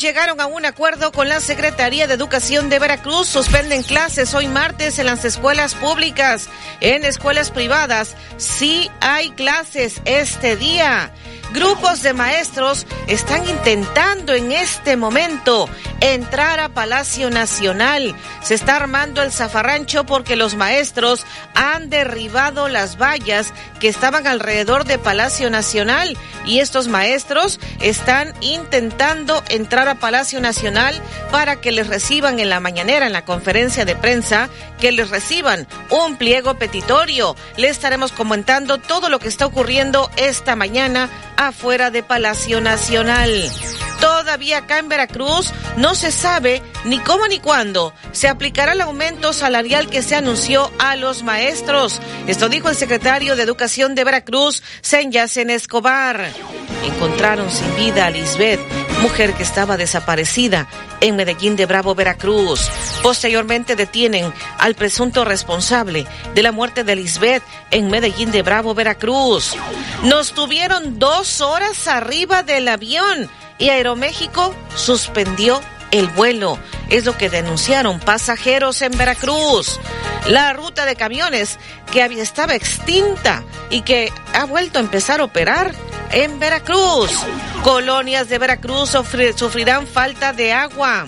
Llegaron a un acuerdo con la Secretaría de Educación de Veracruz. Suspenden clases hoy martes en las escuelas públicas. En escuelas privadas sí hay clases este día. Grupos de maestros están intentando en este momento entrar a Palacio Nacional. Se está armando el zafarrancho porque los maestros han derribado las vallas que estaban alrededor de Palacio Nacional y estos maestros están intentando entrar a Palacio Nacional para que les reciban en la mañanera, en la conferencia de prensa, que les reciban un pliego petitorio. Le estaremos comentando todo lo que está ocurriendo esta mañana afuera de Palacio Nacional. Todavía acá en Veracruz no se sabe ni cómo ni cuándo se aplicará el aumento salarial que se anunció a los maestros. Esto dijo el secretario de Educación de Veracruz, Senyacen Escobar. Encontraron sin vida a Lisbeth, mujer que estaba desaparecida en Medellín de Bravo, Veracruz. Posteriormente detienen al presunto responsable de la muerte de Lisbeth en Medellín de Bravo, Veracruz. Nos tuvieron dos horas arriba del avión y Aeroméxico suspendió el vuelo. Es lo que denunciaron pasajeros en Veracruz. La ruta de camiones que estaba extinta y que ha vuelto a empezar a operar en Veracruz. Colonias de Veracruz sufrirán falta de agua.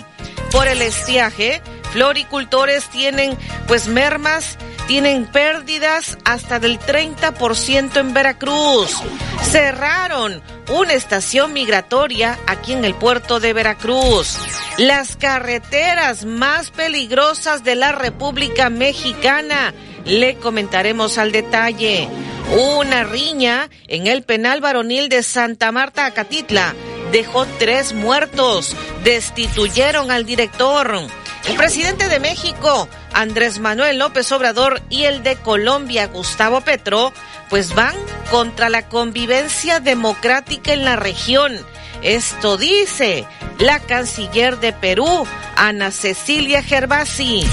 Por el estiaje, floricultores tienen pues mermas tienen pérdidas hasta del 30% en Veracruz. Cerraron una estación migratoria aquí en el puerto de Veracruz. Las carreteras más peligrosas de la República Mexicana. Le comentaremos al detalle. Una riña en el penal varonil de Santa Marta, Acatitla, dejó tres muertos. Destituyeron al director. El presidente de México, Andrés Manuel López Obrador, y el de Colombia, Gustavo Petro, pues van contra la convivencia democrática en la región. Esto dice la canciller de Perú, Ana Cecilia Gervasi.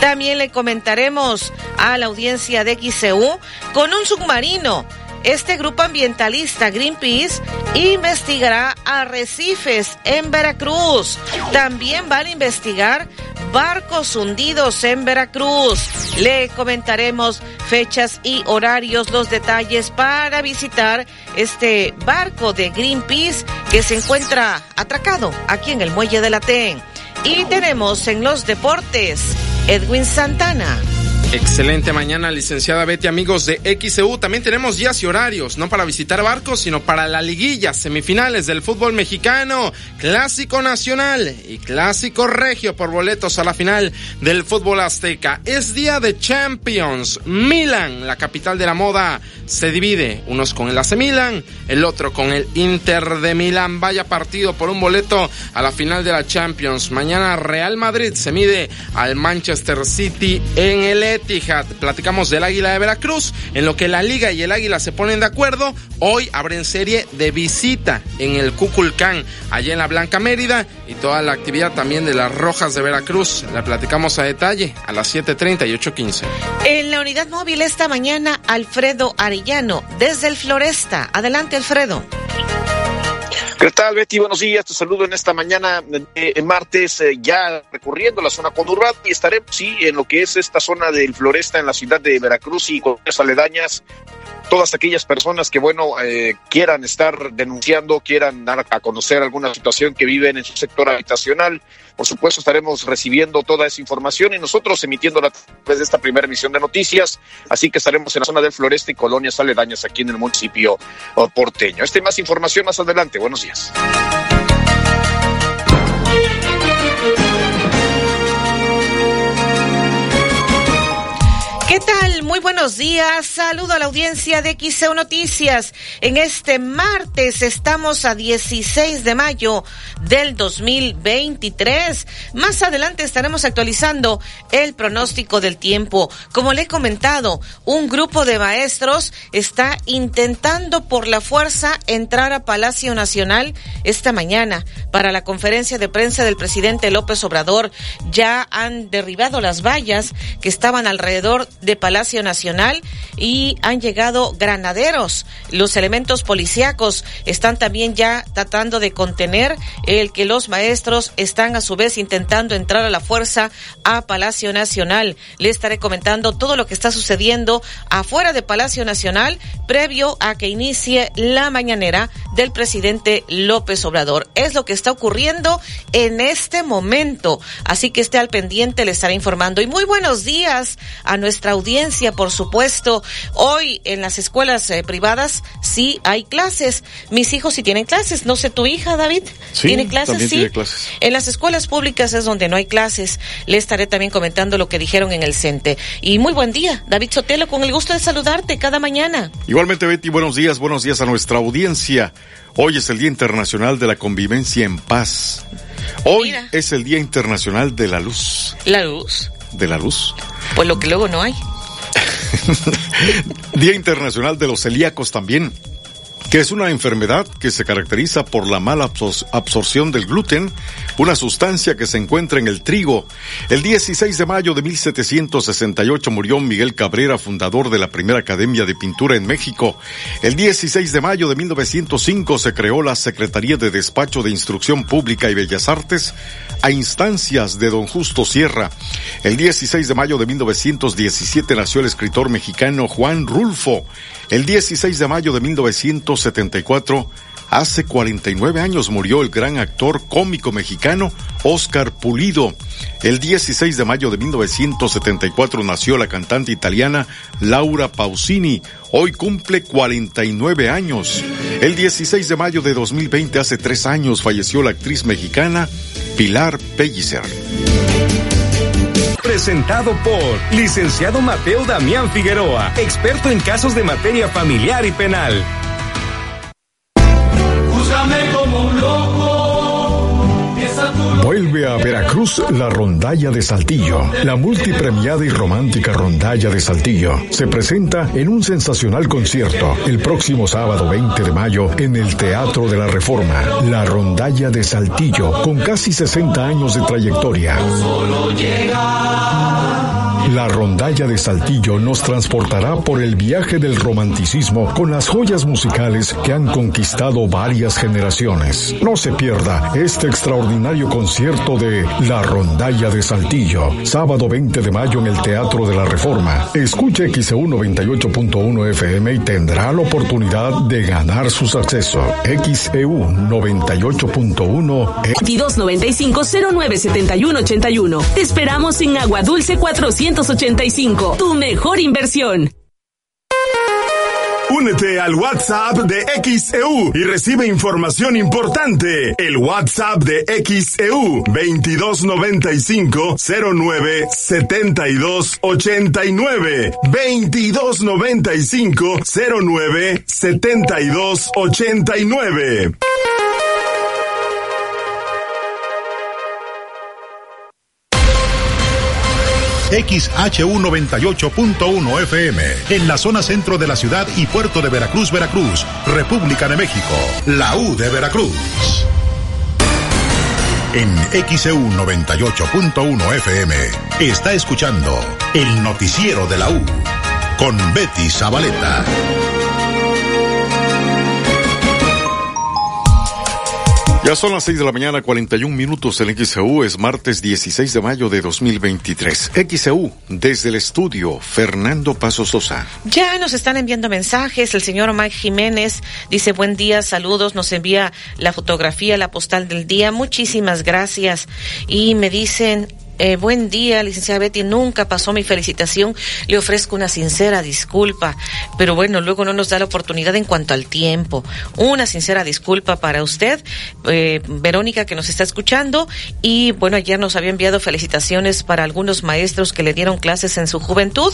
También le comentaremos a la audiencia de XCU con un submarino este grupo ambientalista Greenpeace investigará arrecifes en Veracruz. También van a investigar barcos hundidos en Veracruz. Le comentaremos fechas y horarios, los detalles para visitar este barco de Greenpeace que se encuentra atracado aquí en el muelle de la TEN. Y tenemos en los deportes Edwin Santana. Excelente mañana, licenciada Betty, amigos de XEU. También tenemos días y horarios, no para visitar barcos, sino para la liguilla, semifinales del fútbol mexicano, clásico nacional y clásico regio por boletos a la final del fútbol azteca. Es día de Champions. Milan, la capital de la moda, se divide, unos con el AC Milan, el otro con el Inter de Milán. Vaya partido por un boleto a la final de la Champions. Mañana Real Madrid se mide al Manchester City en el Etihad. Platicamos del Águila de Veracruz. En lo que la Liga y el Águila se ponen de acuerdo, hoy abren serie de visita en el Cuculcán, allá en la Blanca Mérida, y toda la actividad también de las Rojas de Veracruz. La platicamos a detalle a las 7.30 y 8.15. En la unidad móvil esta mañana, Alfredo Arellano, desde el Floresta. Adelante, Alfredo. ¿Qué tal, Betty? Buenos días. Te saludo en esta mañana, eh, martes, eh, ya recorriendo la zona conurbada y estaremos, sí, en lo que es esta zona del Floresta en la ciudad de Veracruz y con aledañas todas aquellas personas que, bueno, eh, quieran estar denunciando, quieran dar a conocer alguna situación que viven en su sector habitacional. Por supuesto, estaremos recibiendo toda esa información y nosotros emitiéndola desde esta primera emisión de noticias. Así que estaremos en la zona del Floresta y colonias aledañas aquí en el municipio porteño. Este más información más adelante. Buenos días. ¿Qué tal? Muy buenos días. Saludo a la audiencia de XEO Noticias. En este martes estamos a 16 de mayo del 2023. Más adelante estaremos actualizando el pronóstico del tiempo. Como le he comentado, un grupo de maestros está intentando por la fuerza entrar a Palacio Nacional esta mañana para la conferencia de prensa del presidente López Obrador. Ya han derribado las vallas que estaban alrededor de Palacio Nacional y han llegado granaderos. Los elementos policíacos están también ya tratando de contener el que los maestros están a su vez intentando entrar a la fuerza a Palacio Nacional. Le estaré comentando todo lo que está sucediendo afuera de Palacio Nacional previo a que inicie la mañanera del presidente López Obrador. Es lo que está ocurriendo en este momento. Así que esté al pendiente, le estaré informando. Y muy buenos días a nuestra audiencia, por supuesto. Hoy en las escuelas eh, privadas sí hay clases. Mis hijos sí tienen clases. No sé, tu hija, David, ¿tiene clases? sí. clases. En las escuelas públicas es donde no hay clases. Le estaré también comentando lo que dijeron en el CENTE. Y muy buen día, David Sotelo, con el gusto de saludarte cada mañana. Igualmente, Betty, buenos días, buenos días a nuestra audiencia. Hoy es el Día Internacional de la Convivencia en Paz. Hoy es el Día Internacional de la Luz. ¿La luz? De la luz. Pues lo que luego no hay. Día Internacional de los Celíacos también que es una enfermedad que se caracteriza por la mala absorción del gluten, una sustancia que se encuentra en el trigo. El 16 de mayo de 1768 murió Miguel Cabrera, fundador de la primera Academia de Pintura en México. El 16 de mayo de 1905 se creó la Secretaría de Despacho de Instrucción Pública y Bellas Artes a instancias de don Justo Sierra. El 16 de mayo de 1917 nació el escritor mexicano Juan Rulfo. El 16 de mayo de 1974, hace 49 años murió el gran actor cómico mexicano Oscar Pulido. El 16 de mayo de 1974 nació la cantante italiana Laura Pausini. Hoy cumple 49 años. El 16 de mayo de 2020, hace tres años, falleció la actriz mexicana Pilar Pellicer presentado por licenciado Mateo Damián Figueroa, experto en casos de materia familiar y penal. como un loco. Vuelve a Veracruz la rondalla de Saltillo. La multipremiada y romántica rondalla de Saltillo se presenta en un sensacional concierto el próximo sábado 20 de mayo en el Teatro de la Reforma. La rondalla de Saltillo con casi 60 años de trayectoria. Solo llega la rondalla de Saltillo nos transportará por el viaje del romanticismo con las joyas musicales que han conquistado varias generaciones. No se pierda este extraordinario concierto de La rondalla de Saltillo, sábado 20 de mayo en el Teatro de la Reforma. Escuche XEU 98.1 FM y tendrá la oportunidad de ganar sus accesos. XEU 98.1 2295 097181. Te esperamos en Agua Dulce 400 285. Tu mejor inversión. Únete al WhatsApp de XEU y recibe información importante. El WhatsApp de XEU 2295 09 72 89 2295 09 72 89. XHU 98.1 FM, en la zona centro de la ciudad y puerto de Veracruz, Veracruz, República de México, la U de Veracruz. En XEU 98.1 FM está escuchando el noticiero de la U con Betty Zabaleta. Ya son las 6 de la mañana, 41 minutos en XEU, es martes 16 de mayo de 2023. XEU, desde el estudio, Fernando Paso Sosa. Ya nos están enviando mensajes, el señor Mike Jiménez dice buen día, saludos, nos envía la fotografía, la postal del día, muchísimas gracias. Y me dicen, eh, buen día, licenciada Betty. Nunca pasó mi felicitación. Le ofrezco una sincera disculpa. Pero bueno, luego no nos da la oportunidad en cuanto al tiempo. Una sincera disculpa para usted, eh, Verónica, que nos está escuchando. Y bueno, ayer nos había enviado felicitaciones para algunos maestros que le dieron clases en su juventud.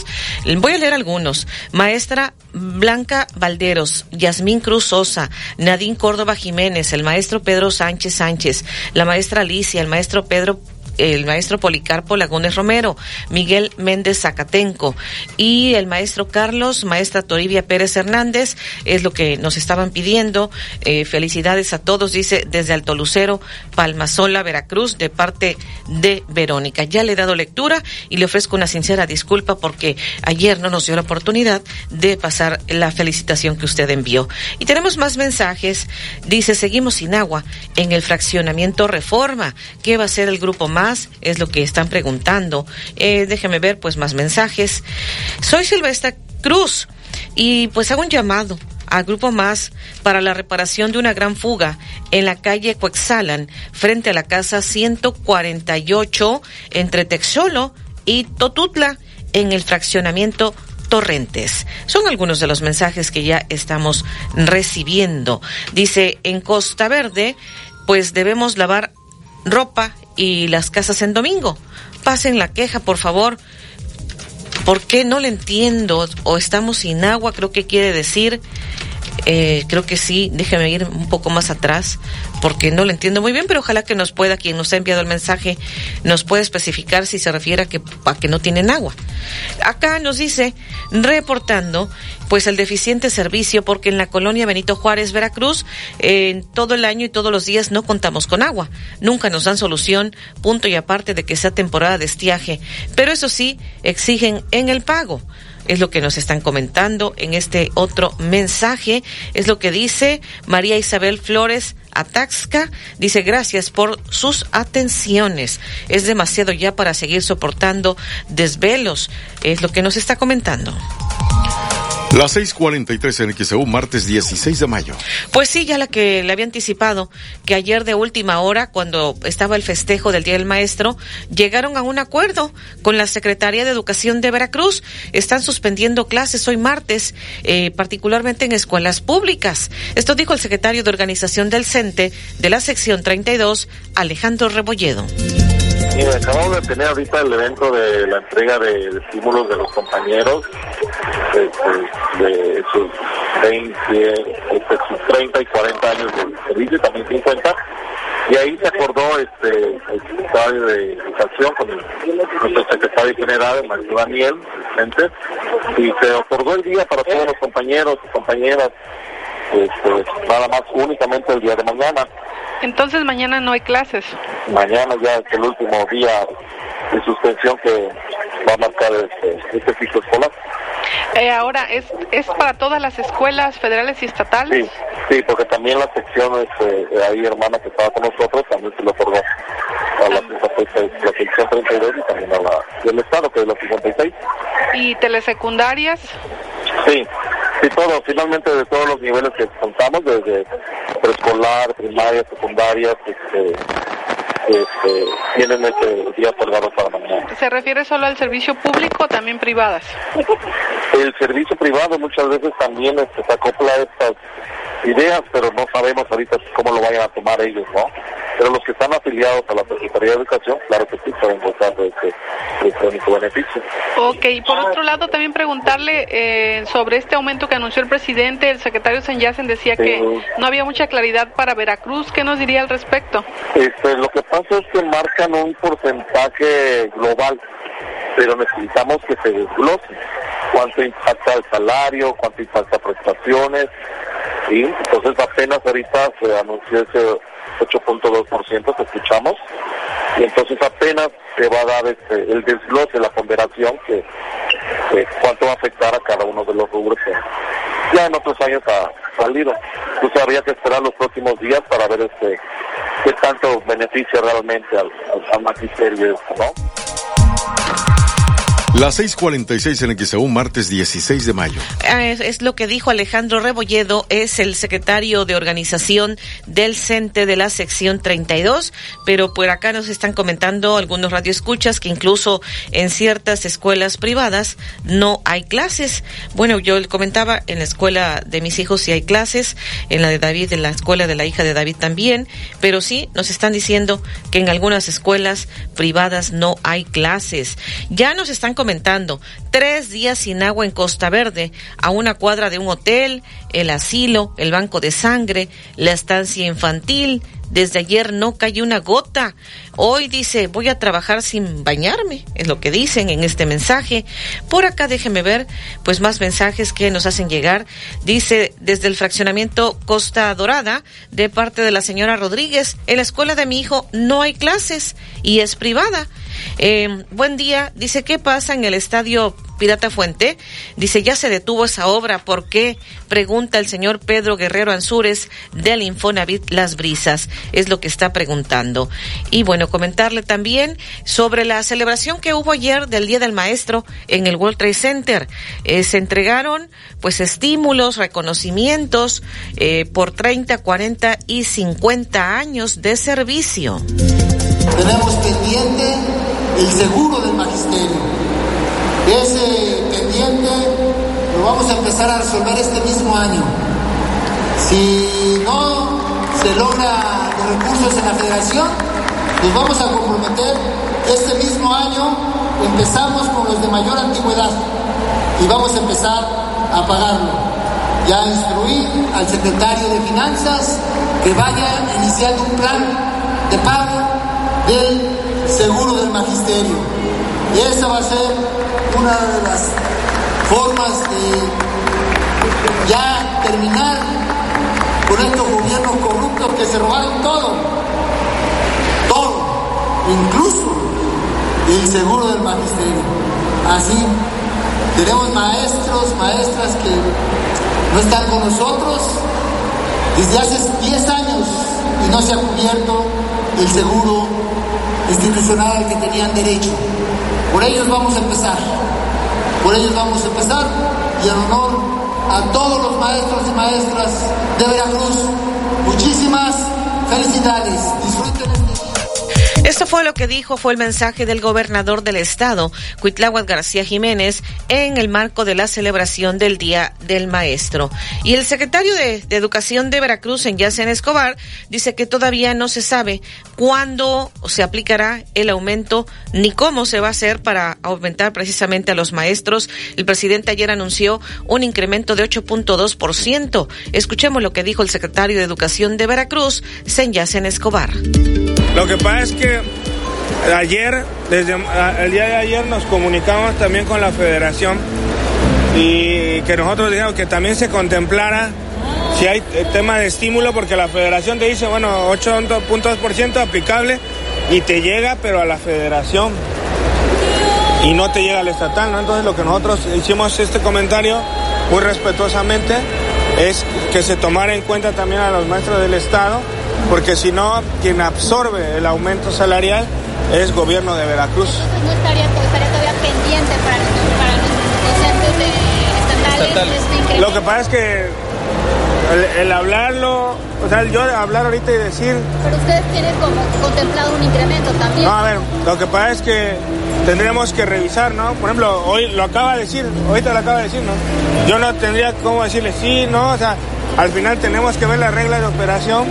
Voy a leer algunos. Maestra Blanca Valderos, Yasmín Cruz Sosa, Nadine Córdoba Jiménez, el maestro Pedro Sánchez Sánchez, la maestra Alicia, el maestro Pedro el maestro Policarpo Lagunes Romero, Miguel Méndez Zacatenco y el maestro Carlos, maestra Toribia Pérez Hernández, es lo que nos estaban pidiendo. Eh, felicidades a todos, dice desde Alto Lucero, Palmasola, Veracruz, de parte de Verónica. Ya le he dado lectura y le ofrezco una sincera disculpa porque ayer no nos dio la oportunidad de pasar la felicitación que usted envió. Y tenemos más mensajes. Dice, seguimos sin agua en el fraccionamiento Reforma. ¿Qué va a ser el grupo más? Es lo que están preguntando. Eh, déjeme ver pues más mensajes. Soy Silvestre Cruz y pues hago un llamado al Grupo Más para la reparación de una gran fuga en la calle Cuexalan, frente a la casa 148 entre Texolo y Totutla, en el fraccionamiento Torrentes. Son algunos de los mensajes que ya estamos recibiendo. Dice, en Costa Verde, pues debemos lavar ropa y las casas en domingo. Pasen la queja, por favor. ¿Por qué no le entiendo? O estamos sin agua, creo que quiere decir. Eh, creo que sí, déjeme ir un poco más atrás porque no lo entiendo muy bien, pero ojalá que nos pueda, quien nos ha enviado el mensaje, nos pueda especificar si se refiere a que, a que no tienen agua. Acá nos dice, reportando, pues el deficiente servicio, porque en la colonia Benito Juárez, Veracruz, en todo el año y todos los días no contamos con agua. Nunca nos dan solución, punto y aparte de que sea temporada de estiaje. Pero eso sí, exigen en el pago es lo que nos están comentando en este otro mensaje, es lo que dice María Isabel Flores Ataxca, dice gracias por sus atenciones, es demasiado ya para seguir soportando desvelos, es lo que nos está comentando. Las 6:43 en XEU, martes 16 de mayo. Pues sí, ya la que le había anticipado, que ayer de última hora, cuando estaba el festejo del Día del Maestro, llegaron a un acuerdo con la Secretaría de Educación de Veracruz. Están suspendiendo clases hoy martes, eh, particularmente en escuelas públicas. Esto dijo el secretario de Organización del CENTE de la sección 32, Alejandro Rebolledo. Mira, acabamos de tener ahorita el evento de la entrega de estímulos de los compañeros este, de sus 20, este, sus 30 y 40 años de servicio, también 50. Y ahí se acordó este, el secretario de Educación con el, nuestro secretario general, Mario Daniel, Vicente, y se acordó el día para todos los compañeros y compañeras, este, nada más únicamente el día de mañana. Entonces mañana no hay clases. Mañana ya es el último día de suspensión que va a marcar este, este ciclo escolar. Eh, ahora, ¿es, ¿es para todas las escuelas federales y estatales? Sí, sí porque también la sección, este, ahí hermana que estaba con nosotros, también se lo otorgó a la, la, sección 32 y también a la del Estado, que es la 56. ¿Y telesecundarias? Sí, sí, todo, finalmente de todos los niveles que contamos, desde preescolar, primaria, secundaria, este, este, tienen este día otorgado para mañana. ¿Se refiere solo al servicio público o también privadas? El servicio privado muchas veces también este, se acopla a estas ideas, pero no sabemos ahorita cómo lo vayan a tomar ellos, ¿no? Pero los que están afiliados a la Secretaría de Educación, claro que sí pueden gozar de este, este único beneficio. Ok, por otro lado también preguntarle eh, sobre este aumento que anunció el presidente, el secretario Sanyasen decía que no había mucha claridad para Veracruz, ¿qué nos diría al respecto? Este, lo que pasa es que marcan un porcentaje global pero necesitamos que se desglose cuánto impacta el salario, cuánto impacta prestaciones, y entonces apenas ahorita se anunció ese 8.2% que escuchamos, y entonces apenas se va a dar este, el desglose, la ponderación que, cuánto va a afectar a cada uno de los rubros que ya en otros años ha salido. Entonces habría que esperar los próximos días para ver este qué tanto beneficia realmente al, al, magisterio ¿no? Las 6:46 en XEU, martes 16 de mayo. Ah, es, lo que dijo Alejandro Rebolledo, es el secretario de organización del CENTE de la sección 32, pero por acá nos están comentando algunos radioescuchas que incluso en ciertas escuelas privadas no hay clases. Bueno, yo comentaba, en la escuela de mis hijos sí hay clases, en la de David, en la escuela de la hija de David también, pero sí nos están diciendo que en algunas escuelas privadas no hay clases. Ya nos están comentando, tres días sin agua en Costa Verde, a una cuadra de un hotel, el asilo, el banco de sangre, la estancia infantil. Desde ayer no cayó una gota. Hoy dice, voy a trabajar sin bañarme, es lo que dicen en este mensaje. Por acá déjeme ver, pues más mensajes que nos hacen llegar. Dice, desde el fraccionamiento Costa Dorada, de parte de la señora Rodríguez, en la escuela de mi hijo no hay clases y es privada. Eh, buen día. Dice, ¿qué pasa en el estadio Pirata Fuente? Dice, ya se detuvo esa obra. ¿Por qué? Pregunta el señor Pedro Guerrero Ansúrez del Infonavit Las Brisas. Es lo que está preguntando. Y bueno, comentarle también sobre la celebración que hubo ayer del Día del Maestro en el World Trade Center. Eh, se entregaron pues estímulos, reconocimientos eh, por 30, 40 y 50 años de servicio. Tenemos pendiente el seguro del magisterio. Ese pendiente lo vamos a empezar a resolver este mismo año. Si no se logra los recursos en la federación, nos vamos a comprometer este mismo año, empezamos con los de mayor antigüedad y vamos a empezar a pagarlo. Ya instruí al secretario de Finanzas que vaya iniciando un plan de pago del seguro del magisterio. Y esa va a ser una de las formas de ya terminar con estos gobiernos corruptos que se robaron todo, todo, incluso el seguro del magisterio. Así, tenemos maestros, maestras que no están con nosotros desde hace 10 años y no se ha cubierto el seguro institucional al que tenían derecho. Por ellos vamos a empezar. Por ellos vamos a empezar y en honor a todos los maestros y maestras de Veracruz, muchísimas felicidades. Disfruten esto fue lo que dijo, fue el mensaje del gobernador del estado, Cuitláhuac García Jiménez, en el marco de la celebración del Día del Maestro. Y el secretario de, Educación de Veracruz, en Yacen Escobar, dice que todavía no se sabe cuándo se aplicará el aumento ni cómo se va a hacer para aumentar precisamente a los maestros. El presidente ayer anunció un incremento de 8.2%. Escuchemos lo que dijo el secretario de Educación de Veracruz, Senyacen Escobar. Lo que pasa es que ayer, desde el día de ayer nos comunicamos también con la federación y que nosotros dijimos que también se contemplara si hay tema de estímulo, porque la federación te dice, bueno, 8 puntos por ciento aplicable y te llega, pero a la federación y no te llega al estatal, ¿no? Entonces lo que nosotros hicimos este comentario muy respetuosamente es que se tomara en cuenta también a los maestros del Estado porque si no, quien absorbe el aumento salarial es gobierno de Veracruz. no estaría, todavía pendiente para, los docentes estatales. Este Lo que pasa es que el, hablarlo, o sea, yo hablar ahorita y decir... Pero ustedes tienen como contemplado un incremento también. No, a ver, lo que pasa es que tendremos que revisar, ¿no? Por ejemplo, hoy lo acaba de decir, ahorita lo acaba de decir, ¿no? Yo no tendría cómo decirle sí, no, o sea, al final tenemos que ver la regla de operación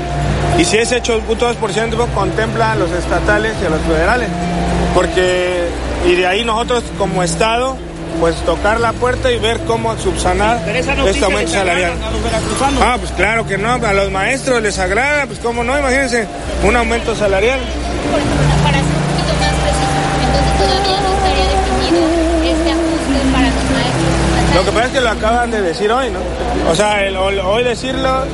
y si ese 8.2% contempla a los estatales y a los federales. Porque, y de ahí nosotros como Estado, pues tocar la puerta y ver cómo subsanar este aumento salarial. ah, pues claro que no, a los maestros les agrada, pues cómo no, imagínense, un aumento salarial. Para ser un poquito más preciso, entonces todavía no estaría definido Lo que pasa es que lo acaban de decir hoy, ¿no? O sea, el, hoy decirlo,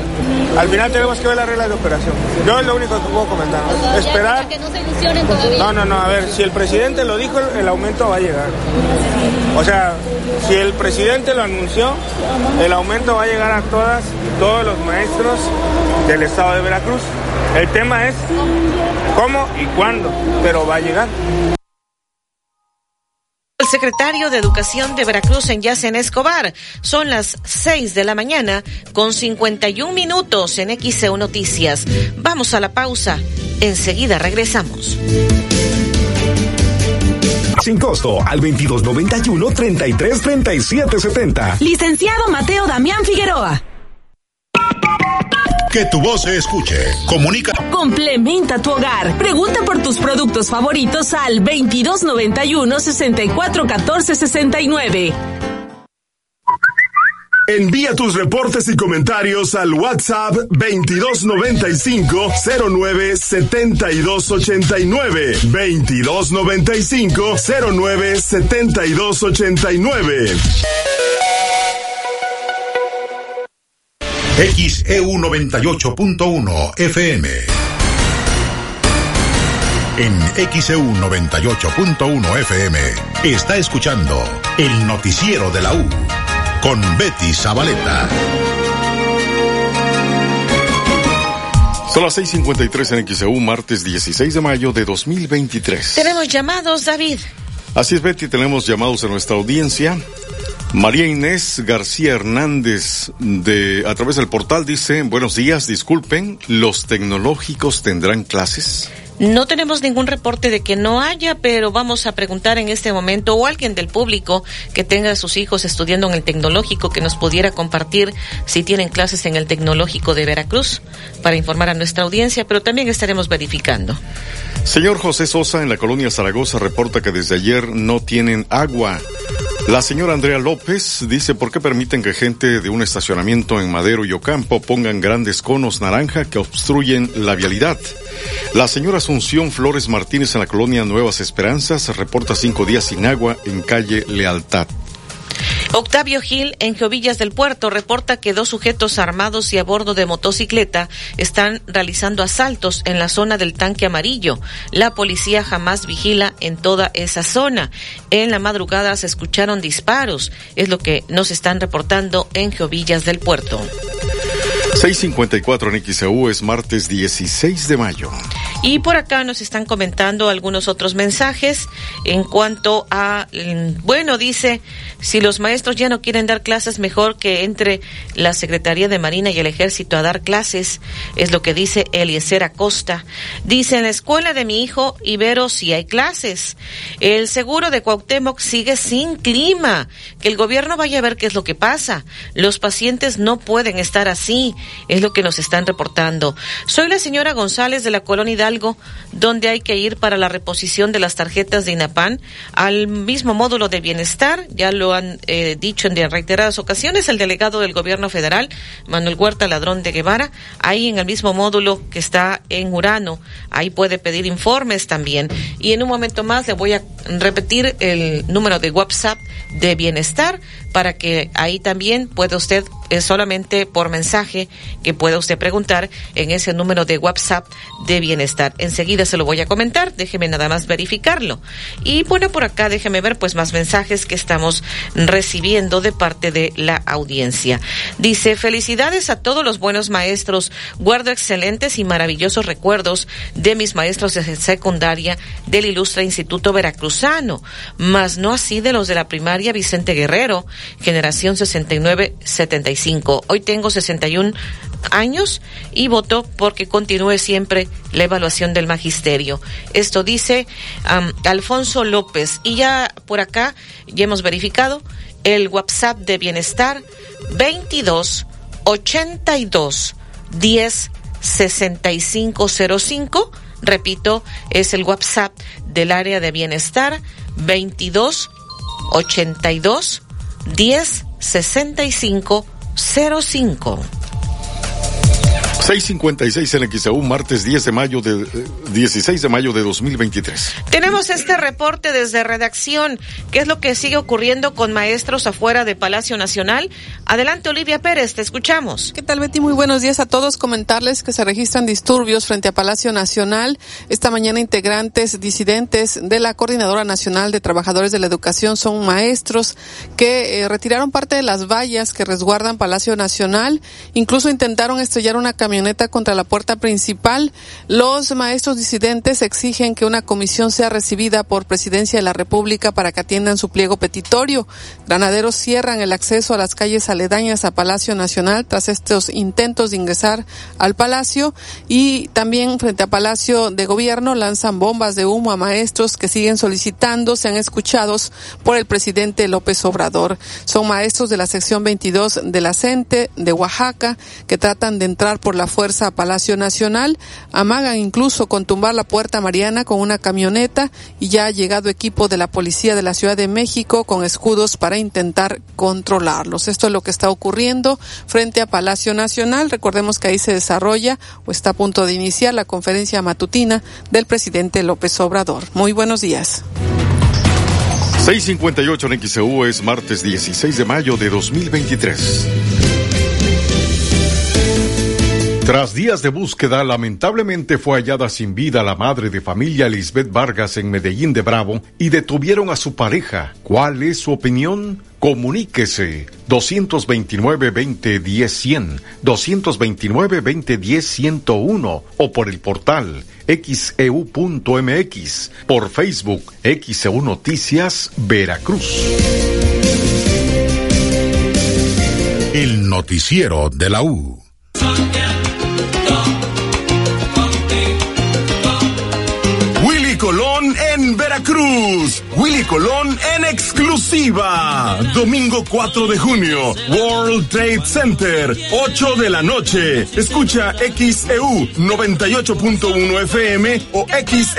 al final tenemos que ver las reglas de operación. Yo es lo único que puedo comentar. Esperar. Que no se ilusionen todavía. No, no, no, a ver, si el presidente lo dijo, el aumento va a llegar. O sea, si el presidente lo anunció, el aumento va a llegar a todas y todos los maestros del estado de Veracruz. El tema es cómo y cuándo, pero va a llegar. Secretario de Educación de Veracruz en Yacen Escobar. Son las 6 de la mañana con 51 minutos en XEU Noticias. Vamos a la pausa. Enseguida regresamos. Sin costo al 2291 333770. Licenciado Mateo Damián Figueroa. Que tu voz se escuche. Comunica. Complementa tu hogar. Pregunta por tus productos favoritos al 2291 6414 69. Envía tus reportes y comentarios al WhatsApp 2295 09 7289. 2295 09 7289. XEU 98.1 FM. En XEU 98.1 FM está escuchando el noticiero de la U con Betty Zabaleta. Son las 6:53 en XEU, martes 16 de mayo de 2023. Tenemos llamados, David. Así es, Betty, tenemos llamados en nuestra audiencia. María Inés García Hernández de a través del portal dice, "Buenos días, disculpen, los tecnológicos tendrán clases?" No tenemos ningún reporte de que no haya, pero vamos a preguntar en este momento o alguien del público que tenga a sus hijos estudiando en el tecnológico que nos pudiera compartir si tienen clases en el tecnológico de Veracruz para informar a nuestra audiencia, pero también estaremos verificando. Señor José Sosa en la colonia Zaragoza reporta que desde ayer no tienen agua. La señora Andrea López dice por qué permiten que gente de un estacionamiento en Madero y Ocampo pongan grandes conos naranja que obstruyen la vialidad. La señora Asunción Flores Martínez en la colonia Nuevas Esperanzas reporta cinco días sin agua en calle Lealtad. Octavio Gil, en Jovillas del Puerto, reporta que dos sujetos armados y a bordo de motocicleta están realizando asaltos en la zona del tanque amarillo. La policía jamás vigila en toda esa zona. En la madrugada se escucharon disparos, es lo que nos están reportando en Jovillas del Puerto. 654 en XEU es martes 16 de mayo. Y por acá nos están comentando algunos otros mensajes en cuanto a, mm, bueno, dice, si los maestros ya no quieren dar clases, mejor que entre la Secretaría de Marina y el Ejército a dar clases, es lo que dice Eliezer Acosta. Dice, en la escuela de mi hijo Ibero sí hay clases. El seguro de Cuauhtémoc sigue sin clima. Que el gobierno vaya a ver qué es lo que pasa. Los pacientes no pueden estar así, es lo que nos están reportando. Soy la señora González de la colonia Hidalgo, donde hay que ir para la reposición de las tarjetas de INAPAN al mismo módulo de bienestar, ya lo han eh, dicho en reiteradas ocasiones el delegado del gobierno federal, Manuel Huerta Ladrón de Guevara, ahí en el mismo módulo que está en Urano, ahí puede pedir informes también. Y en un momento más le voy a repetir el número de WhatsApp de bienestar para que ahí también pueda usted es solamente por mensaje que pueda usted preguntar en ese número de WhatsApp de bienestar. Enseguida se lo voy a comentar, déjeme nada más verificarlo. Y bueno, por acá déjeme ver pues más mensajes que estamos recibiendo de parte de la audiencia. Dice, felicidades a todos los buenos maestros, guardo excelentes y maravillosos recuerdos de mis maestros de secundaria del ilustre Instituto Veracruzano, mas no así de los de la primaria Vicente Guerrero, generación 69-75 Hoy tengo 61 años y voto porque continúe siempre la evaluación del magisterio. Esto dice Alfonso López. Y ya por acá ya hemos verificado el WhatsApp de Bienestar 22 82 10 6505. Repito, es el WhatsApp del área de bienestar 22 82 10 65 05. 656 en XAU, martes 10 de mayo de, 16 de mayo de 2023. Tenemos este reporte desde redacción. ¿Qué es lo que sigue ocurriendo con maestros afuera de Palacio Nacional? Adelante, Olivia Pérez, te escuchamos. ¿Qué tal, Betty? Muy buenos días a todos. Comentarles que se registran disturbios frente a Palacio Nacional. Esta mañana integrantes disidentes de la Coordinadora Nacional de Trabajadores de la Educación son maestros que eh, retiraron parte de las vallas que resguardan Palacio Nacional. Incluso intentaron estrellar una camioneta contra la puerta principal. Los maestros disidentes exigen que una comisión sea recibida por Presidencia de la República para que atiendan su pliego petitorio. Granaderos cierran el acceso a las calles aledañas a Palacio Nacional tras estos intentos de ingresar al Palacio y también frente a Palacio de Gobierno lanzan bombas de humo a maestros que siguen solicitando sean escuchados por el presidente López Obrador. Son maestros de la sección 22 de la CENTE de Oaxaca que tratan de entrar por la fuerza a Palacio Nacional, amagan incluso con tumbar la puerta mariana con una camioneta y ya ha llegado equipo de la policía de la Ciudad de México con escudos para intentar controlarlos. Esto es lo que está ocurriendo frente a Palacio Nacional. Recordemos que ahí se desarrolla o está a punto de iniciar la conferencia matutina del presidente López Obrador. Muy buenos días. 658 en XEU es martes 16 de mayo de 2023. Tras días de búsqueda, lamentablemente fue hallada sin vida la madre de familia Lisbeth Vargas en Medellín de Bravo y detuvieron a su pareja. ¿Cuál es su opinión? Comuníquese 229-2010-100, 229-2010-101 o por el portal xeu.mx, por Facebook XEU Noticias Veracruz. El noticiero de la U. Veracruz. Willy Colón en exclusiva. Domingo 4 de junio. World Trade Center. 8 de la noche. Escucha XEU 98.1 FM o XEU.mx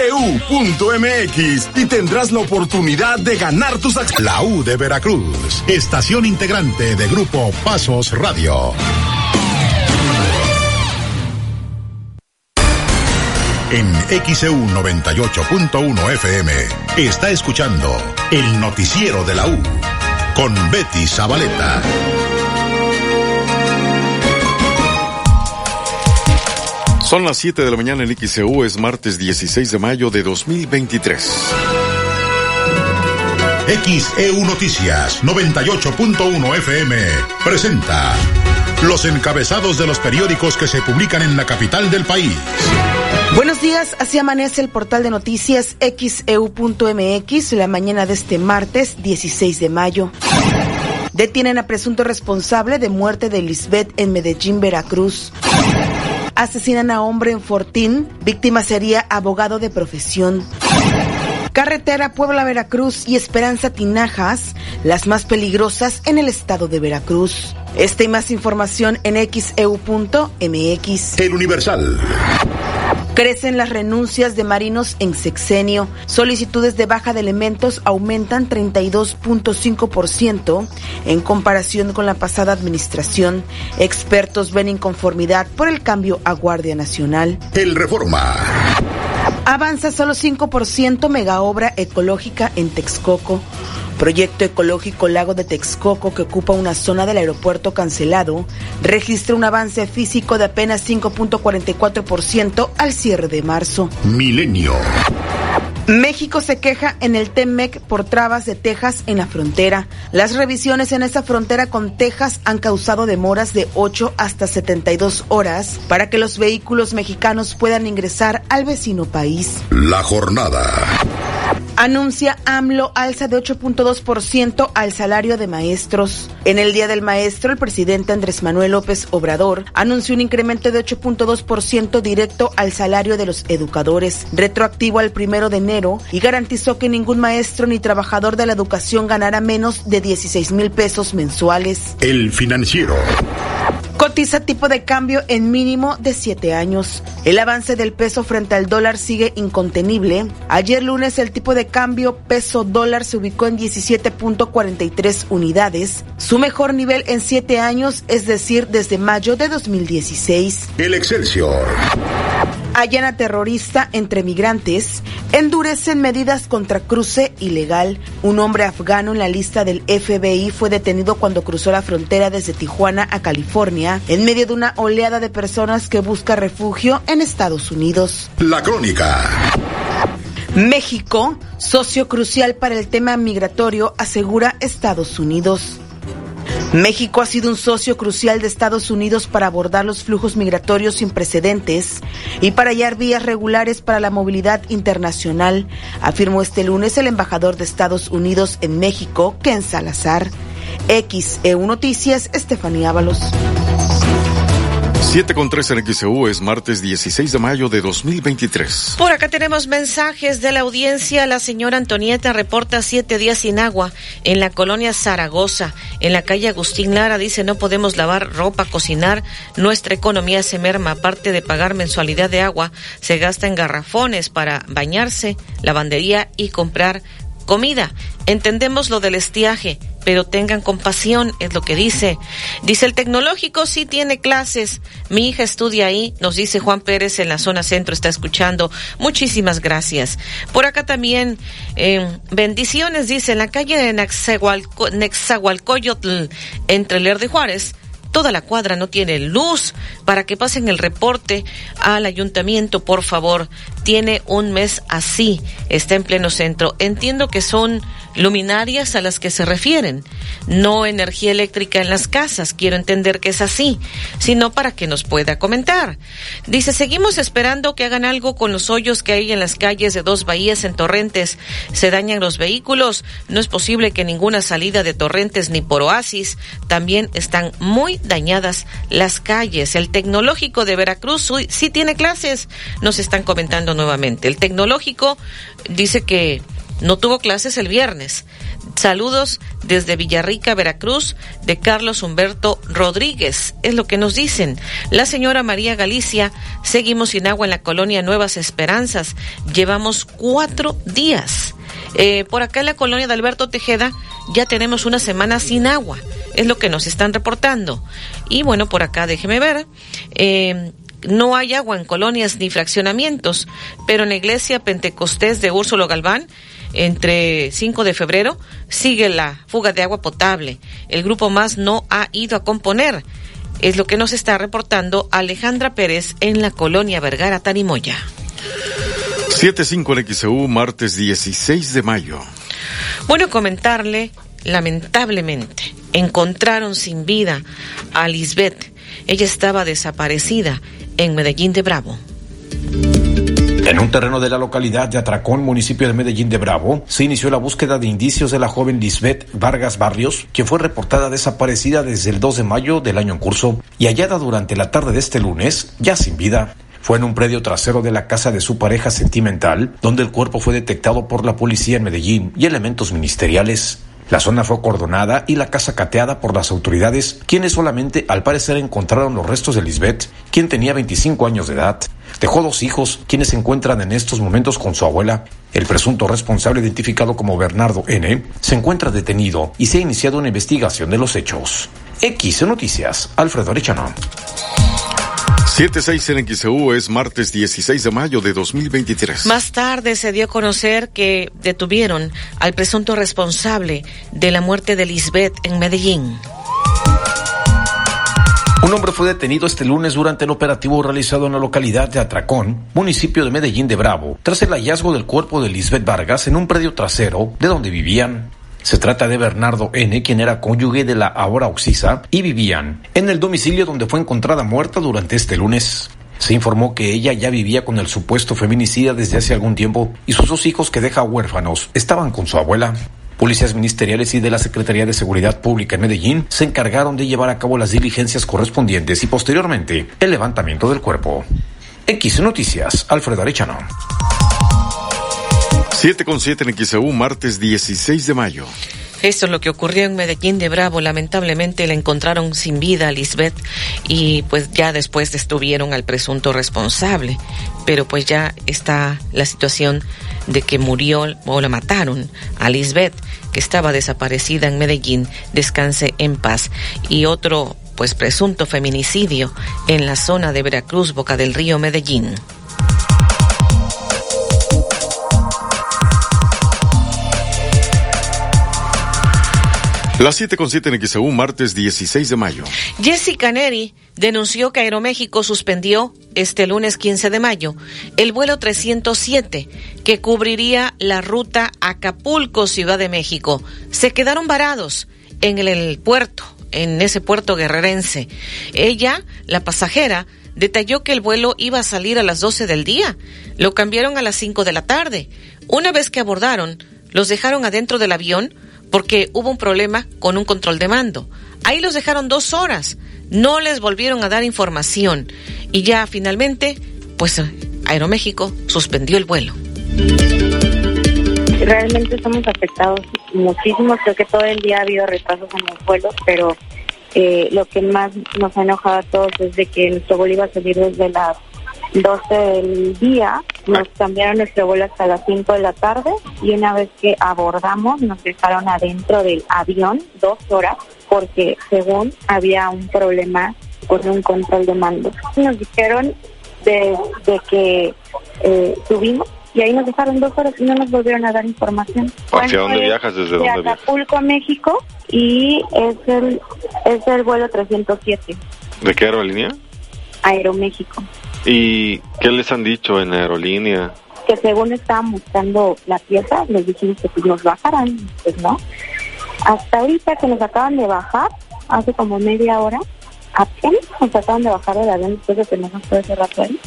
y tendrás la oportunidad de ganar tus acciones. La U de Veracruz. Estación integrante de Grupo Pasos Radio. En XEU 98.1 FM está escuchando el noticiero de la U con Betty Zabaleta. Son las 7 de la mañana en XEU, es martes 16 de mayo de 2023. XEU Noticias 98.1 FM presenta los encabezados de los periódicos que se publican en la capital del país. Buenos días, así amanece el portal de noticias xeu.mx la mañana de este martes 16 de mayo. Detienen a presunto responsable de muerte de Lisbeth en Medellín, Veracruz. Asesinan a hombre en Fortín, víctima sería abogado de profesión. Carretera Puebla-Veracruz y Esperanza Tinajas, las más peligrosas en el estado de Veracruz. Esta y más información en xeu.mx. El Universal. Crecen las renuncias de marinos en sexenio. Solicitudes de baja de elementos aumentan 32.5% en comparación con la pasada administración. Expertos ven inconformidad por el cambio a Guardia Nacional. El Reforma. Avanza solo 5% mega obra ecológica en Texcoco. Proyecto ecológico Lago de Texcoco, que ocupa una zona del aeropuerto cancelado, registra un avance físico de apenas 5.44% al cierre de marzo. Milenio. México se queja en el TEMEC por trabas de Texas en la frontera. Las revisiones en esa frontera con Texas han causado demoras de 8 hasta 72 horas para que los vehículos mexicanos puedan ingresar al vecino país. La jornada. Anuncia AMLO alza de 8.2% al salario de maestros. En el Día del Maestro, el presidente Andrés Manuel López Obrador anunció un incremento de 8.2% directo al salario de los educadores, retroactivo al primero de enero, y garantizó que ningún maestro ni trabajador de la educación ganara menos de 16 mil pesos mensuales. El financiero. Cotiza tipo de cambio en mínimo de 7 años. El avance del peso frente al dólar sigue incontenible. Ayer lunes el tipo de cambio peso dólar se ubicó en 17.43 unidades, su mejor nivel en 7 años, es decir, desde mayo de 2016. El Excelsior. Allana terrorista entre migrantes. Endurecen medidas contra cruce ilegal. Un hombre afgano en la lista del FBI fue detenido cuando cruzó la frontera desde Tijuana a California en medio de una oleada de personas que busca refugio en Estados Unidos. La crónica. México, socio crucial para el tema migratorio, asegura Estados Unidos. México ha sido un socio crucial de Estados Unidos para abordar los flujos migratorios sin precedentes y para hallar vías regulares para la movilidad internacional, afirmó este lunes el embajador de Estados Unidos en México, Ken Salazar. XEU Noticias, Estefanía Ábalos. 7 con 3 en XEU es martes 16 de mayo de 2023. Por acá tenemos mensajes de la audiencia. La señora Antonieta reporta siete días sin agua en la colonia Zaragoza. En la calle Agustín Lara dice no podemos lavar ropa, cocinar. Nuestra economía se merma. Aparte de pagar mensualidad de agua, se gasta en garrafones para bañarse, lavandería y comprar comida. Entendemos lo del estiaje, pero tengan compasión, es lo que dice. Dice el tecnológico sí tiene clases. Mi hija estudia ahí, nos dice Juan Pérez en la zona centro, está escuchando. Muchísimas gracias. Por acá también, eh, bendiciones, dice, en la calle de Nexahualcoyotl, entre Ler de Juárez toda la cuadra no tiene luz para que pasen el reporte al ayuntamiento, por favor. Tiene un mes así, está en pleno centro. Entiendo que son luminarias a las que se refieren, no energía eléctrica en las casas, quiero entender que es así, sino para que nos pueda comentar. Dice, seguimos esperando que hagan algo con los hoyos que hay en las calles de dos bahías en Torrentes. Se dañan los vehículos, no es posible que ninguna salida de Torrentes ni por Oasis, también están muy dañadas las calles. El tecnológico de Veracruz sí tiene clases, nos están comentando nuevamente. El tecnológico dice que no tuvo clases el viernes. Saludos desde Villarrica, Veracruz, de Carlos Humberto Rodríguez. Es lo que nos dicen. La señora María Galicia, seguimos sin agua en la colonia Nuevas Esperanzas. Llevamos cuatro días. Eh, por acá en la colonia de Alberto Tejeda ya tenemos una semana sin agua. Es lo que nos están reportando. Y bueno, por acá déjeme ver. Eh, no hay agua en colonias ni fraccionamientos, pero en la iglesia Pentecostés de Úrsulo Galván entre 5 de febrero sigue la fuga de agua potable. El grupo más no ha ido a componer. Es lo que nos está reportando Alejandra Pérez en la colonia Vergara Tarimoya. 75 en XEU, martes 16 de mayo. Bueno, comentarle, lamentablemente, encontraron sin vida a Lisbeth. Ella estaba desaparecida en Medellín de Bravo. En un terreno de la localidad de Atracón, municipio de Medellín de Bravo, se inició la búsqueda de indicios de la joven Lisbeth Vargas Barrios, quien fue reportada desaparecida desde el 2 de mayo del año en curso y hallada durante la tarde de este lunes, ya sin vida. Fue en un predio trasero de la casa de su pareja sentimental, donde el cuerpo fue detectado por la policía en Medellín y elementos ministeriales. La zona fue cordonada y la casa cateada por las autoridades, quienes solamente al parecer encontraron los restos de Lisbeth, quien tenía 25 años de edad. Dejó dos hijos, quienes se encuentran en estos momentos con su abuela. El presunto responsable, identificado como Bernardo N., se encuentra detenido y se ha iniciado una investigación de los hechos. X Noticias, Alfredo Arechano. 76 en XEU es martes 16 de mayo de 2023. Más tarde se dio a conocer que detuvieron al presunto responsable de la muerte de Lisbeth en Medellín. Un hombre fue detenido este lunes durante el operativo realizado en la localidad de Atracón, municipio de Medellín de Bravo, tras el hallazgo del cuerpo de Lisbeth Vargas en un predio trasero de donde vivían. Se trata de Bernardo N., quien era cónyuge de la ahora Oxisa, y vivían en el domicilio donde fue encontrada muerta durante este lunes. Se informó que ella ya vivía con el supuesto feminicida desde hace algún tiempo y sus dos hijos que deja huérfanos estaban con su abuela. Policías ministeriales y de la Secretaría de Seguridad Pública en Medellín se encargaron de llevar a cabo las diligencias correspondientes y posteriormente el levantamiento del cuerpo. X Noticias, Alfredo Arechano. 7 con 7 en XEU, martes 16 de mayo. Esto es lo que ocurrió en Medellín de Bravo. Lamentablemente le encontraron sin vida a Lisbeth y pues ya después detuvieron al presunto responsable. Pero pues ya está la situación de que murió o la mataron a Lisbeth, que estaba desaparecida en Medellín. Descanse en paz. Y otro pues presunto feminicidio en la zona de Veracruz, Boca del Río, Medellín. Las 7 con 7 en XEU, martes 16 de mayo. Jessica Neri denunció que Aeroméxico suspendió este lunes 15 de mayo el vuelo 307 que cubriría la ruta Acapulco, Ciudad de México. Se quedaron varados en el, el puerto, en ese puerto guerrerense. Ella, la pasajera, detalló que el vuelo iba a salir a las 12 del día. Lo cambiaron a las 5 de la tarde. Una vez que abordaron, los dejaron adentro del avión porque hubo un problema con un control de mando. Ahí los dejaron dos horas, no les volvieron a dar información y ya finalmente, pues Aeroméxico suspendió el vuelo. Realmente estamos afectados muchísimo, creo que todo el día ha habido retrasos en los vuelos, pero eh, lo que más nos ha enojado a todos es de que nuestro vuelo iba a salir desde las 12 del día, nos cambiaron nuestro vuelo hasta las 5 de la tarde y una vez que abordamos nos dejaron adentro del avión dos horas porque según había un problema con un control de mando. Nos dijeron de, que eh, subimos y ahí nos dejaron dos horas y no nos volvieron a dar información. ¿Hacia dónde viajas? ¿Desde de dónde Acapulco a México y es el, es el vuelo 307. ¿De qué aerolínea? Aeroméxico. ¿Y qué les han dicho en aerolínea? Que según estaban buscando la pieza, les dijimos que pues nos bajaran, pues no. Hasta ahorita que nos acaban de bajar, hace como media hora, apenas nos acaban de bajar del avión después de tenernos todo ese rato ahí.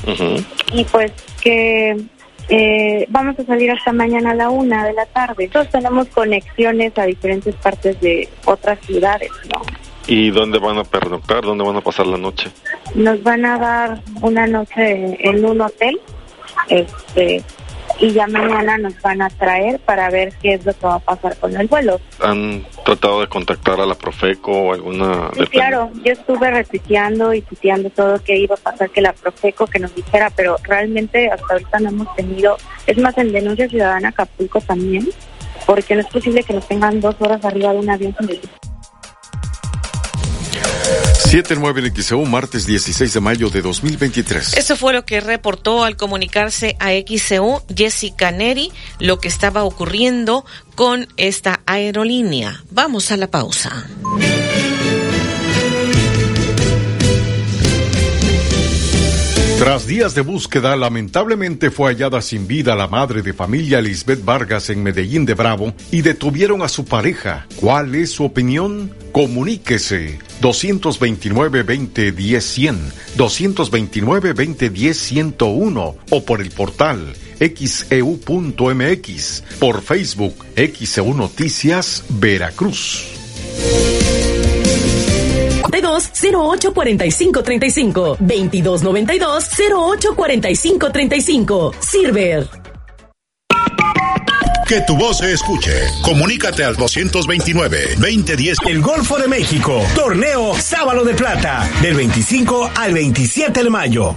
Y pues que eh, vamos a salir hasta mañana a la una de la tarde. Nosotros tenemos conexiones a diferentes partes de otras ciudades, ¿no? ¿Y dónde van a pernoctar? ¿Dónde van a pasar la noche? Nos van a dar una noche en un hotel, este, y ya mañana nos van a traer para ver qué es lo que va a pasar con el vuelo. ¿Han tratado de contactar a la Profeco o alguna? Sí, claro, yo estuve repitiendo y tuteando todo que iba a pasar que la Profeco que nos dijera, pero realmente hasta ahorita no hemos tenido, es más en denuncia ciudadana Acapulco también, porque no es posible que nos tengan dos horas arriba de un avión con el 7-9 en XEU, martes 16 de mayo de 2023. Eso fue lo que reportó al comunicarse a XEU Jessica Neri lo que estaba ocurriendo con esta aerolínea. Vamos a la pausa. Tras días de búsqueda, lamentablemente fue hallada sin vida la madre de familia Lisbeth Vargas en Medellín de Bravo y detuvieron a su pareja. ¿Cuál es su opinión? Comuníquese 229-2010-100, 229-2010-101 o por el portal xeu.mx, por Facebook XEU Noticias Veracruz. 08 45 35 22 92 08 45 35 Silver. Que tu voz se escuche. Comunícate al 229-2010. El Golfo de México. Torneo Sábalo de Plata. Del 25 al 27 de mayo.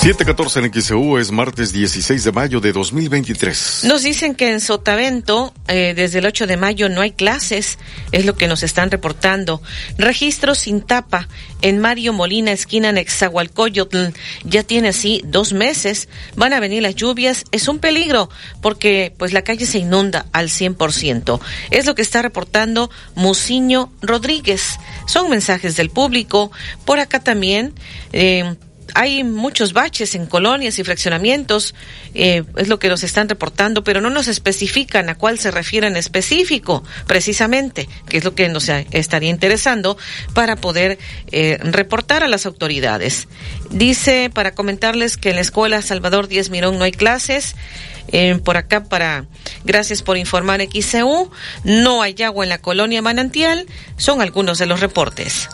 714 en XEU es martes 16 de mayo de 2023. Nos dicen que en Sotavento, eh, desde el 8 de mayo no hay clases, es lo que nos están reportando. Registro sin tapa en Mario Molina, esquina Nexahualcoyotl, ya tiene así dos meses. Van a venir las lluvias, es un peligro porque pues la calle se inunda al 100%. Es lo que está reportando Musiño Rodríguez. Son mensajes del público. Por acá también. Eh, hay muchos baches en colonias y fraccionamientos, eh, es lo que nos están reportando, pero no nos especifican a cuál se refiere en específico, precisamente, que es lo que nos estaría interesando para poder eh, reportar a las autoridades. Dice, para comentarles que en la escuela Salvador Díez Mirón no hay clases, eh, por acá para, gracias por informar XCU, no hay agua en la colonia Manantial, son algunos de los reportes.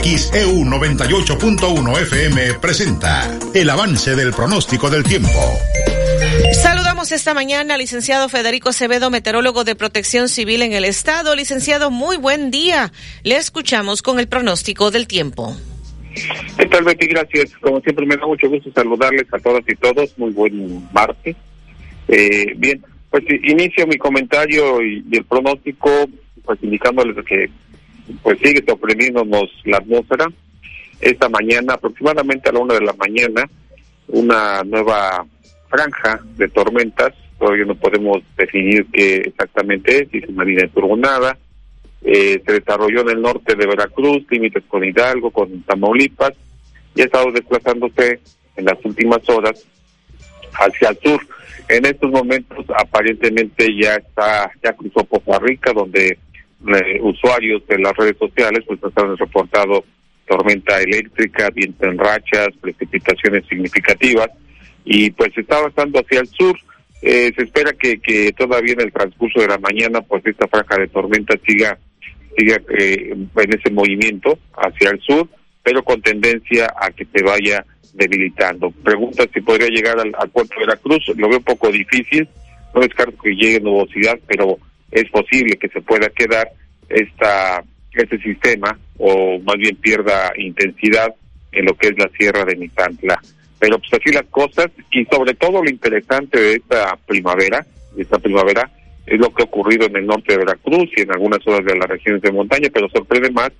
XEU 98.1 FM presenta el avance del pronóstico del tiempo. Saludamos esta mañana al licenciado Federico Acevedo, meteorólogo de protección civil en el estado. Licenciado, muy buen día. Le escuchamos con el pronóstico del tiempo. ¿Qué tal, Betty? Gracias. Como siempre, me da mucho gusto saludarles a todas y todos. Muy buen martes. Eh, bien, pues inicio mi comentario y, y el pronóstico, pues indicándoles que pues sigue sorprendiéndonos la atmósfera. Esta mañana, aproximadamente a la una de la mañana, una nueva franja de tormentas, todavía no podemos definir qué exactamente es, si es una línea turbonada, eh, se desarrolló en el norte de Veracruz, límites con Hidalgo, con Tamaulipas, y ha estado desplazándose en las últimas horas hacia el sur. En estos momentos aparentemente ya está, ya cruzó Poza Rica, donde eh, usuarios de las redes sociales pues nos han reportado tormenta eléctrica, viento en rachas, precipitaciones significativas y pues está avanzando hacia el sur. Eh, se espera que, que todavía en el transcurso de la mañana pues esta franja de tormenta siga siga eh, en ese movimiento hacia el sur, pero con tendencia a que se vaya debilitando. Pregunta si podría llegar al, al puerto de Veracruz, lo veo un poco difícil, no descarto que llegue nubosidad, pero es posible que se pueda quedar esta este sistema o más bien pierda intensidad en lo que es la sierra de Mitantla. Pero pues así las cosas y sobre todo lo interesante de esta primavera, de esta primavera, es lo que ha ocurrido en el norte de Veracruz y en algunas zonas de las regiones de montaña, pero sorprende más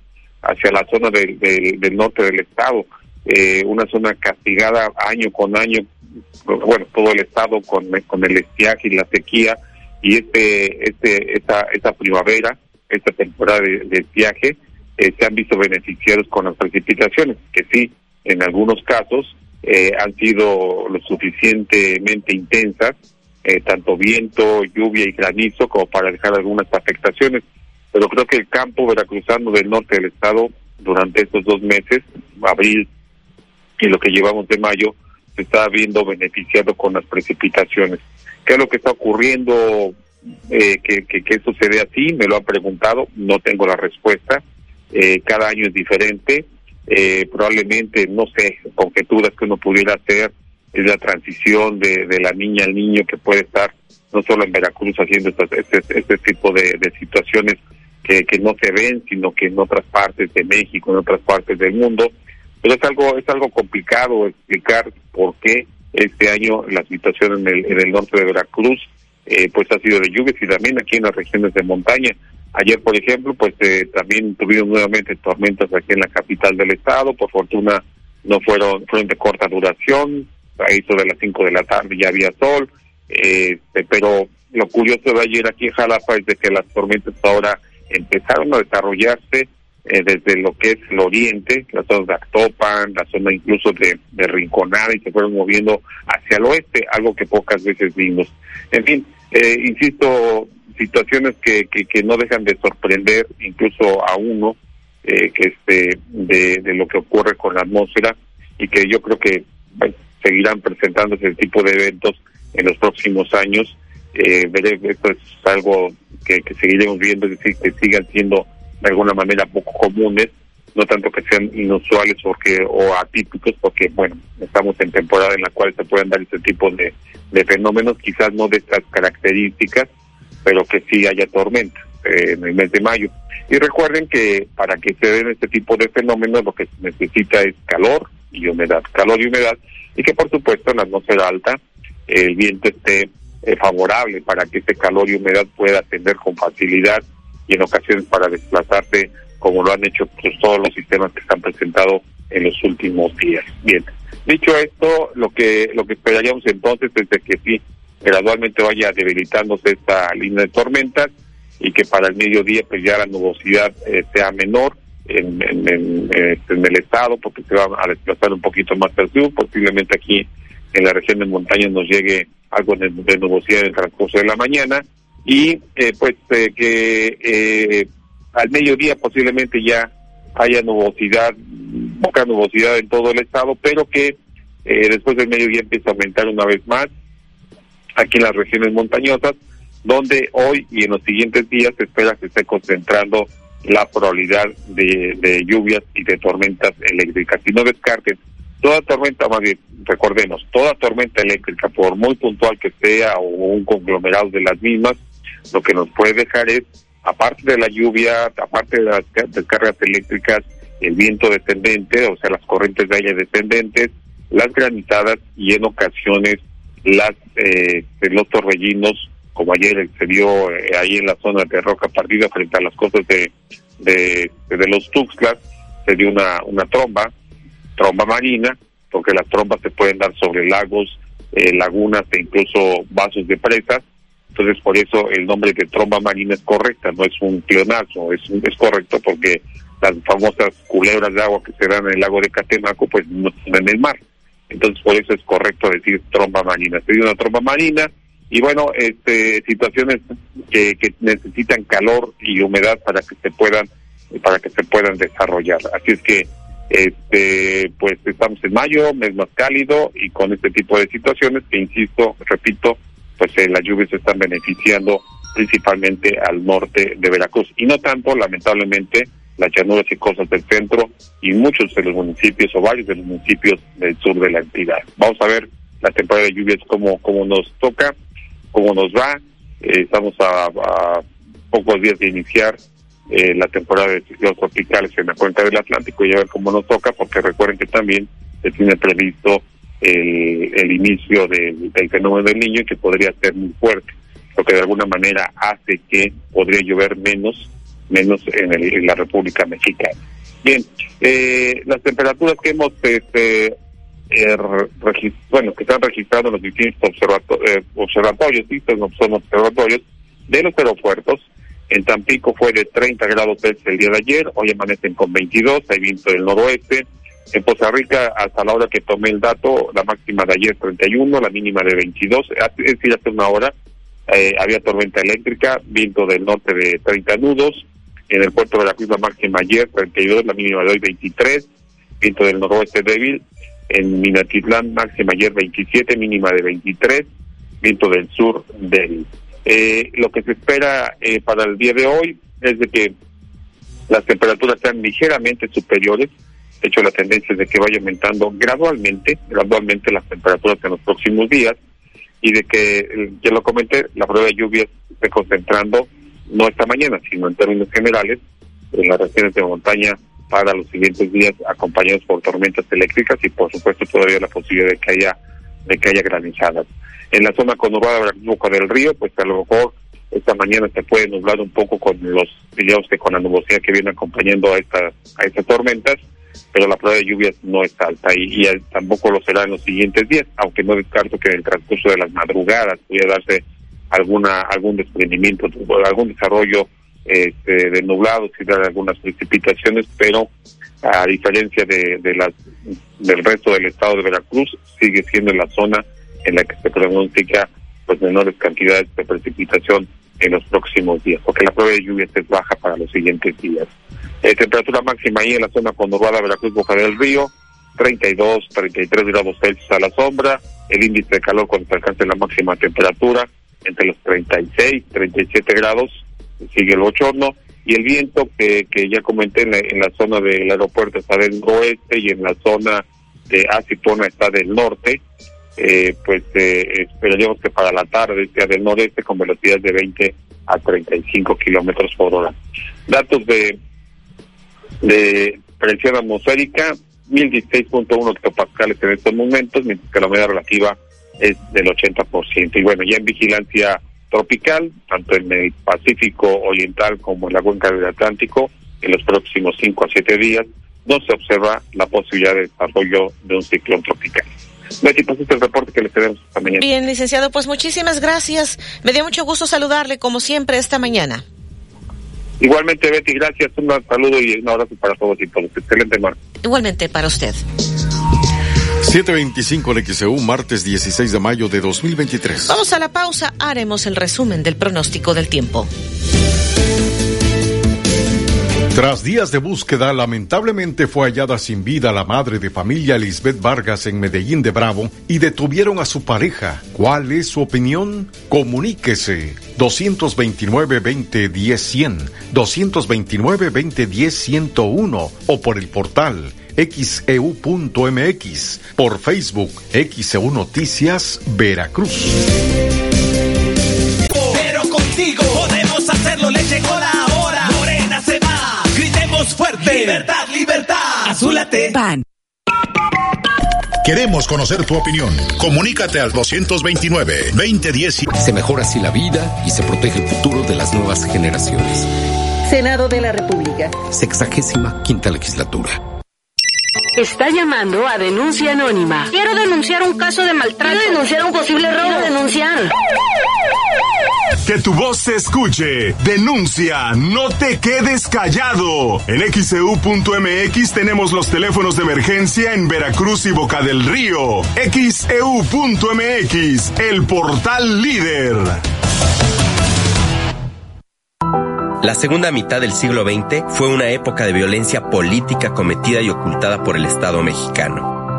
hacia la zona del, del, norte del estado, eh, una zona castigada año con año, bueno, todo el estado con, con el estiaje y la sequía, y este, este, esta, esta primavera, esta temporada de, viaje, eh, se han visto beneficiados con las precipitaciones, que sí, en algunos casos eh, han sido lo suficientemente intensas, eh, tanto viento, lluvia y granizo, como para dejar algunas afectaciones. Pero creo que el campo veracruzano del norte del estado, durante estos dos meses, abril y lo que llevamos de mayo, se está viendo beneficiado con las precipitaciones qué es lo que está ocurriendo, eh, que, que, que, esto se ve así, me lo han preguntado, no tengo la respuesta, eh, cada año es diferente, eh, probablemente, no sé, conjeturas que uno pudiera hacer, es la transición de, de la niña al niño que puede estar no solo en Veracruz haciendo este, este, tipo de, de situaciones que, que no se ven, sino que en otras partes de México, en otras partes del mundo, pero es algo, es algo complicado explicar por qué este año la situación en el, en el norte de Veracruz eh, pues ha sido de lluvias y también aquí en las regiones de montaña. Ayer, por ejemplo, pues eh, también tuvieron nuevamente tormentas aquí en la capital del estado. Por fortuna no fueron, fueron de corta duración. A eso de las 5 de la tarde ya había sol. Eh, pero lo curioso de ayer aquí en Jalapa es de que las tormentas ahora empezaron a desarrollarse eh, desde lo que es el oriente, la zona de Actopan, la zona incluso de, de, Rinconada y se fueron moviendo hacia el oeste, algo que pocas veces vimos. En fin, eh, insisto, situaciones que, que, que, no dejan de sorprender incluso a uno eh, que este de, de, lo que ocurre con la atmósfera y que yo creo que seguirán presentándose ese tipo de eventos en los próximos años. Eh, esto es algo que, que seguiremos viendo, es decir, que sigan siendo de alguna manera poco comunes, no tanto que sean inusuales porque o atípicos, porque bueno, estamos en temporada en la cual se pueden dar este tipo de, de fenómenos, quizás no de estas características, pero que sí haya tormenta. en el mes de mayo. Y recuerden que para que se den este tipo de fenómenos lo que se necesita es calor y humedad, calor y humedad, y que por supuesto en la atmósfera alta el viento esté eh, favorable para que ese calor y humedad pueda atender con facilidad y en ocasiones para desplazarse como lo han hecho pues, todos los sistemas que se han presentado en los últimos días. Bien, dicho esto, lo que lo que esperaríamos entonces es de que sí gradualmente vaya debilitándose esta línea de tormentas y que para el mediodía pues ya la nubosidad eh, sea menor en, en, este, en, el estado porque se va a desplazar un poquito más al sur, posiblemente aquí en la región de montaña nos llegue algo de, nubosidad en el transcurso de la mañana y eh, pues eh, que al mediodía posiblemente ya haya nubosidad, poca nubosidad en todo el estado, pero que después del mediodía empieza a aumentar una vez más aquí en las regiones montañosas, donde hoy y en los siguientes días se espera que esté concentrando la probabilidad de, lluvias y de tormentas eléctricas. Y no descarten, toda tormenta, más bien, recordemos, toda tormenta eléctrica, por muy puntual que sea o un conglomerado de las mismas, lo que nos puede dejar es, aparte de la lluvia, aparte de las descargas eléctricas, el viento descendente, o sea, las corrientes de aire descendentes, las granitadas y en ocasiones las eh, los torbellinos, como ayer se vio eh, ahí en la zona de Roca Partida frente a las costas de, de, de los Tuxtlas, se dio una, una tromba, tromba marina, porque las trombas se pueden dar sobre lagos, eh, lagunas e incluso vasos de presas. Entonces, por eso el nombre de tromba marina es correcta, no es un pionazo, es, es correcto porque las famosas culebras de agua que se dan en el lago de Catemaco, pues no están en el mar. Entonces, por eso es correcto decir tromba marina. Se dio una tromba marina y bueno, este, situaciones que, que necesitan calor y humedad para que se puedan para que se puedan desarrollar. Así es que este pues estamos en mayo, mes más cálido y con este tipo de situaciones que insisto, repito, pues eh, las lluvias están beneficiando principalmente al norte de Veracruz y no tanto lamentablemente las llanuras y cosas del centro y muchos de los municipios o varios de los municipios del sur de la entidad. Vamos a ver la temporada de lluvias cómo, cómo nos toca, cómo nos va. Eh, estamos a, pocos días de iniciar eh, la temporada de ciclones tropicales en la cuenca del Atlántico y a ver cómo nos toca, porque recuerden que también se tiene previsto el, el inicio del fenómeno del niño que podría ser muy fuerte, lo que de alguna manera hace que podría llover menos menos en, la República Mexicana. Bien, eh, las temperaturas que hemos, este, eh, bueno, que se han registrado en los distintos eh, observatorios, son observatorios de los aeropuertos. En Tampico fue de 30 grados el día de ayer, hoy amanecen con 22, hay viento del noroeste. En Poza Rica, hasta la hora que tomé el dato, la máxima de ayer 31, la mínima de 22, es decir, hace una hora había tormenta eléctrica, viento del norte de 30 nudos, en el puerto de la misma máxima ayer 32, la mínima de hoy 23, viento del noroeste débil, en Minatitlán máxima ayer 27, mínima de 23, viento del sur débil. Eh, lo que se espera eh, para el día de hoy es de que las temperaturas sean ligeramente superiores, de hecho la tendencia es de que vaya aumentando gradualmente, gradualmente las temperaturas en los próximos días y de que, ya lo comenté, la prueba de lluvias se esté concentrando no esta mañana, sino en términos generales, en las regiones de montaña para los siguientes días acompañados por tormentas eléctricas y por supuesto todavía la posibilidad de que haya de que haya granizadas. En la zona conurbada de del Río, pues a lo mejor esta mañana se puede nublar un poco con los, digamos que con la nubosidad que viene acompañando a estas a estas tormentas, pero la prueba de lluvias no es alta y, y, tampoco lo será en los siguientes días, aunque no descarto que en el transcurso de las madrugadas pudiera darse alguna algún desprendimiento, algún desarrollo este, de nublados y algunas precipitaciones, pero a diferencia de, de las del resto del estado de Veracruz, sigue siendo la zona en la que se pronostica pues menores cantidades de precipitación en los próximos días, porque la prueba de lluvia es baja para los siguientes días. Eh, temperatura máxima ahí en la zona conurbada Veracruz, Boca del Río, 32, 33 grados Celsius a la sombra, el índice de calor cuando se alcance la máxima temperatura, entre los 36, 37 grados, sigue el bochorno, y el viento que, que ya comenté en la, zona del aeropuerto está del oeste y en la zona de Acipona está del norte, eh, pues eh, esperaríamos que para la tarde sea del noreste con velocidades de 20 a 35 kilómetros por hora. Datos de, de presión atmosférica, 1016.1 hectopascales en estos momentos, mientras que la humedad relativa es del 80%. Y bueno, ya en vigilancia tropical, tanto en el Pacífico Oriental como en la cuenca del Atlántico, en los próximos 5 a 7 días, no se observa la posibilidad de desarrollo de un ciclón tropical. Betty, pues este es el reporte que le tenemos esta mañana. Bien, licenciado, pues muchísimas gracias. Me dio mucho gusto saludarle, como siempre, esta mañana. Igualmente, Betty, gracias. Un saludo y un abrazo para todos y todos. Excelente martes. Igualmente para usted. 725 en XEU, martes 16 de mayo de 2023. Vamos a la pausa, haremos el resumen del pronóstico del tiempo. Tras días de búsqueda, lamentablemente fue hallada sin vida la madre de familia Lisbeth Vargas en Medellín de Bravo y detuvieron a su pareja. ¿Cuál es su opinión? Comuníquese 229-2010-100, 229-2010-101 o por el portal xeu.mx, por Facebook XEU Noticias Veracruz. Pero contigo Libertad, libertad. Azúlate. Pan. Queremos conocer tu opinión. Comunícate al 229-2010. Se mejora así la vida y se protege el futuro de las nuevas generaciones. Senado de la República. Sexagésima quinta legislatura. Está llamando a denuncia anónima. Quiero denunciar un caso de maltrato. Quiero denunciar un posible robo. Quiero denunciar. Que tu voz se escuche. Denuncia. No te quedes callado. En xeu.mx tenemos los teléfonos de emergencia en Veracruz y Boca del Río. xeu.mx, el portal líder. La segunda mitad del siglo XX fue una época de violencia política cometida y ocultada por el Estado mexicano.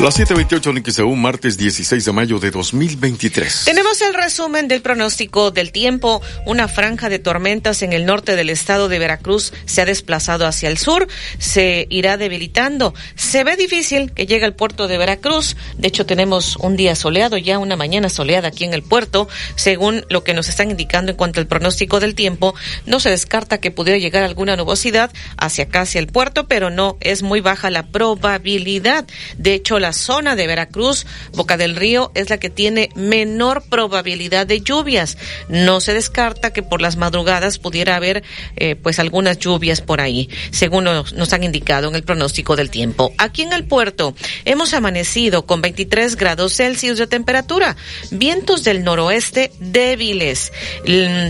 Las 7:28 en XEU, martes 16 de mayo de 2023. Tenemos el resumen del pronóstico del tiempo. Una franja de tormentas en el norte del estado de Veracruz se ha desplazado hacia el sur, se irá debilitando. Se ve difícil que llegue al puerto de Veracruz. De hecho, tenemos un día soleado, ya una mañana soleada aquí en el puerto. Según lo que nos están indicando en cuanto al pronóstico del tiempo, no se descarta que pudiera llegar alguna nubosidad hacia acá, hacia el puerto, pero no es muy baja la probabilidad. De hecho, la zona de Veracruz, Boca del Río, es la que tiene menor probabilidad de lluvias. No se descarta que por las madrugadas pudiera haber eh, pues algunas lluvias por ahí, según nos, han indicado en el pronóstico del tiempo. Aquí en el puerto hemos amanecido con 23 grados Celsius de temperatura, vientos del noroeste débiles.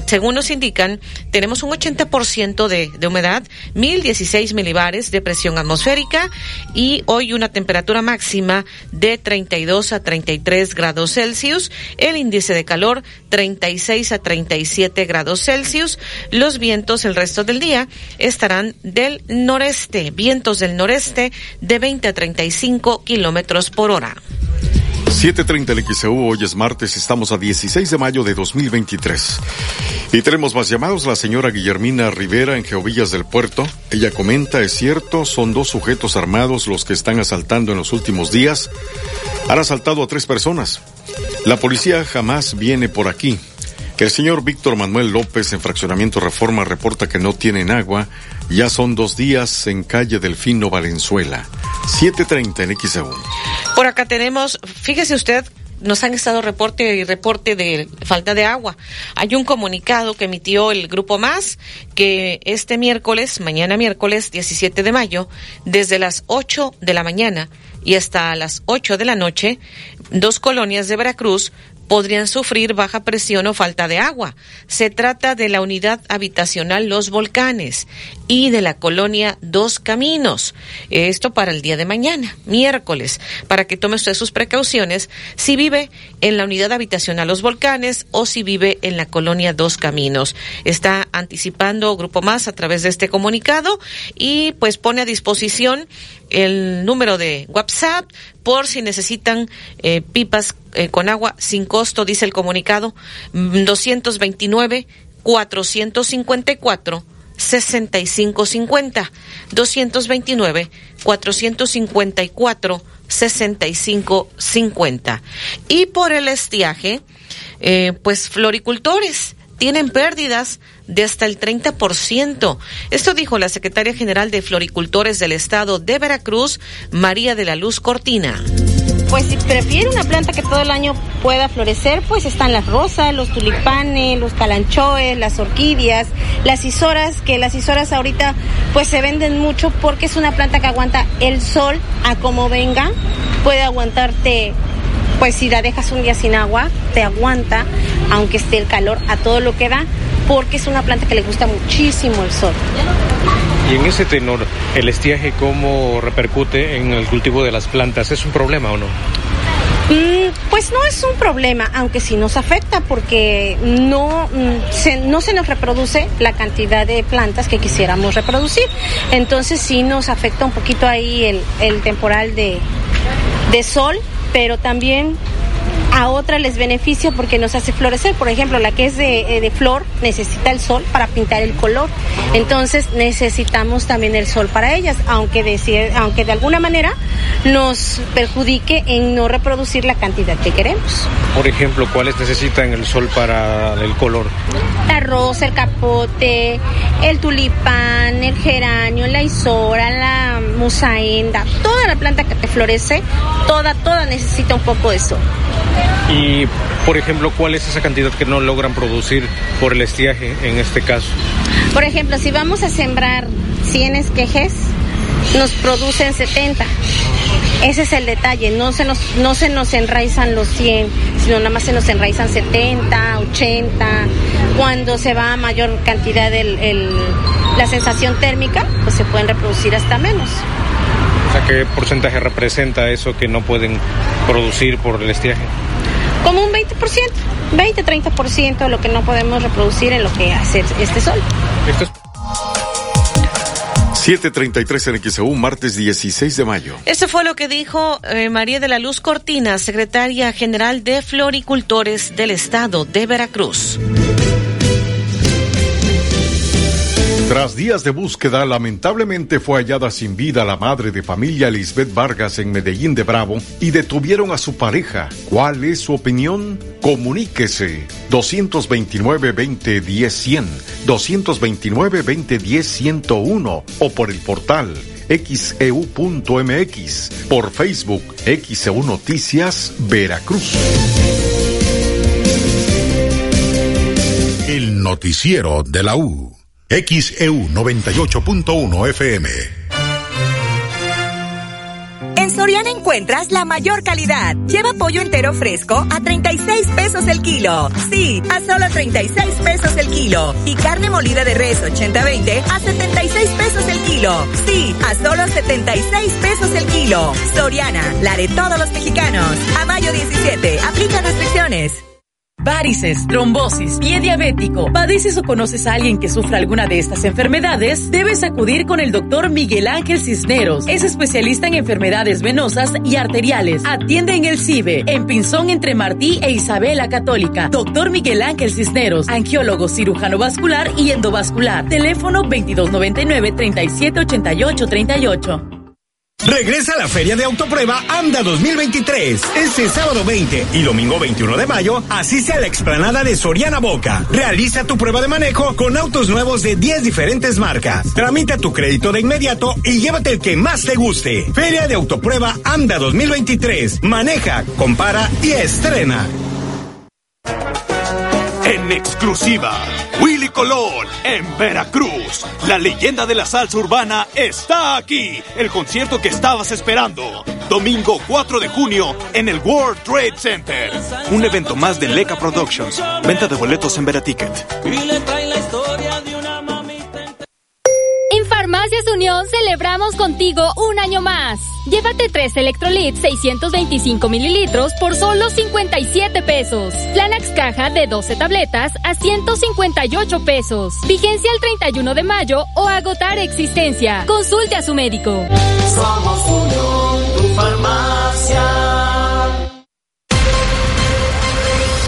Según nos indican, tenemos un 80% de, de humedad, 1016 milibares de presión atmosférica y hoy una temperatura máxima de 32 a 33 grados Celsius, el índice de calor 36 a 37 grados Celsius, los vientos el resto del día estarán del noreste, vientos del noreste de 20 a 35 kilómetros por hora. 7.30 el XEU, hoy es martes, estamos a 16 de mayo de 2023. Y tenemos más llamados, la señora Guillermina Rivera en Geovillas del Puerto. Ella comenta, es cierto, son dos sujetos armados los que están asaltando en los últimos días. Han asaltado a tres personas. La policía jamás viene por aquí. El señor Víctor Manuel López en Fraccionamiento Reforma reporta que no tienen agua. Ya son dos días en calle Delfino Valenzuela. 7.30 en XEU. Por acá tenemos, fíjese usted, nos han estado reporte y reporte de falta de agua. Hay un comunicado que emitió el Grupo Más que este miércoles, mañana miércoles 17 de mayo, desde las 8 de la mañana y hasta las 8 de la noche, dos colonias de Veracruz podrían sufrir baja presión o falta de agua. Se trata de la unidad habitacional Los Volcanes y de la colonia Dos Caminos. Esto para el día de mañana, miércoles, para que tome usted sus precauciones si vive en la unidad habitacional Los Volcanes o si vive en la colonia Dos Caminos. Está anticipando Grupo Más a través de este comunicado y pues pone a disposición el número de WhatsApp por si necesitan eh, pipas eh, con agua sin costo, dice el comunicado, 229 454 6550 229 454 6550 y por el estiaje eh, pues floricultores tienen pérdidas de hasta el 30%. Esto dijo la secretaria general de Floricultores del Estado de Veracruz, María de la Luz Cortina. Pues si prefiere una planta que todo el año pueda florecer, pues están las rosas, los tulipanes, los calanchoes, las orquídeas, las isoras, que las isoras ahorita pues se venden mucho porque es una planta que aguanta el sol a como venga, puede aguantarte pues si la dejas un día sin agua, te aguanta, aunque esté el calor a todo lo que da, porque es una planta que le gusta muchísimo el sol. Y en ese tenor, ¿el estiaje cómo repercute en el cultivo de las plantas? ¿Es un problema o no? Mm, pues no es un problema, aunque sí nos afecta porque no, mm, se, no se nos reproduce la cantidad de plantas que quisiéramos reproducir. Entonces sí nos afecta un poquito ahí el, el temporal de, de sol, pero también a otras les beneficia porque nos hace florecer. Por ejemplo, la que es de, eh, de, flor necesita el sol para pintar el color. Entonces necesitamos también el sol para ellas, aunque de, aunque de alguna manera nos perjudique en no reproducir la cantidad que queremos. Por ejemplo, ¿cuáles necesitan el sol para el color? La rosa, el capote, el tulipán, el geranio, la isora, la musaenda, toda la planta que te florece, toda, toda necesita un poco de sol. Y, por ejemplo, ¿cuál es esa cantidad que no logran producir por el estiaje en este caso? Por ejemplo, si vamos a sembrar 100 esquejes, nos producen 70. Ese es el detalle, no se nos, no se nos enraizan los 100, sino nada más se nos enraizan 70, 80. Cuando se va a mayor cantidad el, la sensación térmica, pues se pueden reproducir hasta menos. ¿Qué porcentaje representa eso que no pueden producir por el estiaje? Como un 20%, 20-30% de lo que no podemos reproducir en lo que hace este sol. Esto es 733 en XEU, martes 16 de mayo. Eso fue lo que dijo eh, María de la Luz Cortina, secretaria general de Floricultores del Estado de Veracruz. Tras días de búsqueda, lamentablemente fue hallada sin vida la madre de familia Lisbeth Vargas en Medellín de Bravo y detuvieron a su pareja. ¿Cuál es su opinión? Comuníquese 229-2010-100, 229-2010-101 o por el portal xeu.mx, por Facebook XEU Noticias Veracruz. El noticiero de la U. XEU 98.1 FM. En Soriana encuentras la mayor calidad. Lleva pollo entero fresco a 36 pesos el kilo. Sí, a solo 36 pesos el kilo. Y carne molida de res 80-20 a 76 pesos el kilo. Sí, a solo 76 pesos el kilo. Soriana, la de todos los mexicanos. A mayo 17, aplica restricciones. Varices, trombosis, pie diabético. ¿Padeces o conoces a alguien que sufra alguna de estas enfermedades? Debes acudir con el doctor Miguel Ángel Cisneros. Es especialista en enfermedades venosas y arteriales. Atiende en el CIBE, en Pinzón entre Martí e Isabela Católica. Doctor Miguel Ángel Cisneros, angiólogo cirujano vascular y endovascular. Teléfono 2299 3788 38. Regresa a la Feria de Autoprueba AMDA 2023. Este sábado 20 y domingo 21 de mayo, asiste a la explanada de Soriana Boca. Realiza tu prueba de manejo con autos nuevos de 10 diferentes marcas. Tramita tu crédito de inmediato y llévate el que más te guste. Feria de Autoprueba AMDA 2023. Maneja, compara y estrena. En exclusiva Willy Colón en Veracruz. La leyenda de la salsa urbana está aquí. El concierto que estabas esperando. Domingo 4 de junio en el World Trade Center. Un evento más de Leca Productions. Venta de boletos en Veraticket. Farmacias Unión celebramos contigo un año más. Llévate tres Electrolit 625 mililitros por solo 57 pesos. Flanax caja de 12 tabletas a 158 pesos. Vigencia el 31 de mayo o agotar existencia. Consulte a su médico. Somos Unión, tu farmacia.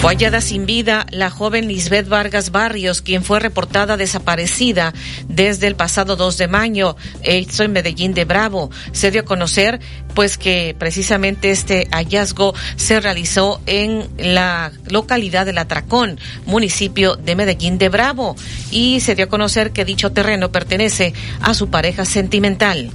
Fue hallada sin vida la joven Lisbeth Vargas Barrios, quien fue reportada desaparecida desde el pasado 2 de mayo. Esto en Medellín de Bravo. Se dio a conocer, pues, que precisamente este hallazgo se realizó en la localidad de La Tracón, municipio de Medellín de Bravo. Y se dio a conocer que dicho terreno pertenece a su pareja sentimental.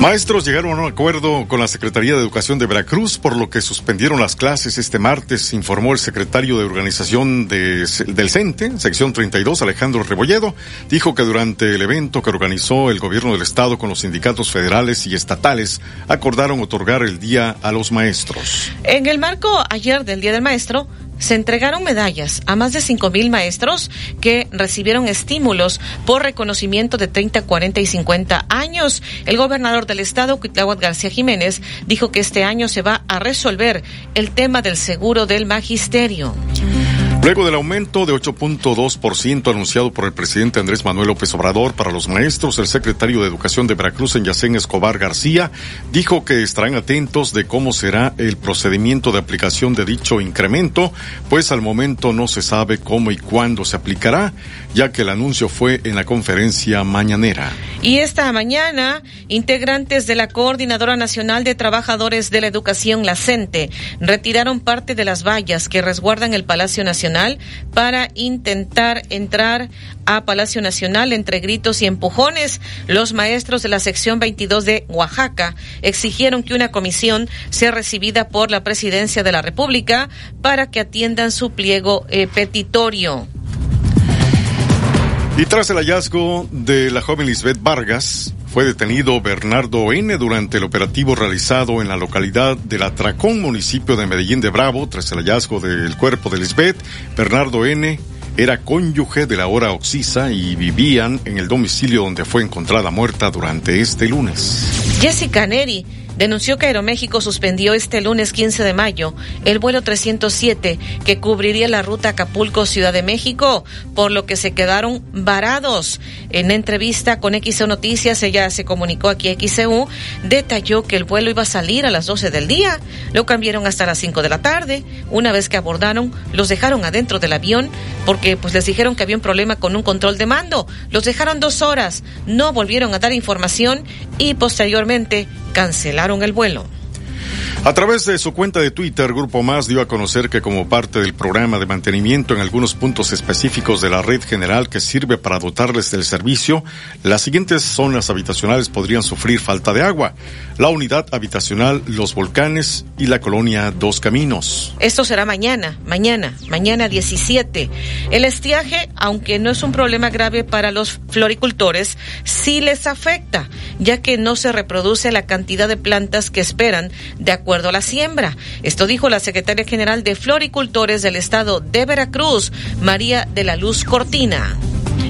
Maestros llegaron a un acuerdo con la Secretaría de Educación de Veracruz, por lo que suspendieron las clases este martes, informó el secretario de organización de- del CENTE, sección 32, Alejandro Rebolledo. Dijo que durante el evento que organizó el gobierno del estado con los sindicatos federales y estatales, acordaron otorgar el día a los maestros. En el marco ayer del Día del Maestro, se entregaron medallas a más de cinco mil maestros que recibieron estímulos por reconocimiento de 30, 40 y 50 años. El gobernador del estado, Cuitláhuac García Jiménez, dijo que este año se va a resolver el tema del seguro del magisterio. Luego del aumento de 8.2% anunciado por el presidente Andrés Manuel López Obrador para los maestros, el secretario de Educación de Veracruz, Yacén Escobar García, dijo que estarán atentos de cómo será el procedimiento de aplicación de dicho incremento, pues al momento no se sabe cómo y cuándo se aplicará, ya que el anuncio fue en la conferencia mañanera. Y esta mañana, integrantes de la Coordinadora Nacional de Trabajadores de la Educación, la CENTE, retiraron parte de las vallas que resguardan el Palacio Nacional para intentar entrar a Palacio Nacional entre gritos y empujones. Los maestros de la sección 22 de Oaxaca exigieron que una comisión sea recibida por la Presidencia de la República para que atiendan su pliego eh, petitorio. Y tras el hallazgo de la joven Lisbeth Vargas, fue detenido Bernardo N. durante el operativo realizado en la localidad del Atracón, municipio de Medellín de Bravo. Tras el hallazgo del cuerpo de Lisbeth, Bernardo N. era cónyuge de la hora Oxisa y vivían en el domicilio donde fue encontrada muerta durante este lunes. Jessica Neri denunció que Aeroméxico suspendió este lunes 15 de mayo el vuelo 307 que cubriría la ruta Acapulco-Ciudad de México, por lo que se quedaron varados. En entrevista con XEU Noticias, ella se comunicó aquí a XEU, detalló que el vuelo iba a salir a las 12 del día, lo cambiaron hasta las 5 de la tarde. Una vez que abordaron, los dejaron adentro del avión porque pues les dijeron que había un problema con un control de mando. Los dejaron dos horas, no volvieron a dar información y posteriormente cancelaron el vuelo. A través de su cuenta de Twitter, Grupo Más dio a conocer que como parte del programa de mantenimiento en algunos puntos específicos de la red general que sirve para dotarles del servicio, las siguientes zonas habitacionales podrían sufrir falta de agua. La unidad habitacional Los Volcanes y la colonia Dos Caminos. Esto será mañana, mañana, mañana 17. El estiaje, aunque no es un problema grave para los floricultores, sí les afecta, ya que no se reproduce la cantidad de plantas que esperan acuerdo a la siembra. Esto dijo la secretaria general de Floricultores del estado de Veracruz, María de la Luz Cortina.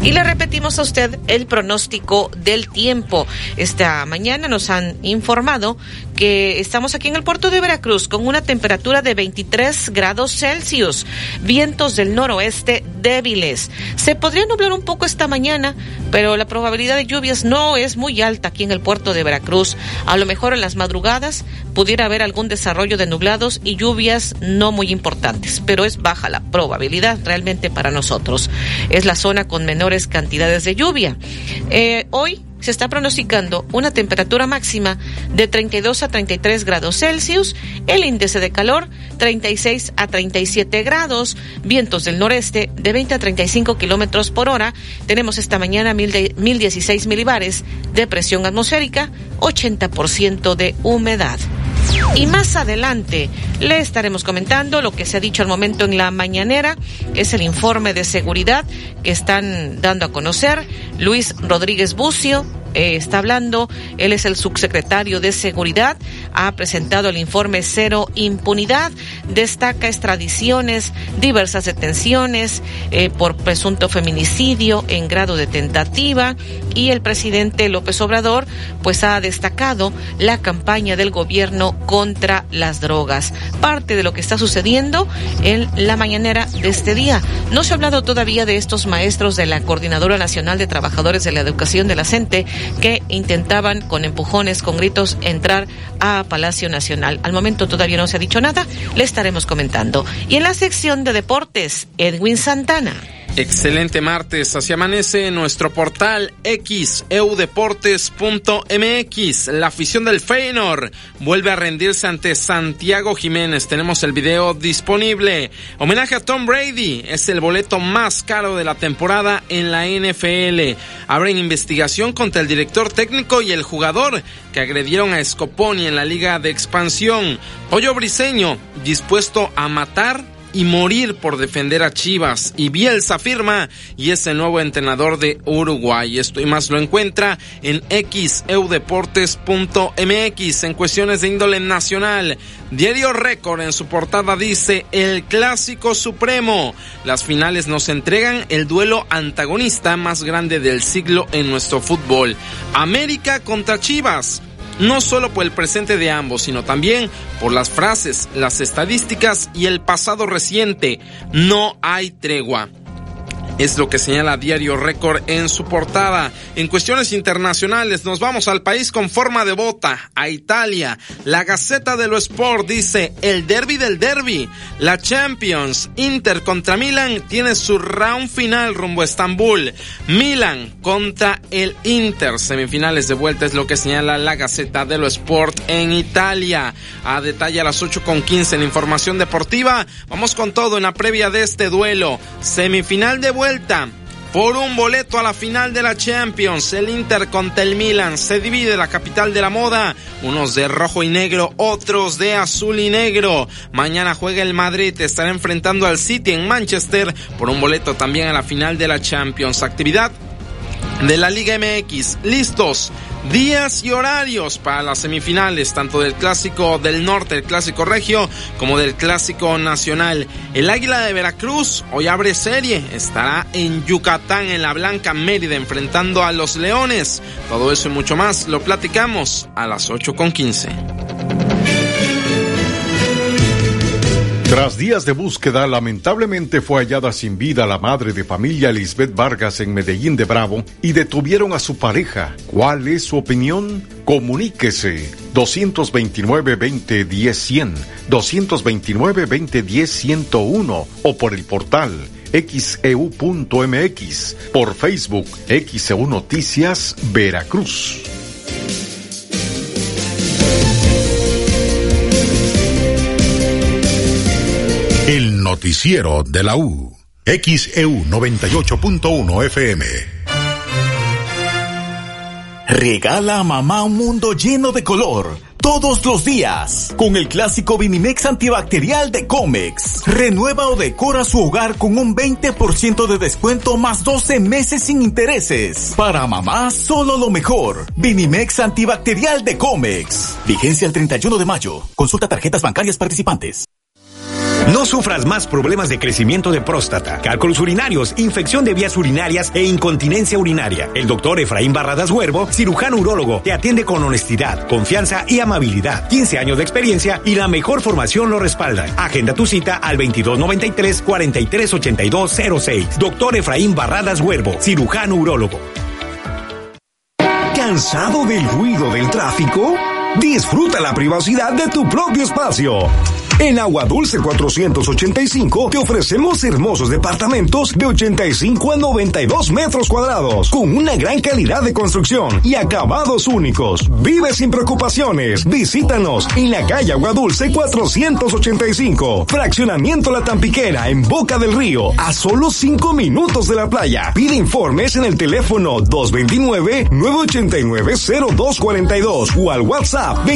Y le repetimos a usted el pronóstico del tiempo. Esta mañana nos han informado estamos aquí en el puerto de Veracruz con una temperatura de 23 grados Celsius, vientos del noroeste débiles. Se podría nublar un poco esta mañana, pero la probabilidad de lluvias no es muy alta aquí en el puerto de Veracruz. A lo mejor en las madrugadas pudiera haber algún desarrollo de nublados y lluvias no muy importantes, pero es baja la probabilidad realmente para nosotros. Es la zona con menores cantidades de lluvia. Eh, hoy se está pronosticando una temperatura máxima de 32 a 33 grados Celsius, el índice de calor 36 a 37 grados, vientos del noreste de 20 a 35 kilómetros por hora. Tenemos esta mañana 1016 milibares de presión atmosférica, 80% de humedad. Y más adelante le estaremos comentando lo que se ha dicho al momento en la mañanera, es el informe de seguridad que están dando a conocer Luis Rodríguez Bucio, eh, está hablando. Él es el subsecretario de Seguridad. Ha presentado el informe Cero Impunidad. Destaca extradiciones, diversas detenciones eh, por presunto feminicidio en grado de tentativa. Y el presidente López Obrador, pues ha destacado la campaña del gobierno contra las drogas. Parte de lo que está sucediendo en la mañanera de este día. No se ha hablado todavía de estos maestros de la Coordinadora Nacional de Trabajadores de la Educación de la CENTE que intentaban con empujones, con gritos, entrar a Palacio Nacional. Al momento todavía no se ha dicho nada, le estaremos comentando. Y en la sección de deportes, Edwin Santana. Excelente martes, así amanece nuestro portal xeudeportes.mx. La afición del Feyenoord vuelve a rendirse ante Santiago Jiménez. Tenemos el video disponible. Homenaje a Tom Brady es el boleto más caro de la temporada en la NFL. Abren investigación contra el director técnico y el jugador que agredieron a Scoponi en la liga de expansión. Pollo Briseño dispuesto a matar y morir por defender a Chivas. Y Bielsa firma y es el nuevo entrenador de Uruguay. Esto y más lo encuentra en xeudeportes.mx en cuestiones de índole nacional. Diario Récord en su portada dice el clásico supremo. Las finales nos entregan el duelo antagonista más grande del siglo en nuestro fútbol. América contra Chivas no solo por el presente de ambos, sino también por las frases, las estadísticas y el pasado reciente. No hay tregua. Es lo que señala Diario Récord en su portada. En cuestiones internacionales nos vamos al país con forma de bota, a Italia. La Gaceta de lo Sport dice, el derby del derby. La Champions, Inter contra Milan, tiene su round final rumbo a Estambul. Milan contra el Inter, semifinales de vuelta es lo que señala la Gaceta de lo Sport en Italia. A detalle a las 8 con 15 en información deportiva. Vamos con todo en la previa de este duelo. Semifinal de vuelta por un boleto a la final de la Champions. El Inter contra el Milan se divide la capital de la moda, unos de rojo y negro, otros de azul y negro. Mañana juega el Madrid, estará enfrentando al City en Manchester por un boleto también a la final de la Champions. Actividad de la Liga MX. Listos. Días y horarios para las semifinales, tanto del Clásico del Norte, el Clásico Regio, como del Clásico Nacional. El Águila de Veracruz hoy abre serie, estará en Yucatán, en la Blanca Mérida, enfrentando a los Leones. Todo eso y mucho más lo platicamos a las 8 Tras días de búsqueda, lamentablemente fue hallada sin vida la madre de familia Lisbeth Vargas en Medellín de Bravo y detuvieron a su pareja. ¿Cuál es su opinión? Comuníquese 229-2010-100, 229-2010-101 o por el portal xeu.mx, por Facebook XEU Noticias Veracruz. El noticiero de la U. XEU 98.1 FM. Regala a mamá un mundo lleno de color. Todos los días, con el clásico Vinimex antibacterial de Comex. Renueva o decora su hogar con un 20% de descuento más 12 meses sin intereses. Para mamá, solo lo mejor. Vinimex antibacterial de Comex. Vigencia el 31 de mayo. Consulta tarjetas bancarias participantes. No sufras más problemas de crecimiento de próstata, cálculos urinarios, infección de vías urinarias e incontinencia urinaria. El doctor Efraín Barradas Huervo, cirujano urólogo, te atiende con honestidad, confianza y amabilidad. 15 años de experiencia y la mejor formación lo respaldan. Agenda tu cita al 2293 438206. Doctor Efraín Barradas Huervo, cirujano urólogo. ¿Cansado del ruido del tráfico? Disfruta la privacidad de tu propio espacio. En Agua Dulce 485 te ofrecemos hermosos departamentos de 85 a 92 metros cuadrados, con una gran calidad de construcción y acabados únicos. Vive sin preocupaciones. Visítanos en la calle Agua Dulce 485. Fraccionamiento La Tampiquera en Boca del Río, a solo 5 minutos de la playa. Pide informes en el teléfono 229-989-0242 o al WhatsApp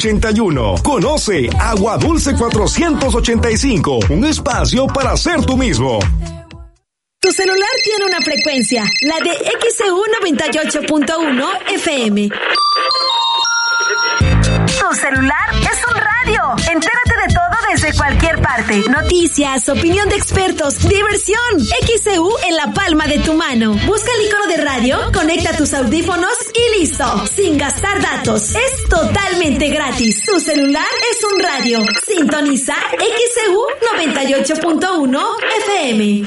2295-097181. Conoce Agua Dulce 485, un espacio para ser tú mismo. Tu celular tiene una frecuencia, la de XEU 98.1 FM. Tu celular es un radio. Entérate de todo desde cualquier parte. Noticias, opinión de expertos, diversión. XEU en la palma de tu mano. Busca el icono de radio, conecta tus audífonos y listo. Sin gastar datos. Es totalmente gratis. Tu celular es un radio. Sintoniza XEU 98.1 FM.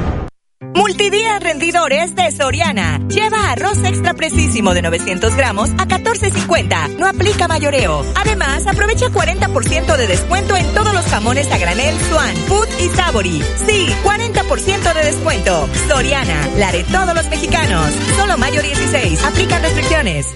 Multidía Rendidores de Soriana. Lleva arroz extra precisísimo de 900 gramos a 14.50. No aplica mayoreo. Además, aprovecha 40% de descuento en todos los jamones a granel Swan, Food y Savory. Sí, 40% de descuento. Soriana, la de todos los mexicanos. Solo mayo 16. Aplican restricciones.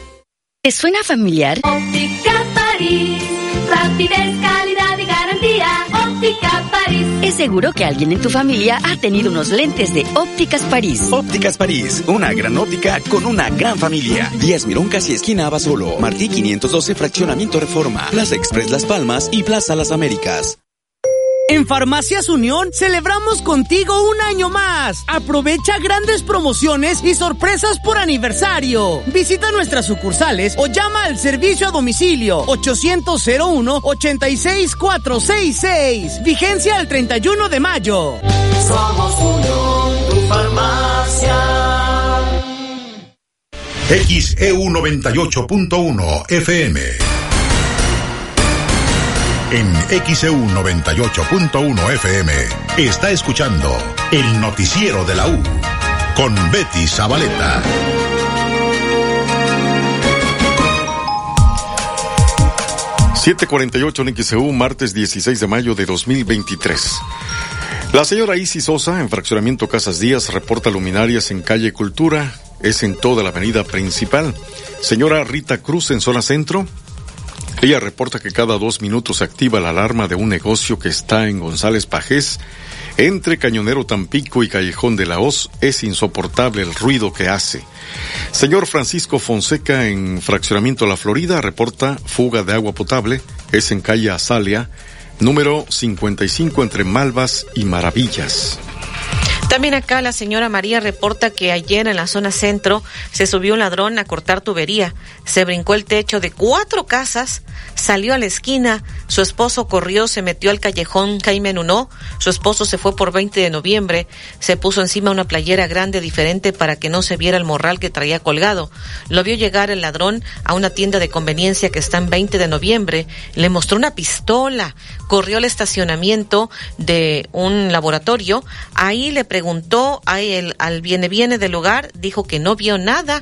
¿Te suena familiar? Óptica París. Rapidez, calidad y garantía. Óptica París. Es seguro que alguien en tu familia ha tenido unos lentes de Ópticas París. Ópticas París, una gran óptica con una gran familia. Díaz Mirón casi esquina Abasolo. Martí 512 Fraccionamiento Reforma. Plaza Express Las Palmas y Plaza Las Américas. En Farmacias Unión celebramos contigo un año más. Aprovecha grandes promociones y sorpresas por aniversario. Visita nuestras sucursales o llama al servicio a domicilio 800-01-86466. Vigencia el 31 de mayo. Somos Unión, tu farmacia. XEU 98.1 FM. En XEU 98.1 FM está escuchando el noticiero de la U con Betty Zabaleta. ...748 en XEU, martes 16 de mayo de 2023. La señora Isis Sosa, en Fraccionamiento Casas Díaz, reporta luminarias en calle Cultura, es en toda la avenida principal. Señora Rita Cruz, en zona centro, ella reporta que cada dos minutos activa la alarma de un negocio que está en González Pajés. Entre Cañonero Tampico y Callejón de la Hoz es insoportable el ruido que hace. Señor Francisco Fonseca en Fraccionamiento La Florida reporta fuga de agua potable. Es en calle Azalia, número 55 entre Malvas y Maravillas. También acá la señora María reporta que ayer en la zona centro se subió un ladrón a cortar tubería, se brincó el techo de cuatro casas, salió a la esquina, su esposo corrió, se metió al callejón Jaime Nunó, su esposo se fue por 20 de noviembre, se puso encima una playera grande diferente para que no se viera el morral que traía colgado. Lo vio llegar el ladrón a una tienda de conveniencia que está en 20 de noviembre, le mostró una pistola, corrió al estacionamiento de un laboratorio, ahí le preguntó al viene viene del lugar, dijo que no vio nada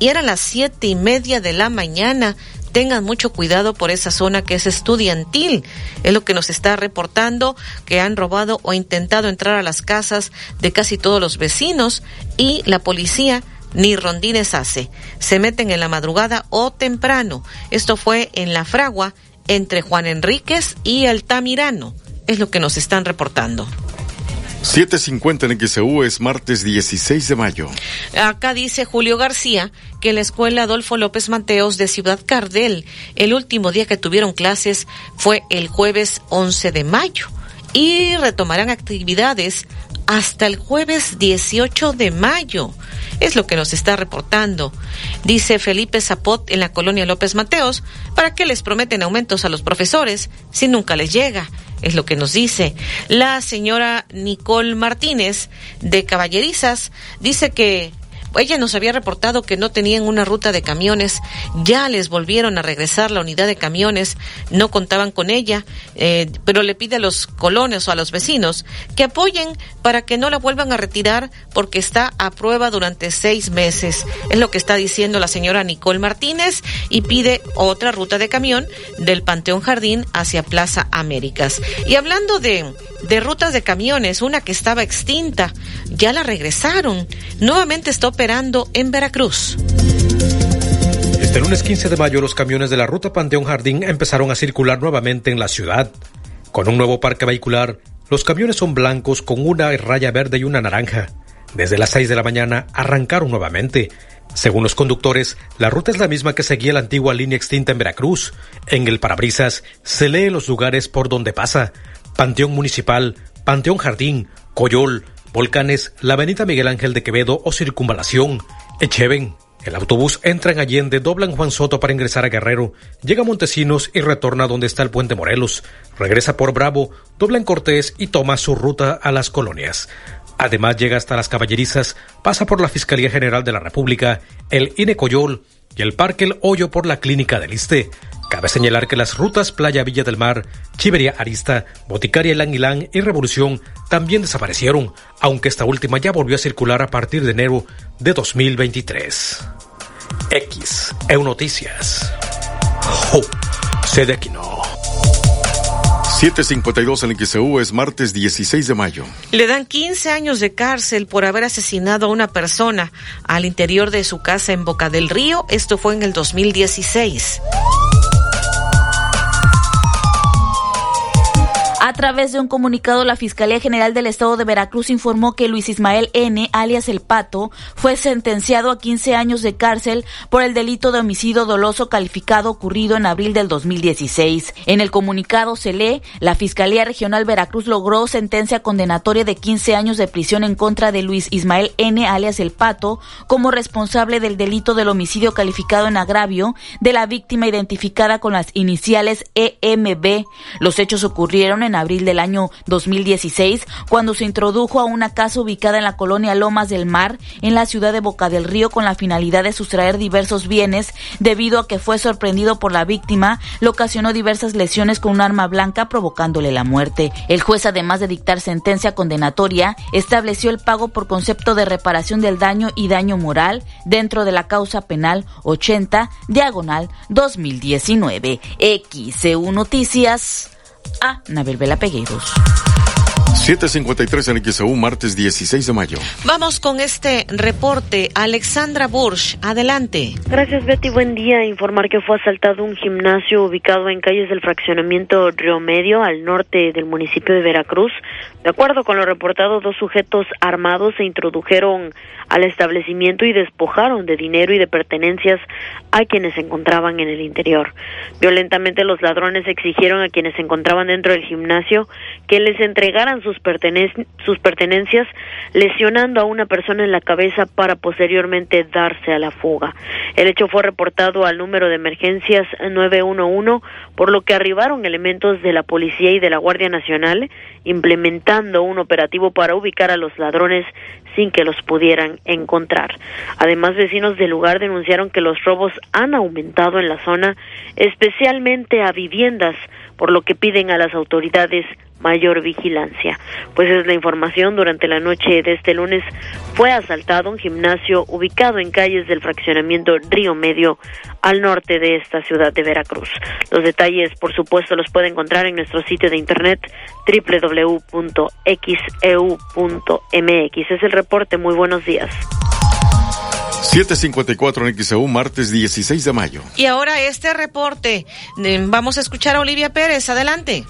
y eran las siete y media de la mañana. Tengan mucho cuidado por esa zona que es estudiantil. Es lo que nos está reportando que han robado o intentado entrar a las casas de casi todos los vecinos y la policía ni rondines hace. Se meten en la madrugada o temprano. Esto fue en La Fragua, entre Juan Enríquez y Altamirano. Es lo que nos están reportando. 7.50 en XEU es martes 16 de mayo. Acá dice Julio García que la escuela Adolfo López Mateos de Ciudad Cardel, el último día que tuvieron clases fue el jueves 11 de mayo y retomarán actividades hasta el jueves 18 de mayo. Es lo que nos está reportando. Dice Felipe Zapot en la colonia López Mateos, ¿para qué les prometen aumentos a los profesores si nunca les llega? Es lo que nos dice. La señora Nicole Martínez de Caballerizas dice que ella nos había reportado que no tenían una ruta de camiones, ya les volvieron a regresar la unidad de camiones, no contaban con ella, eh, pero le pide a los colones o a los vecinos que apoyen para que no la vuelvan a retirar porque está a prueba durante seis meses. Es lo que está diciendo la señora Nicole Martínez y pide otra ruta de camión del Panteón Jardín hacia Plaza Américas. Y hablando de, de rutas de camiones, una que estaba extinta, ya la regresaron. Nuevamente está operando en Veracruz. Este lunes 15 de mayo los camiones de la ruta Panteón Jardín empezaron a circular nuevamente en la ciudad. Con un nuevo parque vehicular, los camiones son blancos con una raya verde y una naranja. Desde las 6 de la mañana arrancaron nuevamente. Según los conductores, la ruta es la misma que seguía la antigua línea extinta en Veracruz. En el parabrisas se lee los lugares por donde pasa. Panteón Municipal, Panteón Jardín, Coyol, Volcanes, la Avenida Miguel Ángel de Quevedo o Circunvalación, Echeven. El autobús entra en Allende, dobla en Juan Soto para ingresar a Guerrero, llega a Montesinos y retorna donde está el puente Morelos, regresa por Bravo, dobla en Cortés y toma su ruta a las colonias. Además llega hasta las caballerizas, pasa por la Fiscalía General de la República, el INE Coyol y el Parque El Hoyo por la Clínica del Iste. Cabe señalar que las rutas Playa Villa del Mar, Chivería Arista, Boticaria Ilán y Revolución también desaparecieron, aunque esta última ya volvió a circular a partir de enero de 2023. X, EU Noticias. Oh, sede aquí no. 752 en XEU es martes 16 de mayo. Le dan 15 años de cárcel por haber asesinado a una persona al interior de su casa en Boca del Río. Esto fue en el 2016. A través de un comunicado, la Fiscalía General del Estado de Veracruz informó que Luis Ismael N., alias El Pato, fue sentenciado a 15 años de cárcel por el delito de homicidio doloso calificado ocurrido en abril del 2016. En el comunicado se lee, la Fiscalía Regional Veracruz logró sentencia condenatoria de 15 años de prisión en contra de Luis Ismael N., alias El Pato, como responsable del delito del homicidio calificado en agravio de la víctima identificada con las iniciales EMB. Los hechos ocurrieron en abril del año 2016, cuando se introdujo a una casa ubicada en la colonia Lomas del Mar, en la ciudad de Boca del Río, con la finalidad de sustraer diversos bienes, debido a que fue sorprendido por la víctima, le ocasionó diversas lesiones con un arma blanca, provocándole la muerte. El juez, además de dictar sentencia condenatoria, estableció el pago por concepto de reparación del daño y daño moral dentro de la causa penal 80, diagonal 2019. XCU Noticias a Nabel Vela Pegueros. 753 en XEU, martes 16 de mayo. Vamos con este reporte. Alexandra Bursch, adelante. Gracias, Betty. Buen día. Informar que fue asaltado un gimnasio ubicado en calles del fraccionamiento Río Medio, al norte del municipio de Veracruz. De acuerdo con lo reportado, dos sujetos armados se introdujeron al establecimiento y despojaron de dinero y de pertenencias a quienes se encontraban en el interior. Violentamente los ladrones exigieron a quienes se encontraban dentro del gimnasio que les entregaran sus, pertenencias, lesionando a una persona en la cabeza para posteriormente darse a la fuga. El hecho fue reportado al número de emergencias 911, por lo que arribaron elementos de la policía y de la Guardia Nacional, implementando un operativo para ubicar a los ladrones sin que los pudieran encontrar. Además, vecinos del lugar denunciaron que los robos han aumentado en la zona, especialmente a viviendas, por lo que piden a las autoridades mayor vigilancia. Pues es la información, durante la noche de este lunes fue asaltado un gimnasio ubicado en calles del fraccionamiento Río Medio al norte de esta ciudad de Veracruz. Los detalles, por supuesto, los puede encontrar en nuestro sitio de internet www.xeu.mx. Es el reporte, muy buenos días. 754 en XEU, martes 16 de mayo. Y ahora este reporte, vamos a escuchar a Olivia Pérez, adelante.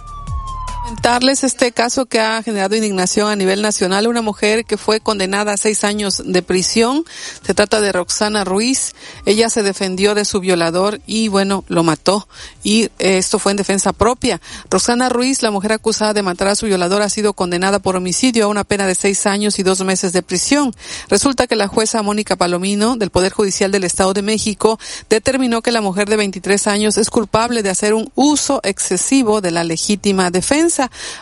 Comentarles este caso que ha generado indignación a nivel nacional. Una mujer que fue condenada a seis años de prisión. Se trata de Roxana Ruiz. Ella se defendió de su violador y bueno, lo mató. Y esto fue en defensa propia. Roxana Ruiz, la mujer acusada de matar a su violador, ha sido condenada por homicidio a una pena de seis años y dos meses de prisión. Resulta que la jueza Mónica Palomino del Poder Judicial del Estado de México determinó que la mujer de 23 años es culpable de hacer un uso excesivo de la legítima defensa,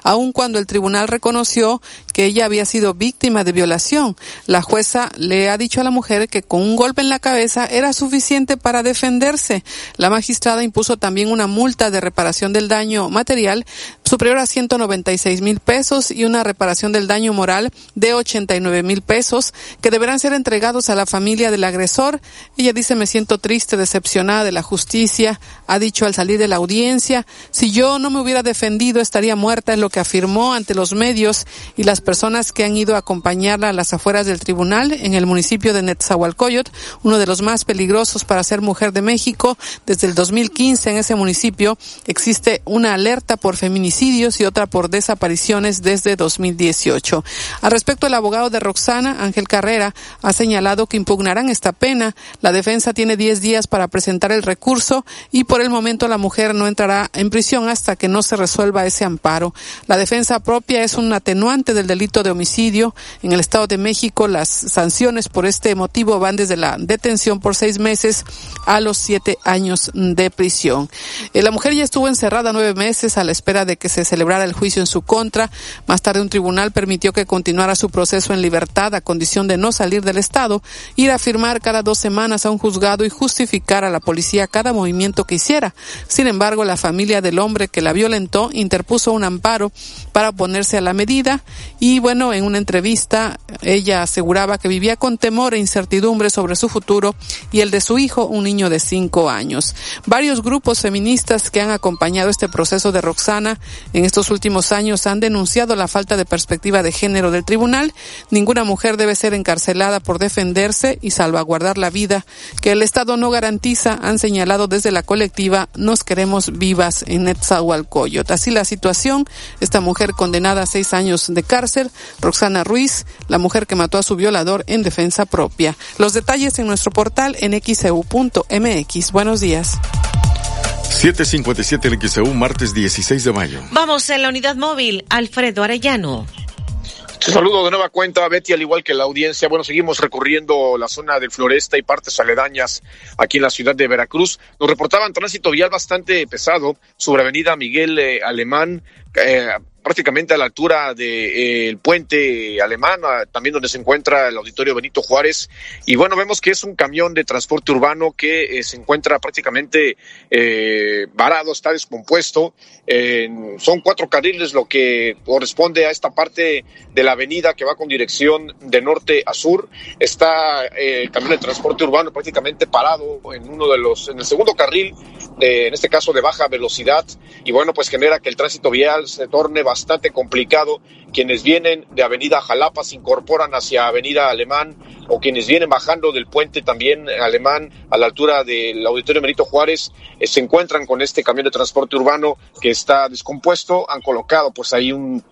aun cuando el tribunal reconoció que ella había sido víctima de violación. La jueza le ha dicho a la mujer que con un golpe en la cabeza era suficiente para defenderse. La magistrada impuso también una multa de reparación del daño material superior a 196 mil pesos y una reparación del daño moral de 89 mil pesos que deberán ser entregados a la familia del agresor. Ella dice me siento triste, decepcionada de la justicia. Ha dicho al salir de la audiencia, si yo no me hubiera defendido estaría muerta, es lo que afirmó ante los medios y las personas que han ido a acompañarla a las afueras del tribunal en el municipio de Netzahualcoyot, uno de los más peligrosos para ser mujer de México. Desde el 2015 en ese municipio existe una alerta por feminicidio y otra por desapariciones desde 2018. Al respecto, el abogado de Roxana, Ángel Carrera, ha señalado que impugnarán esta pena. La defensa tiene 10 días para presentar el recurso y por el momento la mujer no entrará en prisión hasta que no se resuelva ese amparo. La defensa propia es un atenuante del delito de homicidio. En el Estado de México, las sanciones por este motivo van desde la detención por seis meses a los siete años de prisión. Eh, la mujer ya estuvo encerrada nueve meses a la espera de que se celebrara el juicio en su contra. Más tarde un tribunal permitió que continuara su proceso en libertad a condición de no salir del Estado, ir a firmar cada dos semanas a un juzgado y justificar a la policía cada movimiento que hiciera. Sin embargo, la familia del hombre que la violentó interpuso un amparo para oponerse a la medida y bueno, en una entrevista ella aseguraba que vivía con temor e incertidumbre sobre su futuro y el de su hijo, un niño de cinco años. Varios grupos feministas que han acompañado este proceso de Roxana en estos últimos años han denunciado la falta de perspectiva de género del tribunal. Ninguna mujer debe ser encarcelada por defenderse y salvaguardar la vida que el Estado no garantiza, han señalado desde la colectiva Nos queremos vivas en Netzahualcoyot. Así la situación, esta mujer condenada a seis años de cárcel, Roxana Ruiz, la mujer que mató a su violador en defensa propia. Los detalles en nuestro portal en xeu.mx. Buenos días. 757 el XEU, martes 16 de mayo. Vamos en la unidad móvil, Alfredo Arellano. Te saludo de nueva cuenta, Betty, al igual que la audiencia. Bueno, seguimos recorriendo la zona del Floresta y partes aledañas aquí en la ciudad de Veracruz. Nos reportaban tránsito vial bastante pesado sobre Avenida Miguel eh, Alemán, eh, prácticamente a la altura del de, eh, puente alemán, también donde se encuentra el auditorio Benito Juárez. Y bueno, vemos que es un camión de transporte urbano que eh, se encuentra prácticamente eh, varado, está descompuesto. son cuatro carriles lo que corresponde a esta parte de la avenida que va con dirección de norte a sur. Está el camión de transporte urbano prácticamente parado en uno de los, en el segundo carril, en este caso de baja velocidad. Y bueno, pues genera que el tránsito vial se torne bastante complicado. Quienes vienen de Avenida Jalapa se incorporan hacia Avenida Alemán o quienes vienen bajando del puente también Alemán a la altura del Auditorio Merito Juárez eh, se encuentran con este camión de transporte urbano que está descompuesto. Han colocado pues ahí un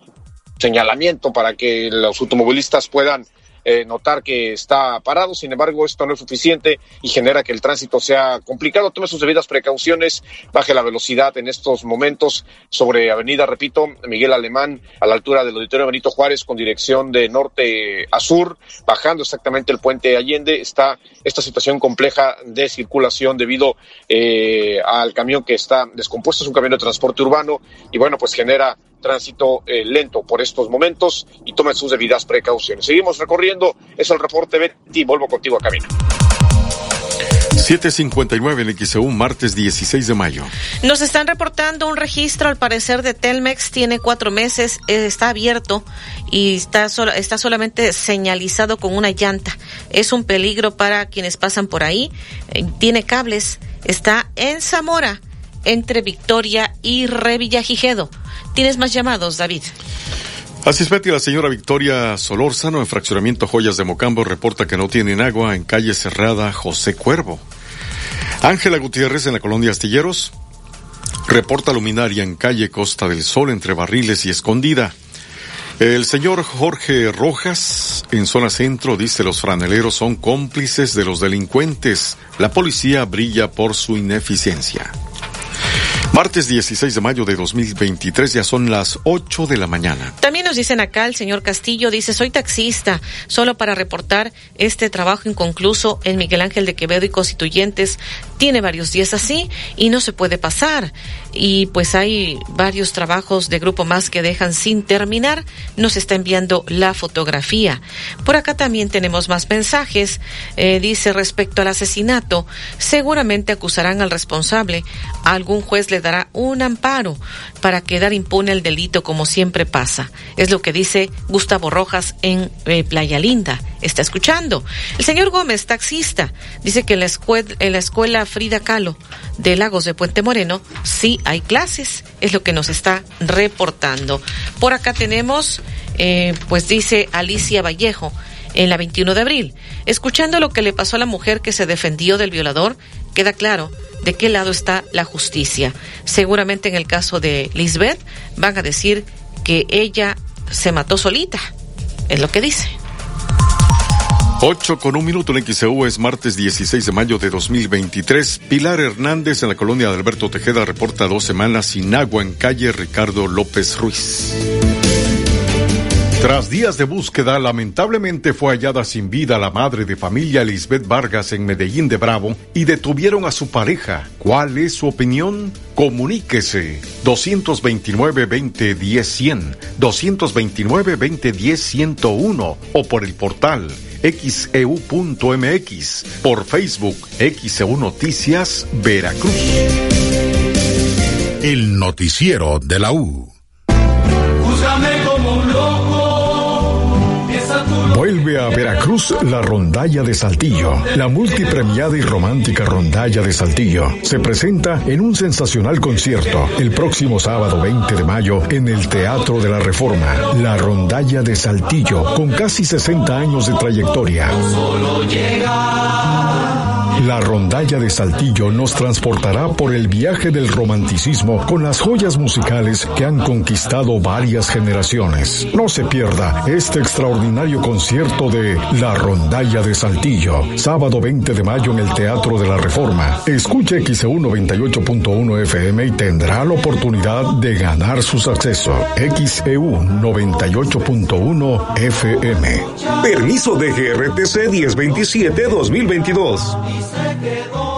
señalamiento para que los automovilistas puedan eh, notar que está parado. Sin embargo, esto no es suficiente y genera que el tránsito sea complicado. Tome sus debidas precauciones, baje la velocidad en estos momentos sobre Avenida, repito, Miguel Alemán, a la altura del Auditorio Benito Juárez, con dirección de norte a sur, bajando exactamente el puente Allende. Está esta situación compleja de circulación debido eh, al camión que está descompuesto. Es un camión de transporte urbano y bueno, pues genera tránsito eh, lento por estos momentos y tomen sus debidas precauciones. Seguimos recorriendo, es el reporte Betty, vuelvo contigo a camino. 759 en XEU, martes 16 de mayo. Nos están reportando un registro, al parecer, de Telmex, tiene cuatro meses, eh, está abierto y está, está solamente señalizado con una llanta. Es un peligro para quienes pasan por ahí. Eh, tiene cables, está en Zamora, entre Victoria y Revillagigedo. ¿Tienes más llamados, David? Así es, Betty, la señora Victoria Solórzano, en fraccionamiento Joyas de Mocambo, reporta que no tienen agua en calle cerrada José Cuervo. Ángela Gutiérrez, en la colonia Astilleros, Reporta luminaria en calle Costa del Sol entre Barriles y Escondida. El señor Jorge Rojas, en zona centro, dice los franeleros son cómplices de los delincuentes. La policía brilla por su ineficiencia. Martes 16 de mayo de 2023, ya son las 8 de la mañana. También nos dicen acá, el señor Castillo dice, soy taxista, solo para reportar este trabajo inconcluso en Miguel Ángel de Quevedo y Constituyentes. Tiene varios días así y no se puede pasar. Y pues hay varios trabajos de Grupo Más que dejan sin terminar. Nos está enviando la fotografía. Por acá también tenemos más mensajes. Eh, dice respecto al asesinato, seguramente acusarán al responsable. Algún juez le dará un amparo para quedar impune el delito como siempre pasa. Es lo que dice Gustavo Rojas en eh, Playa Linda. Está escuchando. El señor Gómez, taxista, dice que en la, escuela, en la escuela Frida Kahlo de Lagos de Puente Moreno sí hay clases. Es lo que nos está reportando. Por acá tenemos, eh, pues dice Alicia Vallejo en la 21 de abril. Escuchando lo que le pasó a la mujer que se defendió del violador, queda claro de qué lado está la justicia. Seguramente en el caso de Lisbeth van a decir que ella se mató solita. Es lo que dice. 8 con un minuto en XEU es martes 16 de mayo de 2023. Pilar Hernández en la colonia de Alberto Tejeda reporta dos semanas sin agua en calle Ricardo López Ruiz. Tras días de búsqueda, lamentablemente fue hallada sin vida la madre de familia Lisbeth Vargas en Medellín de Bravo y detuvieron a su pareja. ¿Cuál es su opinión? Comuníquese 229-2010-100, 229-2010-101 o por el portal xeu.mx, por Facebook XEU Noticias Veracruz. El noticiero de la U. Vuelve a Veracruz la rondalla de Saltillo. La multipremiada y romántica rondalla de Saltillo se presenta en un sensacional concierto el próximo sábado 20 de mayo en el Teatro de la Reforma. La rondalla de Saltillo con casi 60 años de trayectoria. La rondalla de Saltillo nos transportará por el viaje del romanticismo con las joyas musicales que han conquistado varias generaciones. No se pierda este extraordinario concierto de La rondalla de Saltillo, sábado 20 de mayo en el Teatro de la Reforma. Escuche XEU 98.1 FM y tendrá la oportunidad de ganar sus accesos. XEU 98.1 FM. Permiso de GRTC 1027-2022.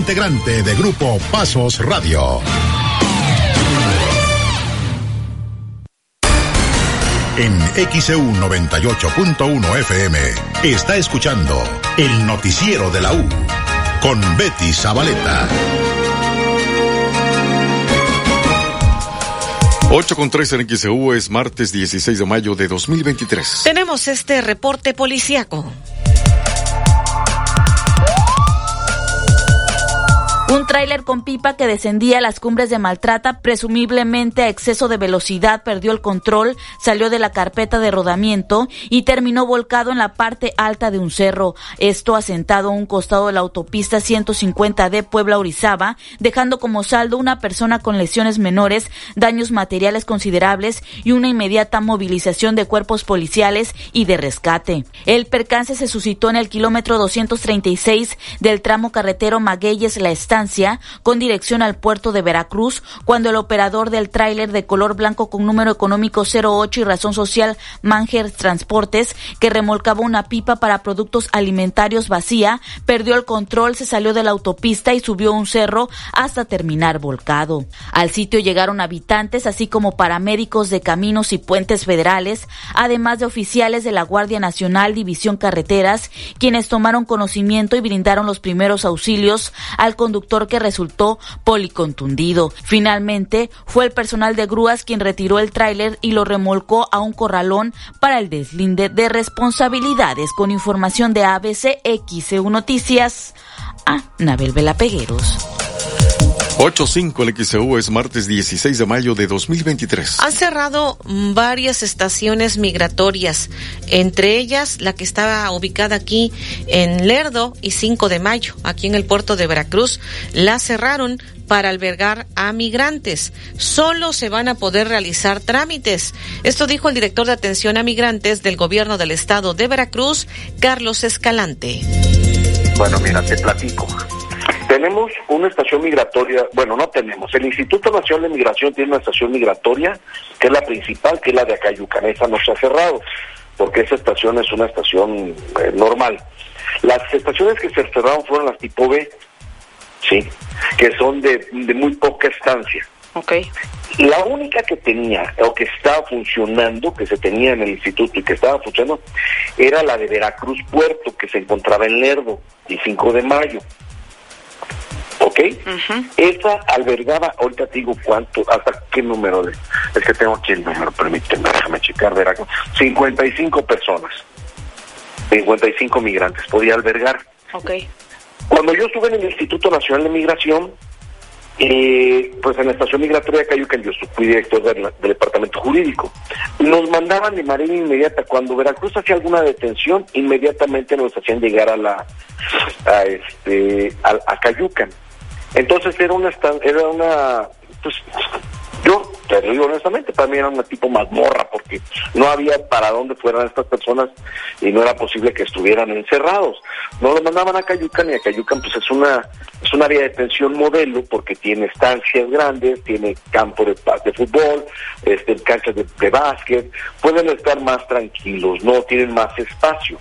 integrante de Grupo Pasos Radio. En XEU 98.1 FM está escuchando el noticiero de la U con Betty Zabaleta. 8 con 3 en XEU es martes 16 de mayo de 2023. Tenemos este reporte policíaco. Un tráiler con pipa que descendía a las cumbres de Maltrata, presumiblemente a exceso de velocidad, perdió el control, salió de la carpeta de rodamiento y terminó volcado en la parte alta de un cerro. Esto asentado a un costado de la autopista 150 de Puebla Orizaba, dejando como saldo una persona con lesiones menores, daños materiales considerables y una inmediata movilización de cuerpos policiales y de rescate. El percance se suscitó en el kilómetro 236 del tramo carretero Magueyes La Estancia Con dirección al puerto de Veracruz cuando el operador del tráiler de color blanco con número económico 08 y razón social Manger Transportes que remolcaba una pipa para productos alimentarios vacía perdió el control, se salió de la autopista y subió un cerro hasta terminar volcado. Al sitio llegaron habitantes así como paramédicos de caminos y puentes federales, además de oficiales de la Guardia Nacional División Carreteras, quienes tomaron conocimiento y brindaron los primeros auxilios al conductor que resultó policontundido. Finalmente, fue el personal de grúas quien retiró el tráiler y lo remolcó a un corralón para el deslinde de responsabilidades. Con información de ABC XEU Noticias, a Nabel Velapegueros. 8.5 el XEU es martes 16 de mayo de 2023. Han cerrado varias estaciones migratorias, entre ellas la que estaba ubicada aquí en Lerdo y 5 de mayo, aquí en el puerto de Veracruz. La cerraron para albergar a migrantes. Solo se van a poder realizar trámites. Esto dijo el director de atención a migrantes del gobierno del estado de Veracruz, Carlos Escalante. Bueno, mira, te platico. Tenemos una estación migratoria, bueno, no tenemos. El Instituto Nacional de Migración tiene una estación migratoria, que es la principal, que es la de Acayucan. Esa no se ha cerrado, porque esa estación es una estación eh, normal. Las estaciones que se cerraron fueron las tipo B, sí, que son de, de muy poca estancia. Ok. La única que tenía o que estaba funcionando, que se tenía en el instituto y que estaba funcionando, era la de Veracruz Puerto, que se encontraba en Lerdo, y 5 de mayo. ¿Ok? Esa albergaba, ahorita te digo cuánto, hasta qué número de. Es que tengo aquí el número, permíteme, déjame checar, Veracruz. 55 personas. 55 migrantes podía albergar. Ok. Cuando yo estuve en el Instituto Nacional de Migración, eh, pues en la estación migratoria de Cayucan, yo fui director del, del, departamento jurídico. Nos mandaban de manera inmediata, cuando Veracruz hacía alguna detención, inmediatamente nos hacían llegar a la a este a, a Cayucan. Entonces era una era una pues yo te lo digo honestamente, para mí era una tipo mazmorra porque no había para dónde fueran estas personas y no era posible que estuvieran encerrados. No los mandaban a Cayucan y a Cayucan pues es una es un área de detención modelo porque tiene estancias grandes, tiene campo de, de fútbol, este, canchas de, de básquet, pueden estar más tranquilos, no tienen más espacio.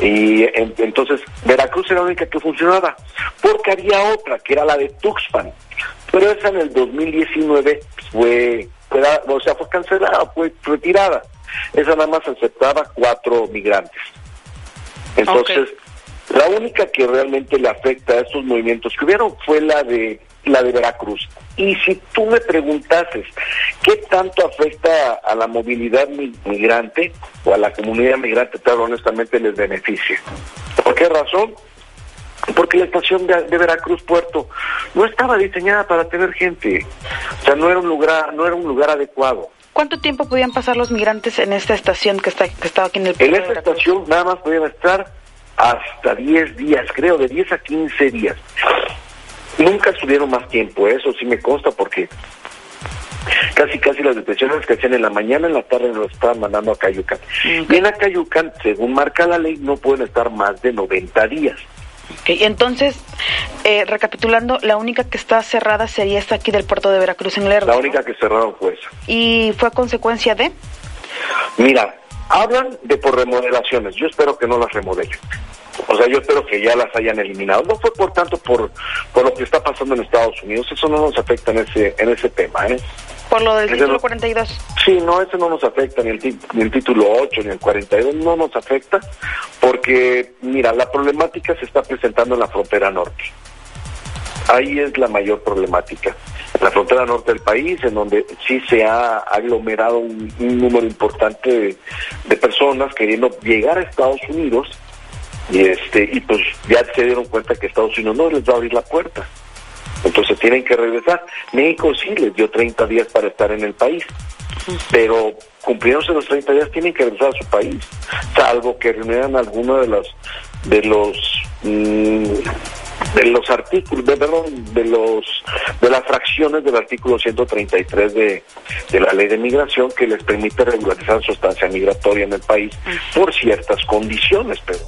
Y en, entonces Veracruz era la única que funcionaba, porque había otra, que era la de Tuxpan, pero esa en el 2019 fue, fue o sea, fue cancelada, fue retirada. Esa nada más aceptaba cuatro migrantes. Entonces, okay. la única que realmente le afecta a estos movimientos que hubieron fue la de la de Veracruz. Y si tú me preguntases qué tanto afecta a la movilidad migrante o a la comunidad migrante, te hablo honestamente, les beneficia. ¿Por qué razón? Porque la estación de, de, Veracruz Puerto no estaba diseñada para tener gente, o sea, no era un lugar, no era un lugar adecuado. ¿Cuánto tiempo podían pasar los migrantes en esta estación que está que estaba aquí en el En esta estación nada más podían estar hasta 10 días, creo, de 10 a 15 días. Nunca estuvieron más tiempo, eso sí me consta porque casi casi las detenciones que hacían en la mañana, en la tarde nos estaban mandando a Cayucan. Okay. Y en Acayucan, según marca la ley, no pueden estar más de 90 días. Okay, entonces, eh, recapitulando, la única que está cerrada sería esta aquí del puerto de Veracruz en Lerdo. La única ¿no? que cerraron fue esa. ¿Y fue a consecuencia de? Mira, hablan de por remodelaciones. Yo espero que no las remodelen. O sea, yo espero que ya las hayan eliminado. No fue por tanto por, por lo que está pasando en Estados Unidos. Eso no nos afecta en ese, en ese tema, ¿eh? Por lo del Ese título no- 42. Sí, no, ese no nos afecta, ni el, ti- ni el título 8, ni el 42, no nos afecta, porque, mira, la problemática se está presentando en la frontera norte. Ahí es la mayor problemática. La frontera norte del país, en donde sí se ha aglomerado un, número importante de, personas queriendo llegar a Estados Unidos, y este y pues ya se dieron cuenta que Estados Unidos no les va a abrir la puerta. Entonces tienen que regresar. México sí les dio 30 días para estar en el país, pero cumpliéndose los 30 días tienen que regresar a su país, salvo que reunieran alguno de los de los mm, de los artículos, de, perdón, de los de las fracciones del artículo 133 de, de la ley de migración que les permite regularizar su estancia migratoria en el país por ciertas condiciones, pero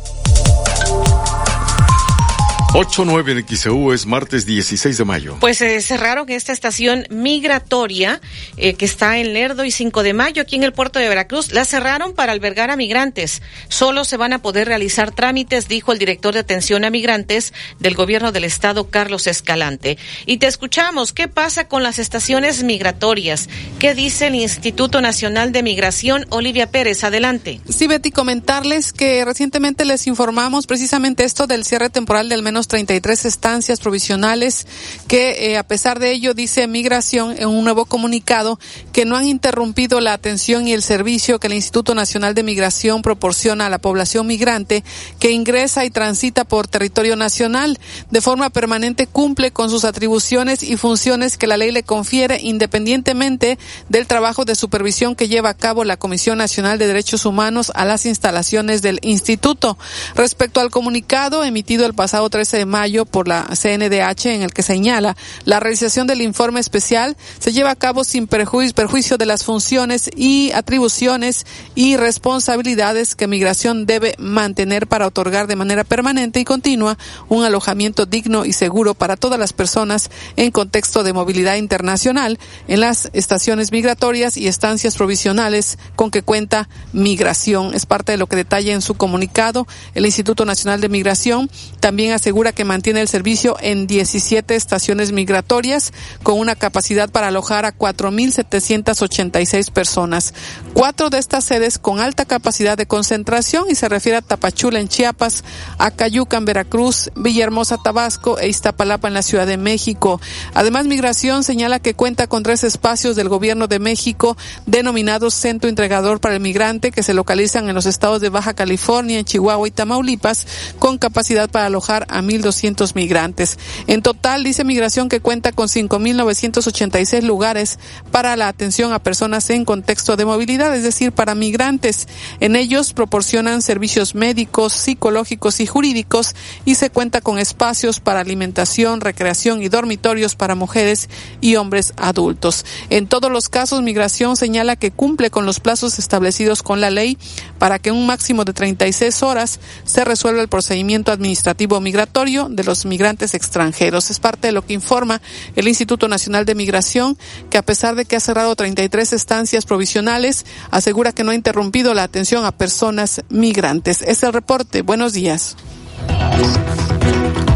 8-9 en XEU es martes 16 de mayo. Pues eh, cerraron esta estación migratoria eh, que está en Lerdo y 5 de mayo aquí en el puerto de Veracruz. La cerraron para albergar a migrantes. Solo se van a poder realizar trámites, dijo el director de atención a migrantes del gobierno del estado, Carlos Escalante. Y te escuchamos, ¿qué pasa con las estaciones migratorias? ¿Qué dice el Instituto Nacional de Migración? Olivia Pérez, adelante. Sí, Betty, comentarles que recientemente les informamos precisamente esto del cierre temporal del menos 33 estancias provisionales que eh, a pesar de ello dice Migración en un nuevo comunicado que no han interrumpido la atención y el servicio que el Instituto Nacional de Migración proporciona a la población migrante que ingresa y transita por territorio nacional. De forma permanente cumple con sus atribuciones y funciones que la ley le confiere independientemente del trabajo de supervisión que lleva a cabo la Comisión Nacional de Derechos Humanos a las instalaciones del instituto. Respecto al comunicado emitido el pasado 13 de mayo por la CNDH en el que señala la realización del informe especial se lleva a cabo sin perjuicio, perjuicio de las funciones y atribuciones y responsabilidades que Migración debe mantener para otorgar de manera permanente y continua un alojamiento digno y seguro para todas las personas en contexto de movilidad internacional en las estaciones migratorias y estancias provisionales con que cuenta Migración. Es parte de lo que detalla en su comunicado el Instituto Nacional de Migración. También asegura que mantiene el servicio en 17 estaciones migratorias con una capacidad para alojar a 4.786 personas. Cuatro de estas sedes con alta capacidad de concentración y se refiere a Tapachula en Chiapas, Acayuca en Veracruz, Villahermosa Tabasco e Iztapalapa en la Ciudad de México. Además, Migración señala que cuenta con tres espacios del Gobierno de México denominados Centro Entregador para el Migrante que se localizan en los estados de Baja California, en Chihuahua y Tamaulipas con capacidad para alojar a 1.200 migrantes. En total, dice Migración que cuenta con 5.986 lugares para la atención a personas en contexto de movilidad, es decir, para migrantes. En ellos proporcionan servicios médicos, psicológicos y jurídicos y se cuenta con espacios para alimentación, recreación y dormitorios para mujeres y hombres adultos. En todos los casos, Migración señala que cumple con los plazos establecidos con la ley para que un máximo de 36 horas se resuelva el procedimiento administrativo migratorio de los migrantes extranjeros. Es parte de lo que informa el Instituto Nacional de Migración, que a pesar de que ha cerrado 33 estancias provisionales, asegura que no ha interrumpido la atención a personas migrantes. Es el reporte. Buenos días.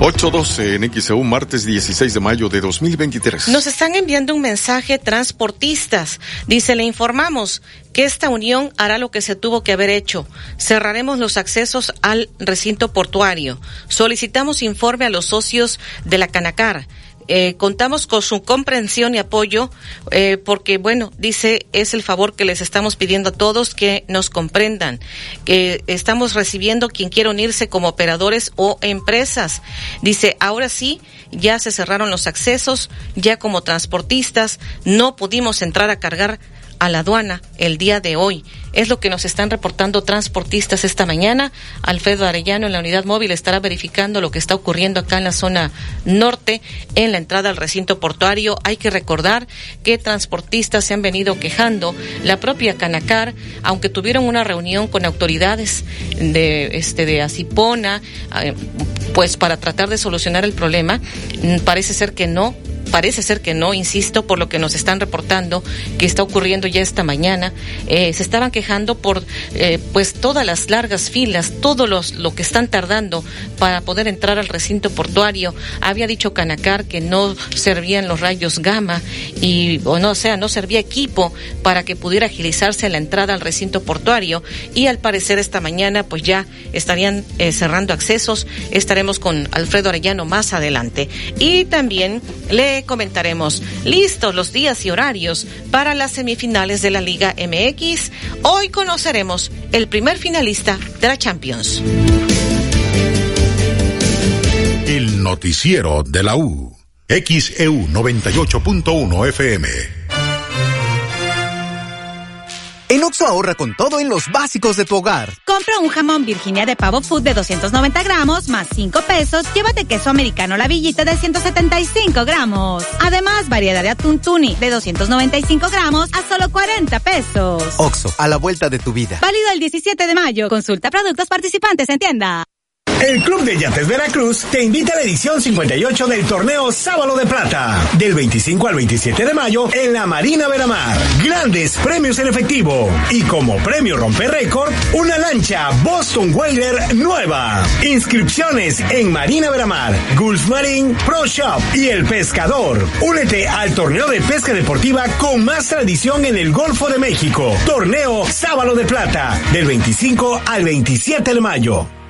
812 en XEU, martes 16 de mayo de 2023. Nos están enviando un mensaje transportistas. Dice, le informamos que esta unión hará lo que se tuvo que haber hecho. Cerraremos los accesos al recinto portuario. Solicitamos informe a los socios de la Canacar eh, contamos con su comprensión y apoyo eh, porque, bueno, dice, es el favor que les estamos pidiendo a todos que nos comprendan, que estamos recibiendo quien quiera unirse como operadores o empresas. Dice, ahora sí, ya se cerraron los accesos, ya como transportistas no pudimos entrar a cargar a la aduana el día de hoy. Es lo que nos están reportando transportistas esta mañana. Alfredo Arellano en la unidad móvil estará verificando lo que está ocurriendo acá en la zona norte, en la entrada al recinto portuario. Hay que recordar que transportistas se han venido quejando. La propia Canacar, aunque tuvieron una reunión con autoridades de este de Asipona, eh, pues para tratar de solucionar el problema, mm, parece ser que no Parece ser que no, insisto, por lo que nos están reportando que está ocurriendo ya esta mañana. Eh, se estaban quejando por eh, pues todas las largas filas, todo los, lo que están tardando para poder entrar al recinto portuario. Había dicho Canacar que no servían los rayos gamma y, o no, o sea, no servía equipo para que pudiera agilizarse la entrada al recinto portuario y al parecer esta mañana pues ya estarían eh, cerrando accesos. Estaremos con Alfredo Arellano más adelante. Y también le comentaremos listos los días y horarios para las semifinales de la Liga MX. Hoy conoceremos el primer finalista de la Champions. El noticiero de la U. XEU 98.1 FM. En Oxo ahorra con todo en los básicos de tu hogar. Compra un jamón Virginia de pavo food de 290 gramos más 5 pesos. Llévate queso americano la villita de 175 gramos. Además, variedad de atún tuni de 295 gramos a solo 40 pesos. Oxo, a la vuelta de tu vida. Válido el 17 de mayo. Consulta productos participantes en tienda. El Club de Yates Veracruz te invita a la edición 58 del torneo Sábalo de Plata, del 25 al 27 de mayo en la Marina Veramar. Grandes premios en efectivo y como premio romper récord, una lancha Boston Whaler nueva. Inscripciones en Marina Veramar, Gulf Marine Pro Shop y El Pescador. Únete al torneo de pesca deportiva con más tradición en el Golfo de México. Torneo Sábalo de Plata, del 25 al 27 de mayo.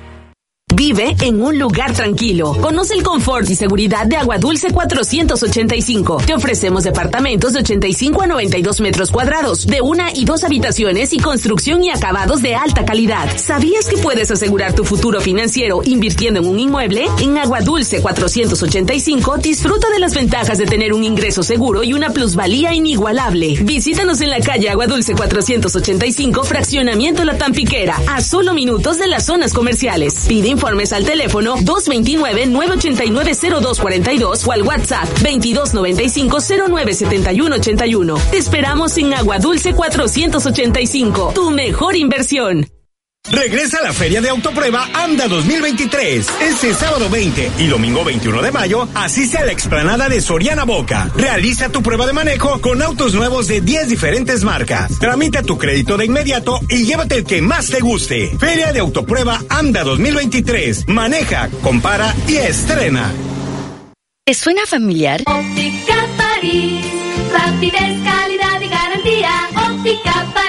Vive en un lugar tranquilo. Conoce el confort y seguridad de Agua Dulce 485. Te ofrecemos departamentos de 85 a 92 metros cuadrados, de una y dos habitaciones y construcción y acabados de alta calidad. ¿Sabías que puedes asegurar tu futuro financiero invirtiendo en un inmueble? En Agua Dulce 485 disfruta de las ventajas de tener un ingreso seguro y una plusvalía inigualable. Visítanos en la calle Agua Dulce 485, fraccionamiento La Tampiquera, a solo minutos de las zonas comerciales. Pide informes al teléfono 229-989-0242 o al WhatsApp 2295-097181. Te esperamos en Agua Dulce 485, tu mejor inversión. Regresa a la Feria de Autoprueba AMDA 2023. Este sábado 20 y domingo 21 de mayo, asiste a la explanada de Soriana Boca. Realiza tu prueba de manejo con autos nuevos de 10 diferentes marcas. Tramita tu crédito de inmediato y llévate el que más te guste. Feria de Autoprueba AMDA 2023. Maneja, compara y estrena. ¿Te suena familiar? Óptica París, rapidez, calidad y garantía. Óptica París.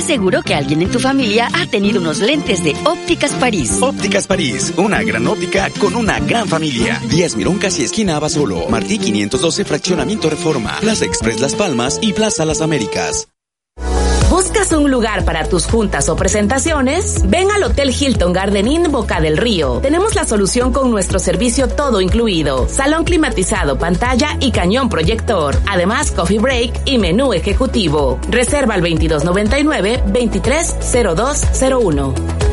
Es seguro que alguien en tu familia ha tenido unos lentes de Ópticas París. Ópticas París, una gran óptica con una gran familia. Díaz Mirón casi esquina Abasolo. Martí 512 Fraccionamiento Reforma. Plaza Express Las Palmas y Plaza Las Américas. ¿Buscas un lugar para tus juntas o presentaciones? Ven al Hotel Hilton Garden Inn Boca del Río. Tenemos la solución con nuestro servicio todo incluido. Salón climatizado, pantalla y cañón proyector. Además, coffee break y menú ejecutivo. Reserva al 2299-230201.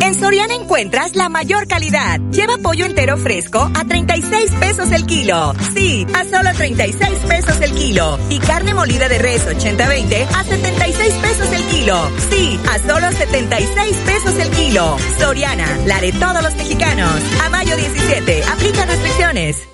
En Soriana encuentras la mayor calidad. Lleva pollo entero fresco a 36 pesos el kilo. Sí, a solo 36 pesos el kilo. Y carne molida de res 80-20 a 76 pesos el kilo. Sí, a solo 76 pesos el kilo. Soriana, la de todos los mexicanos. A mayo 17, aplica restricciones.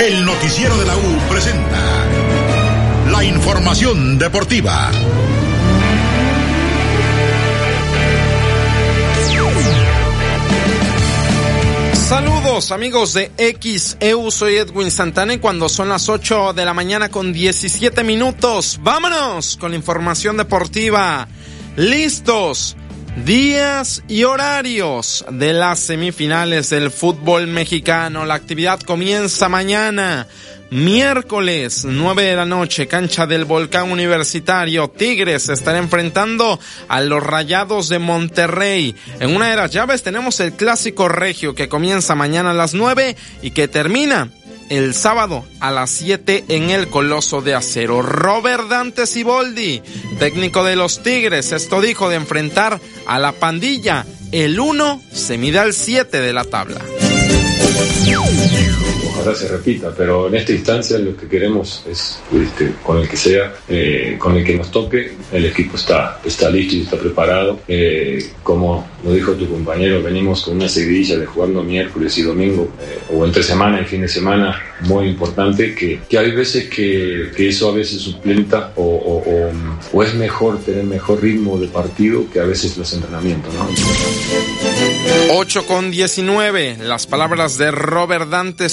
El noticiero de la U presenta la información deportiva. Saludos amigos de XEU, soy Edwin Santana y cuando son las 8 de la mañana con 17 minutos, vámonos con la información deportiva. Listos días y horarios de las semifinales del fútbol mexicano. La actividad comienza mañana. Miércoles, 9 de la noche, cancha del Volcán Universitario. Tigres estará enfrentando a los Rayados de Monterrey. En una de las llaves tenemos el clásico regio que comienza mañana a las 9 y que termina el sábado a las 7 en el Coloso de Acero. Robert Dante Siboldi, técnico de los Tigres, esto dijo de enfrentar a la pandilla. El 1 se mide al 7 de la tabla. Ojalá se repita, pero en esta instancia lo que queremos es, este, con el que sea, eh, con el que nos toque, el equipo está, está listo y está preparado. Eh, como lo dijo tu compañero, venimos con una seguidilla de jugando miércoles y domingo, eh, o entre semana y fin de semana, muy importante, que, que hay veces que, que, eso a veces suplenta o, o, o, o, es mejor tener mejor ritmo de partido que a veces los entrenamientos. ¿no? 8 con 19, las palabras de Robert Dante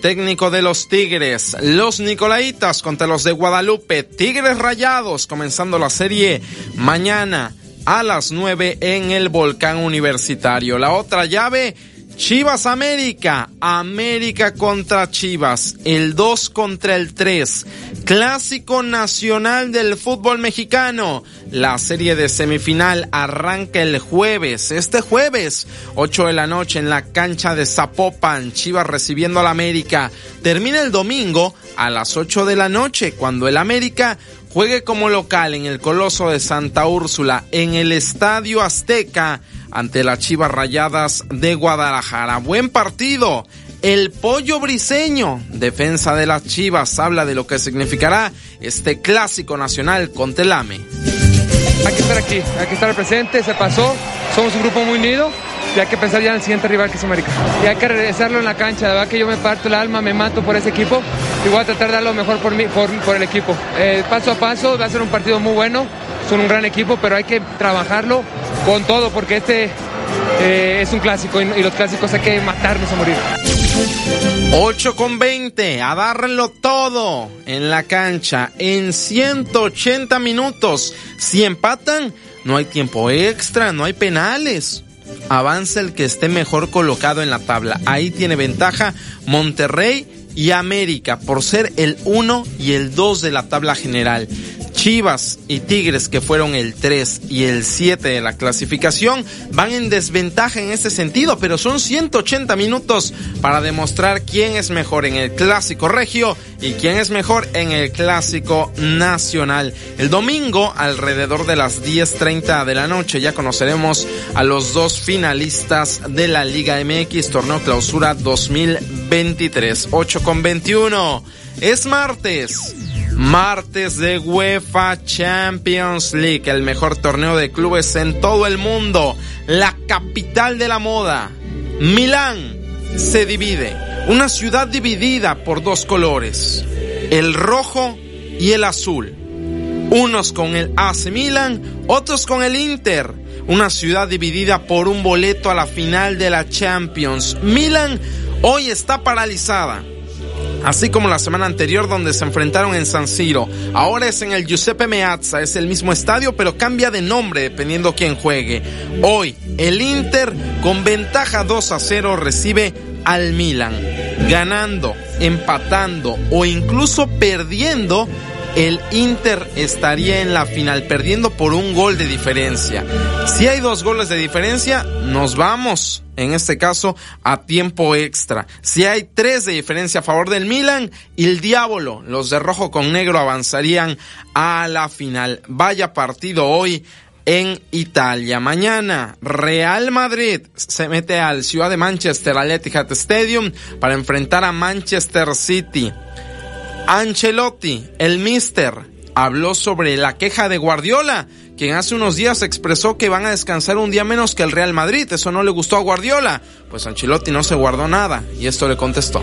Técnico de los Tigres, los Nicolaitas contra los de Guadalupe, Tigres Rayados, comenzando la serie mañana a las 9 en el Volcán Universitario. La otra llave, Chivas América, América contra Chivas, el 2 contra el 3, Clásico Nacional del Fútbol Mexicano. La serie de semifinal arranca el jueves, este jueves, 8 de la noche en la cancha de Zapopan, Chivas recibiendo al América. Termina el domingo a las 8 de la noche cuando el América juegue como local en el Coloso de Santa Úrsula en el Estadio Azteca ante las Chivas Rayadas de Guadalajara. Buen partido. El pollo briseño, defensa de las Chivas, habla de lo que significará este clásico nacional con Telame. Hay que estar aquí, hay que estar presente, se pasó, somos un grupo muy unido y hay que pensar ya en el siguiente rival que es América. Y hay que regresarlo en la cancha, de verdad que yo me parto el alma, me mato por ese equipo y voy a tratar de dar lo mejor por, mí, por, por el equipo. Eh, paso a paso, va a ser un partido muy bueno, son un gran equipo, pero hay que trabajarlo con todo porque este eh, es un clásico y, los clásicos hay que matarnos a morir. 8 con 20, a darlo todo en la cancha en 180 minutos. Si empatan, no hay tiempo extra, no hay penales. Avanza el que esté mejor colocado en la tabla. Ahí tiene ventaja Monterrey y América por ser el 1 y el 2 de la tabla general. Chivas y Tigres, que fueron el 3 y el 7 de la clasificación, van en desventaja en este sentido, pero son 180 minutos para demostrar quién es mejor en el clásico regio y quién es mejor en el clásico nacional. El domingo, alrededor de las 10.30 de la noche, ya conoceremos a los dos finalistas de la Liga MX, torneo clausura 2023, 8 con 21. Es martes. Martes de UEFA Champions League, el mejor torneo de clubes en todo el mundo, la capital de la moda. Milán se divide, una ciudad dividida por dos colores, el rojo y el azul. Unos con el AC Milan, otros con el Inter. Una ciudad dividida por un boleto a la final de la Champions. Milan hoy está paralizada así como la semana anterior donde se enfrentaron en San Siro. Ahora es en el Giuseppe Meazza, es el mismo estadio pero cambia de nombre dependiendo quién juegue. Hoy el Inter con ventaja 2 a 0 recibe al Milan. Ganando, empatando o incluso perdiendo, el Inter estaría en la final perdiendo por un gol de diferencia. Si hay dos goles de diferencia, nos vamos, en este caso, a tiempo extra. Si hay tres de diferencia a favor del Milan, el Diablo, los de rojo con negro avanzarían a la final. Vaya partido hoy en Italia. Mañana, Real Madrid se mete al Ciudad de Manchester, al Etihad Stadium, para enfrentar a Manchester City. Ancelotti, el mister, habló sobre la queja de Guardiola, quien hace unos días expresó que van a descansar un día menos que el Real Madrid. Eso no le gustó a Guardiola. Pues Ancelotti no se guardó nada y esto le contestó.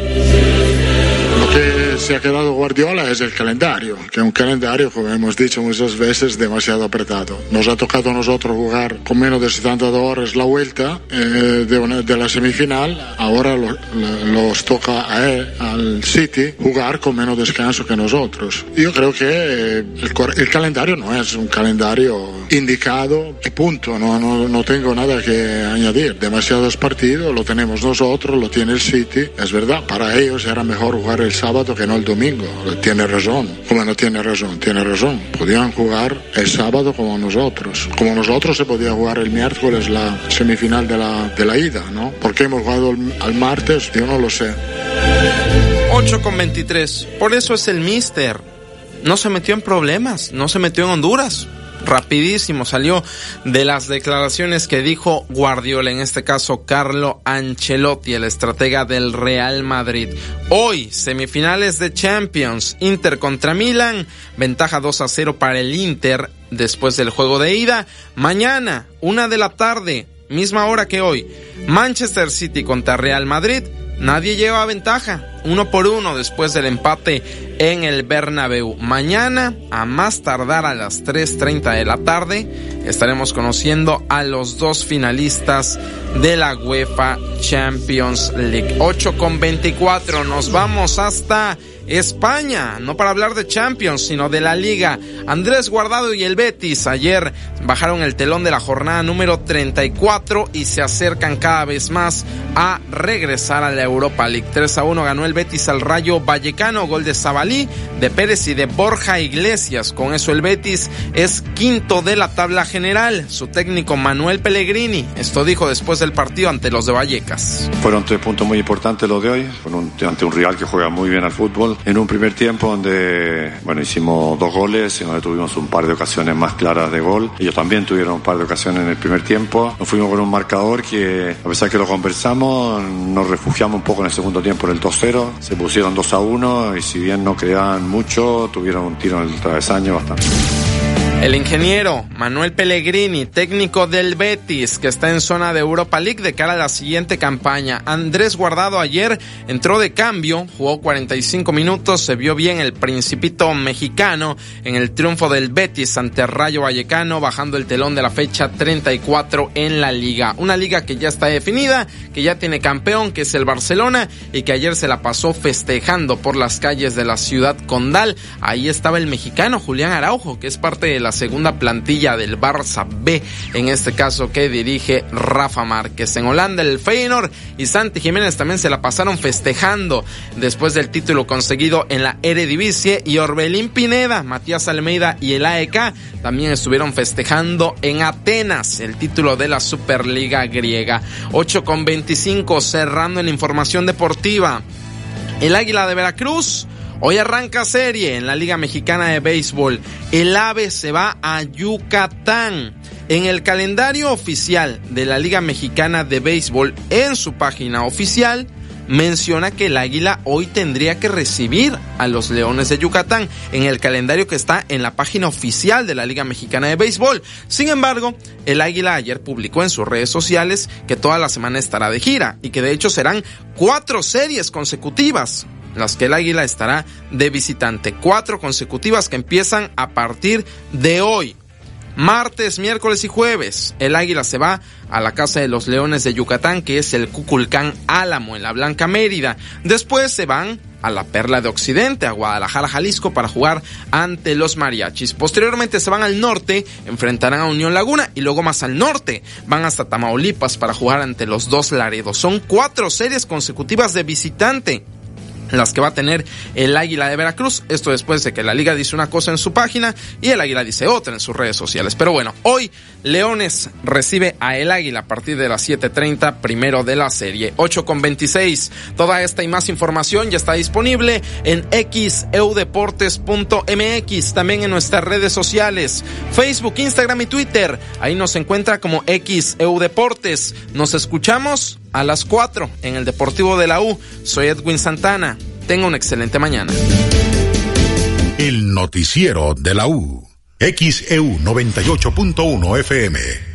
Que se ha quedado Guardiola es el calendario, que un calendario, como hemos dicho muchas veces, demasiado apretado. Nos ha tocado a nosotros jugar con menos de 72 horas la vuelta eh, de, una, de, la semifinal. Ahora lo, lo, los toca a él, al City jugar con menos descanso que nosotros. Yo creo que eh, el, el, calendario no es un calendario indicado y punto. No, no, no tengo nada que añadir. Demasiados partidos lo tenemos nosotros, lo tiene el City. Es verdad, para ellos era mejor jugar el que no el domingo. Tiene razón. Como no tiene razón? Tiene razón. Podían jugar el sábado como nosotros. Como nosotros se podía jugar el miércoles la semifinal de la, de la ida, ¿no? ¿Por qué hemos jugado el, al martes? Yo no lo sé. 8 con 23. Por eso es el mister. No se metió en problemas. No se metió en Honduras rapidísimo salió de las declaraciones que dijo Guardiola, en este caso Carlo Ancelotti, el estratega del Real Madrid. Hoy, semifinales de Champions, Inter contra Milan, ventaja 2 a 0 para el Inter después del juego de ida. Mañana, una de la tarde, misma hora que hoy, Manchester City contra Real Madrid. Nadie lleva ventaja, uno por uno después del empate en el Bernabéu. Mañana, a más tardar a las 3.30 de la tarde, estaremos conociendo a los dos finalistas de la UEFA Champions League. 8 con 24, nos vamos hasta España, no para hablar de Champions, sino de la Liga. Andrés Guardado y el Betis ayer bajaron el telón de la jornada número 34 y se acercan cada vez más a regresar a la Europa League. 3 a 1 ganó el Betis al Rayo Vallecano, gol de Zabalí, de Pérez y de Borja Iglesias. Con eso el Betis es quinto de la tabla general. Su técnico Manuel Pellegrini, esto dijo después del partido ante los de Vallecas. Fueron tres puntos muy importantes los de hoy, ante un rival que juega muy bien al fútbol. En un primer tiempo donde, bueno, hicimos dos goles y donde tuvimos un par de ocasiones más claras de gol. Ellos también tuvieron un par de ocasiones en el primer tiempo. Nos fuimos con un marcador que, a pesar que lo conversamos, nos refugiamos un poco en el segundo tiempo en el 2-0. Se pusieron 2 a 1 y si bien no creaban mucho, tuvieron un tiro en el travesaño bastante. El ingeniero Manuel Pellegrini, técnico del Betis, que está en zona de Europa League de cara a la siguiente campaña. Andrés Guardado ayer entró de cambio, jugó 45 minutos, se vio bien el principito mexicano en el triunfo del Betis ante Rayo Vallecano, bajando el telón de la fecha 34 en la liga. Una liga que ya está definida, que ya tiene campeón, que es el Barcelona, y que ayer se la pasó festejando por las calles de la ciudad condal. Ahí estaba el mexicano Julián Araujo, que es parte de la segunda plantilla del Barça B, en este caso que dirige Rafa Márquez. En Holanda el Feyenoord y Santi Jiménez también se la pasaron festejando después del título conseguido en la Eredivisie y Orbelín Pineda, Matías Almeida y el AEK también estuvieron festejando en Atenas el título de la Superliga griega. 8 con 25 cerrando en la información deportiva. El Águila de Veracruz Hoy arranca serie en la Liga Mexicana de Béisbol. El AVE se va a Yucatán. En el calendario oficial de la Liga Mexicana de Béisbol, en su página oficial, menciona que el Águila hoy tendría que recibir a los Leones de Yucatán en el calendario que está en la página oficial de la Liga Mexicana de Béisbol. Sin embargo, el Águila ayer publicó en sus redes sociales que toda la semana estará de gira y que de hecho serán cuatro series consecutivas las que el Águila estará de visitante. Cuatro consecutivas que empiezan a partir de hoy. Martes, miércoles y jueves, el Águila se va a la Casa de los Leones de Yucatán, que es el Cuculcán Álamo, en la Blanca Mérida. Después se van a la Perla de Occidente, a Guadalajara, Jalisco, para jugar ante los mariachis. Posteriormente se van al norte, enfrentarán a Unión Laguna y luego más al norte van hasta Tamaulipas para jugar ante los dos Laredos. Son cuatro series consecutivas de visitante las que va a tener el Águila de Veracruz. Esto después de que la liga dice una cosa en su página y el Águila dice otra en sus redes sociales. Pero bueno, hoy Leones recibe a el Águila a partir de las 7.30, primero de la serie. 8 con 26. Toda esta y más información ya está disponible en xeudeportes.mx, también en nuestras redes sociales, Facebook, Instagram y Twitter. Ahí nos encuentra como xeudeportes. Nos escuchamos a las 4 en el Deportivo de la U. Soy Edwin Santana. Tenga una excelente mañana. El noticiero de la U. XEU 98.1 FM.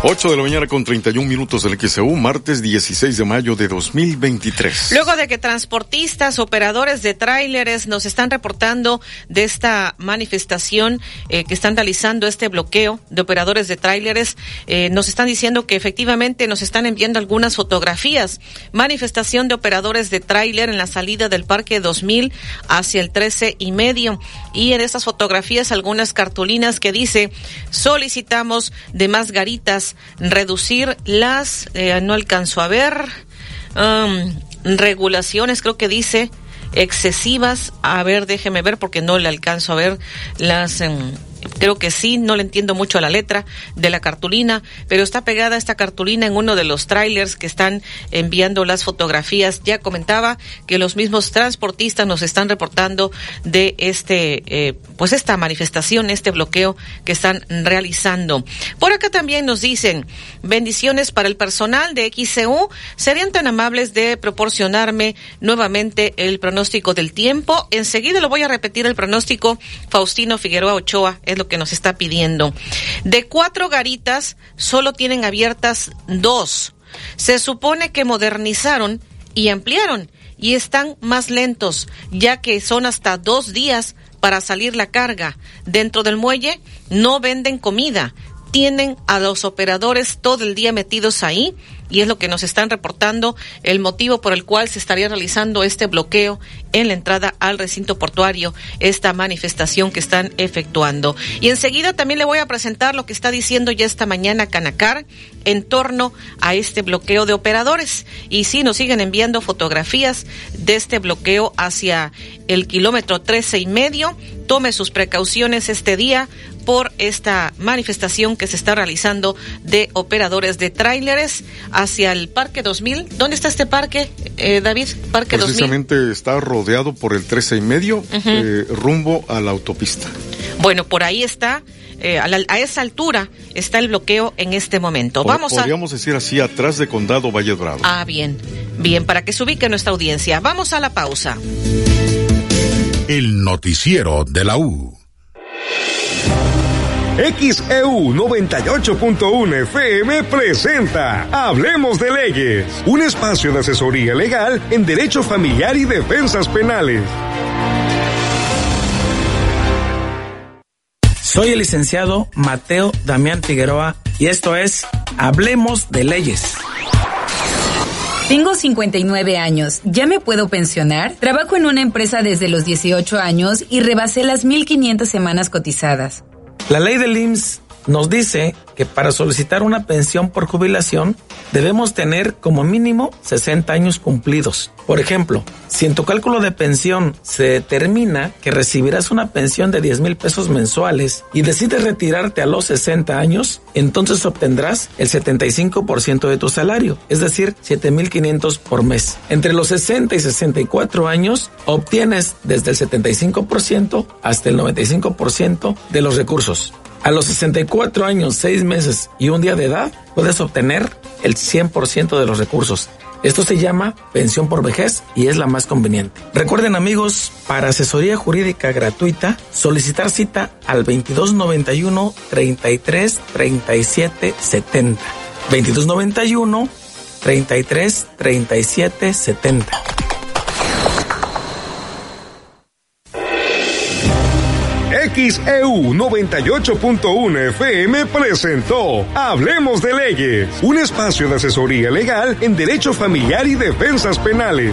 8 de la mañana con 31 minutos del XEU, martes 16 de mayo de 2023. Luego de que transportistas, operadores de tráileres nos están reportando de esta manifestación eh, que están realizando este bloqueo de operadores de tráileres, eh, nos están diciendo que efectivamente nos están enviando algunas fotografías. Manifestación de operadores de tráiler en la salida del Parque 2000 hacia el 13 y medio. Y en estas fotografías algunas cartulinas que dice solicitamos de más garitas reducir las, eh, no alcanzo a ver, um, regulaciones, creo que dice excesivas. A ver, déjeme ver porque no le alcanzo a ver las. Um, creo que sí, no le entiendo mucho a la letra de la cartulina, pero está pegada esta cartulina en uno de los trailers que están enviando las fotografías. Ya comentaba que los mismos transportistas nos están reportando de este, eh, pues esta manifestación, este bloqueo que están realizando. Por acá también nos dicen bendiciones para el personal de XCU. Serían tan amables de proporcionarme nuevamente el pronóstico del tiempo. Enseguida lo voy a repetir el pronóstico. Faustino Figueroa Ochoa es lo que nos está pidiendo. De cuatro garitas, solo tienen abiertas dos. Se supone que modernizaron y ampliaron y están más lentos, ya que son hasta dos días para salir la carga. Dentro del muelle no venden comida, tienen a los operadores todo el día metidos ahí y es lo que nos están reportando el motivo por el cual se estaría realizando este bloqueo en la entrada al recinto portuario, esta manifestación que están efectuando. Y enseguida también le voy a presentar lo que está diciendo ya esta mañana Canacar en torno a este bloqueo de operadores. Y sí, nos siguen enviando fotografías de este bloqueo hacia el kilómetro trece y medio. Tome sus precauciones este día por esta manifestación que se está realizando de operadores de tráileres hacia el Parque 2000. ¿Dónde está este parque, eh, David? Parque Precisamente está rodeado por el 13 y medio, eh, rumbo a la autopista. Bueno, por ahí está. Eh, a, la, a, esa altura está el bloqueo en este momento. Vamos podríamos decir así, atrás de Condado Valle Dorado. Ah, bien. Bien, para que se ubique nuestra audiencia. Vamos a la pausa. El noticiero de la U. XEU 98.1 FM presenta Hablemos de Leyes, un espacio de asesoría legal en derecho familiar y defensas penales. Soy el licenciado Mateo Damián Figueroa y esto es Hablemos de Leyes. Tengo 59 años, ¿ya me puedo pensionar? Trabajo en una empresa desde los 18 años y rebasé las 1.500 semanas cotizadas. La ley del IMSS nos dice que para solicitar una pensión por jubilación debemos tener como mínimo 60 años cumplidos. Por ejemplo, si en tu cálculo de pensión se determina que recibirás una pensión de 10 mil pesos mensuales y decides retirarte a los 60 años, entonces obtendrás el 75% de tu salario, es decir, 7.500 por mes. Entre los 60 y 64 años obtienes desde el 75% hasta el 95% de los recursos. A los 64 años, 6 meses y un día de edad, puedes obtener el 100% de los recursos. Esto se llama pensión por vejez y es la más conveniente. Recuerden amigos, para asesoría jurídica gratuita, solicitar cita al 2291 33 37 70. 2291 33 37 70. XEU 98.1 FM presentó Hablemos de Leyes, un espacio de asesoría legal en derecho familiar y defensas penales.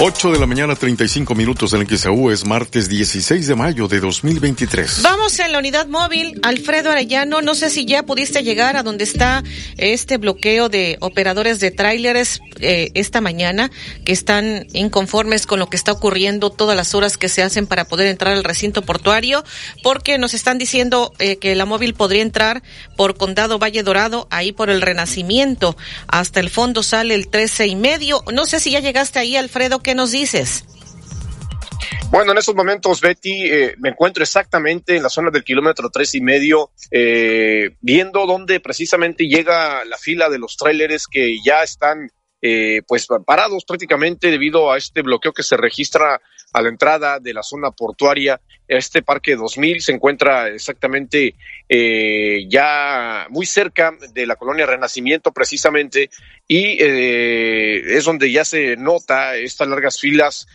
8 de la mañana, 35 minutos en XAU, es martes 16 de mayo de 2023. Vamos en la unidad móvil, Alfredo Arellano, no sé si ya pudiste llegar a donde está este bloqueo de operadores de tráileres eh, esta mañana, que están inconformes con lo que está ocurriendo, todas las horas que se hacen para poder entrar al recinto portuario, porque nos están diciendo eh, que la móvil podría entrar por Condado Valle Dorado, ahí por el Renacimiento, hasta el fondo sale el 13 y medio. No sé si ya llegaste ahí, Alfredo, ¿qué nos dices? Bueno, en estos momentos, Betty, eh, me encuentro exactamente en la zona del kilómetro tres y medio, eh, viendo dónde precisamente llega la fila de los tráileres que ya están eh, pues parados prácticamente debido a este bloqueo que se registra a la entrada de la zona portuaria. Este parque 2000 se encuentra exactamente eh, ya muy cerca de la colonia Renacimiento precisamente y eh, es donde ya se nota estas largas filas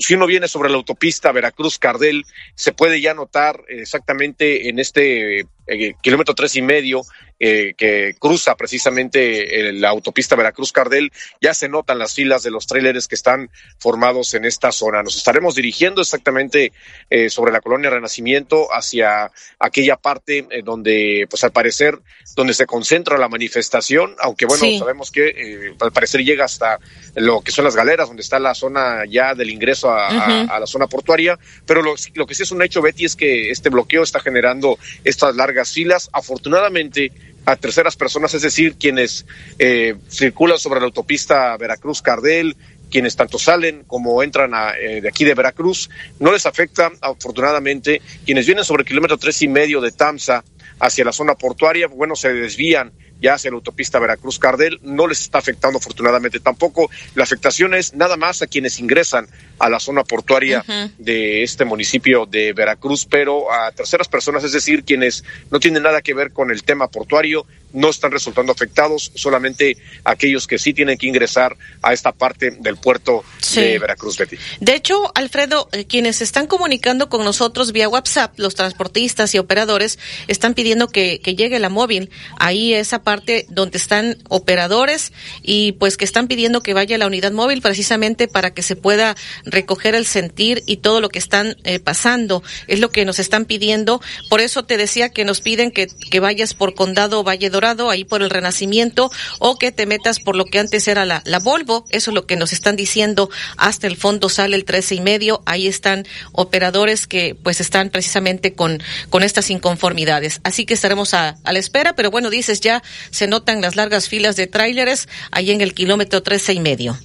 si uno viene sobre la autopista Veracruz-Cardel, se puede ya notar exactamente en este eh, kilómetro tres y medio eh, que cruza precisamente la autopista Veracruz-Cardel, ya se notan las filas de los tráileres que están formados en esta zona. Nos estaremos dirigiendo exactamente eh, sobre la colonia Renacimiento hacia aquella parte donde, pues al parecer, donde se concentra la manifestación, aunque bueno, sabemos que al parecer llega hasta lo que son las galeras, donde está la zona ya del ingreso a, la zona portuaria, pero lo, lo que sí es un hecho, Betty, es que este bloqueo está generando estas largas filas. Afortunadamente, a terceras personas, es decir, quienes eh, circulan sobre la autopista Veracruz-Cardel, quienes tanto salen como entran eh, de aquí de Veracruz, no les afecta, afortunadamente, quienes vienen sobre el kilómetro tres y medio de Tamsa hacia la zona portuaria, bueno, se desvían ya hacia la autopista Veracruz-Cardel, no les está afectando afortunadamente tampoco. La afectación es nada más a quienes ingresan a la zona portuaria de este municipio de Veracruz, pero a terceras personas, es decir, quienes no tienen nada que ver con el tema portuario, no están resultando afectados, solamente aquellos que sí tienen que ingresar a esta parte del puerto de Veracruz, Betty. De hecho, Alfredo, eh, quienes están comunicando con nosotros vía WhatsApp, los transportistas y operadores, están pidiendo que, que llegue la móvil. Ahí esa parte donde están operadores y pues que están pidiendo que vaya la unidad móvil precisamente para que se pueda recoger el sentir y todo lo que están eh, pasando. Es lo que nos están pidiendo. Por eso te decía que nos piden que, que vayas por Condado Valle Dorado, ahí por el Renacimiento, o que te metas por lo que antes era la, la Volvo. Eso es lo que nos están diciendo. Hasta el fondo sale el trece y medio. Ahí están operadores que pues están precisamente con, con estas inconformidades. Así que estaremos a, a la espera, pero bueno, dices ya se notan las largas filas de tráileres ahí en el kilómetro trece y medio.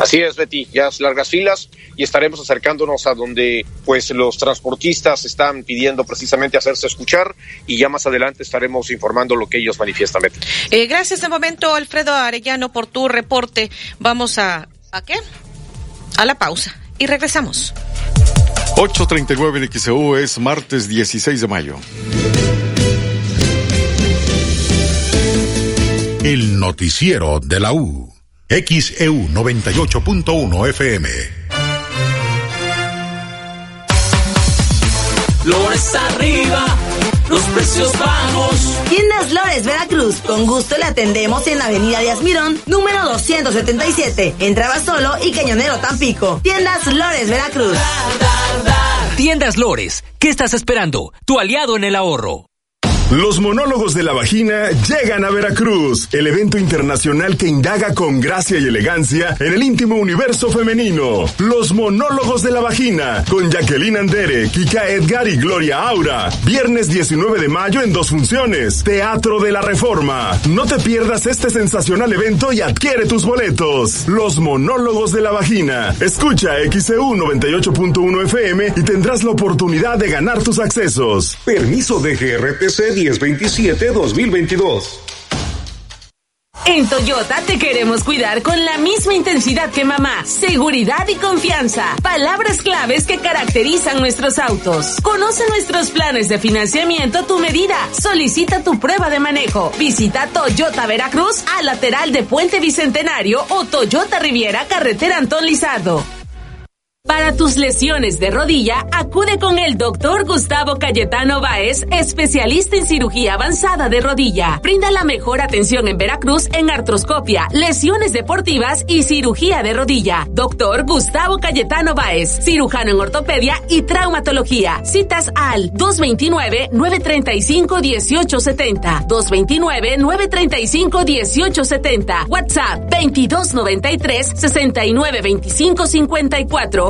Así es, Betty, ya largas filas y estaremos acercándonos a donde pues los transportistas están pidiendo precisamente hacerse escuchar y ya más adelante estaremos informando lo que ellos manifiestan. Betty. Eh, gracias de momento, Alfredo Arellano, por tu reporte. Vamos a... ¿A qué? A la pausa y regresamos. 8.39 en XEU es martes 16 de mayo. El noticiero de la U. XEU 98.1 FM. Lores arriba, los precios bajos. Tiendas Lores Veracruz, con gusto le atendemos en la avenida de Asmirón, número 277, entraba solo y Cañonero Tampico. Tiendas Lores Veracruz. Tiendas Lores, ¿qué estás esperando? Tu aliado en el ahorro. Los monólogos de la vagina llegan a Veracruz, el evento internacional que indaga con gracia y elegancia en el íntimo universo femenino. Los monólogos de la vagina, con Jacqueline Andere, Kika Edgar y Gloria Aura. Viernes 19 de mayo en dos funciones. Teatro de la Reforma. No te pierdas este sensacional evento y adquiere tus boletos. Los monólogos de la vagina. Escucha XEU 98.1 FM y tendrás la oportunidad de ganar tus accesos. Permiso de GRTC 1027-2022. En Toyota te queremos cuidar con la misma intensidad que mamá. Seguridad y confianza. Palabras claves que caracterizan nuestros autos. Conoce nuestros planes de financiamiento tu medida. Solicita tu prueba de manejo. Visita Toyota Veracruz a lateral de Puente Bicentenario o Toyota Riviera Carretera Antón Lizardo. Para tus lesiones de rodilla, acude con el doctor Gustavo Cayetano Baez, especialista en cirugía avanzada de rodilla. Brinda la mejor atención en Veracruz en artroscopia, lesiones deportivas y cirugía de rodilla. Doctor Gustavo Cayetano Baez, cirujano en ortopedia y traumatología. Citas al 229-935-1870. 229-935-1870. WhatsApp 2293-692554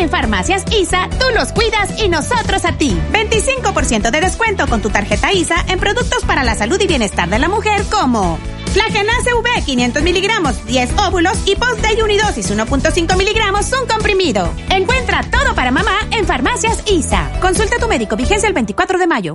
En Farmacias ISA, tú nos cuidas y nosotros a ti. 25% de descuento con tu tarjeta ISA en productos para la salud y bienestar de la mujer como Flagenase V 500 miligramos, 10 óvulos y Post Day Unidosis 1.5 miligramos, un comprimido. Encuentra todo para mamá en Farmacias ISA. Consulta a tu médico, vigencia el 24 de mayo.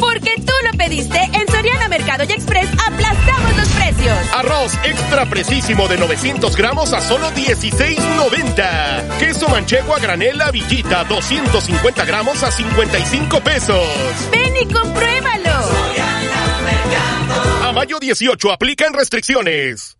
Porque tú lo pediste, en Soriana Mercado y Express aplastamos los precios. Arroz extra precisísimo de 900 gramos a solo 16.90. Queso manchego a granela Villita 250 gramos a 55 pesos. Ven y compruébalo. A mayo 18 aplican restricciones.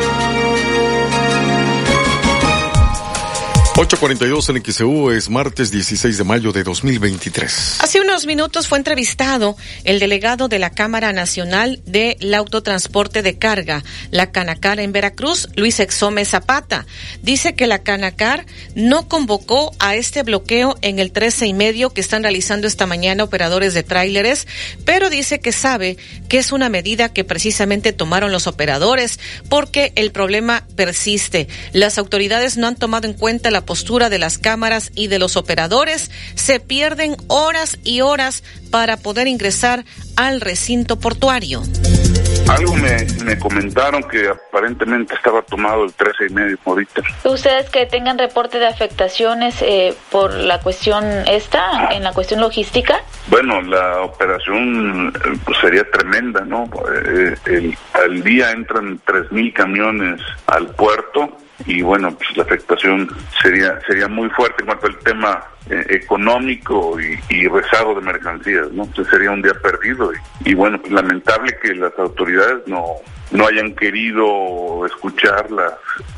842 en XEU es martes 16 de mayo de 2023. Hace unos minutos fue entrevistado el delegado de la Cámara Nacional del Autotransporte de Carga, la Canacar en Veracruz, Luis Exome Zapata. Dice que la Canacar no convocó a este bloqueo en el 13 y medio que están realizando esta mañana operadores de tráileres, pero dice que sabe que es una medida que precisamente tomaron los operadores porque el problema persiste. Las autoridades no han tomado en cuenta la postura de las cámaras y de los operadores, se pierden horas y horas para poder ingresar al recinto portuario. Algo me, me comentaron que aparentemente estaba tomado el 13 y medio ahorita. ¿Ustedes que tengan reporte de afectaciones eh, por la cuestión esta, en la cuestión logística? Bueno, la operación eh, pues, sería tremenda, ¿no? Eh, el, al día entran 3.000 camiones al puerto y bueno, pues la afectación sería sería muy fuerte en cuanto al tema eh, económico y, y, rezago de mercancías, ¿no? Entonces sería un día perdido y, y bueno, pues lamentable que las autoridades no no hayan querido escuchar las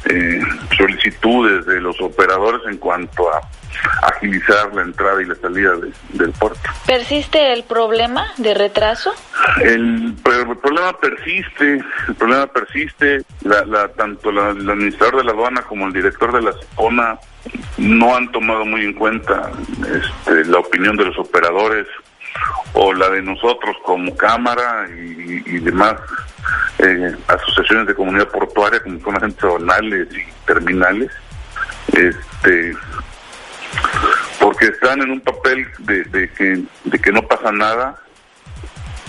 eh, solicitudes de los operadores en cuanto a agilizar la entrada y la salida de, del puerto. ¿Persiste el problema de retraso? El, el problema persiste, el problema persiste, la, la, tanto la, el administrador de la aduana como el director de la zona no han tomado muy en cuenta este, la opinión de los operadores o la de nosotros como Cámara y, demás eh, asociaciones de comunidad portuaria como son agentes zonales y terminales, este porque están en un papel de, que, no pasa nada.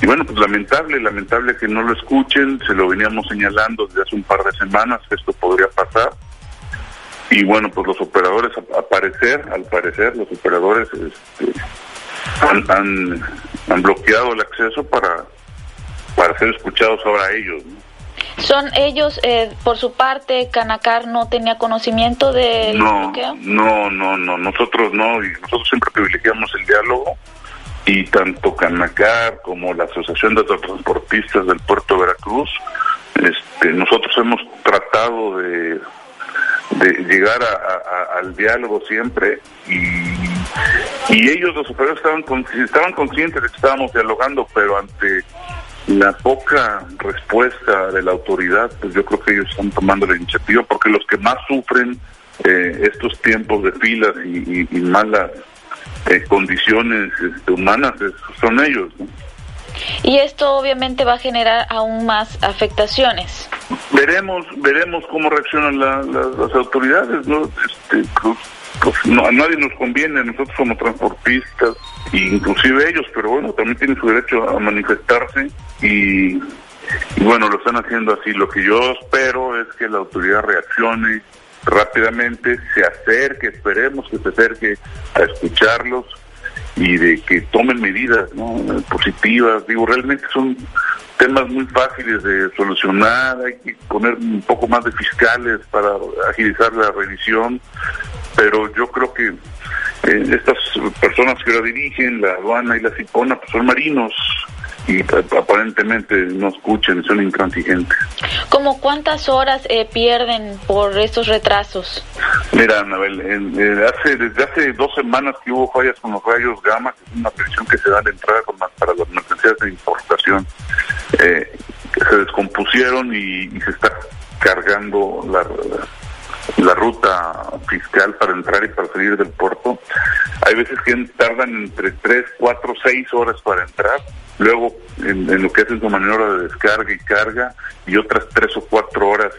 Y bueno, pues lamentable, lamentable que no lo escuchen, se lo veníamos señalando desde hace un par de semanas que esto podría pasar. Y bueno, pues los operadores, al parecer, al parecer, los operadores este, han, han, han bloqueado el acceso para, para ser escuchados ahora ellos. ¿no? ¿Son ellos, eh, por su parte, Canacar no tenía conocimiento del no, bloqueo? No, no, no, nosotros no, y nosotros siempre privilegiamos el diálogo y tanto Canacar como la Asociación de Transportistas del Puerto de Veracruz, este, nosotros hemos tratado de, de llegar a, al diálogo siempre y, y ellos, los operadores, estaban, estaban conscientes de que estábamos dialogando, pero ante la poca respuesta de la autoridad, pues yo creo que ellos están tomando la iniciativa, porque los que más sufren eh, estos tiempos de filas y, malas eh, condiciones este, humanas son ellos. Y esto obviamente va a generar aún más afectaciones. Veremos, veremos cómo reaccionan la, la, las autoridades, ¿no? Este, pues, pues no, a nadie nos conviene, nosotros somos transportistas, inclusive ellos, pero bueno, también tienen su derecho a manifestarse y bueno, lo están haciendo así. Lo que yo espero es que la autoridad reaccione rápidamente, se acerque, esperemos que se acerque a escucharlos y de que tomen medidas positivas. Digo, realmente son temas muy fáciles de solucionar, hay que poner un poco más de fiscales para agilizar la revisión, pero yo creo que eh, estas personas que la dirigen, la aduana y la CIPONA, pues son marinos y aparentemente no escuchan, son intransigentes. ¿Cómo cuántas horas eh, pierden por estos retrasos? Mira, Anabel, en, en hace, desde hace dos semanas que hubo fallas con los rayos gamma, que es una presión que se da de entrada con, para las mercancías de importación, eh, se descompusieron y, y, se está cargando la, la ruta fiscal para entrar y para salir del puerto. Hay veces que tardan entre 3, 4, 6 horas para entrar luego en, en, lo que es en su maniobra de descarga y carga y otras tres o cuatro horas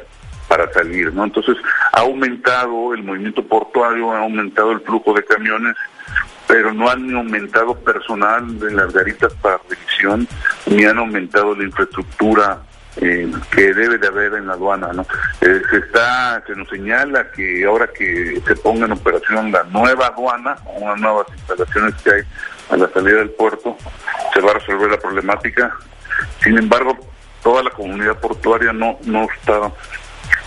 para salir, ¿no? Entonces ha aumentado el movimiento portuario, ha aumentado el flujo de camiones, pero no han aumentado personal de las garitas para revisión, ni han aumentado la infraestructura eh, que debe de haber en la aduana, ¿no? Eh, se está, se nos señala que ahora que se ponga en operación la nueva aduana, unas nuevas instalaciones que hay a la salida del puerto, se va a resolver la problemática. Sin embargo, toda la comunidad portuaria no, no está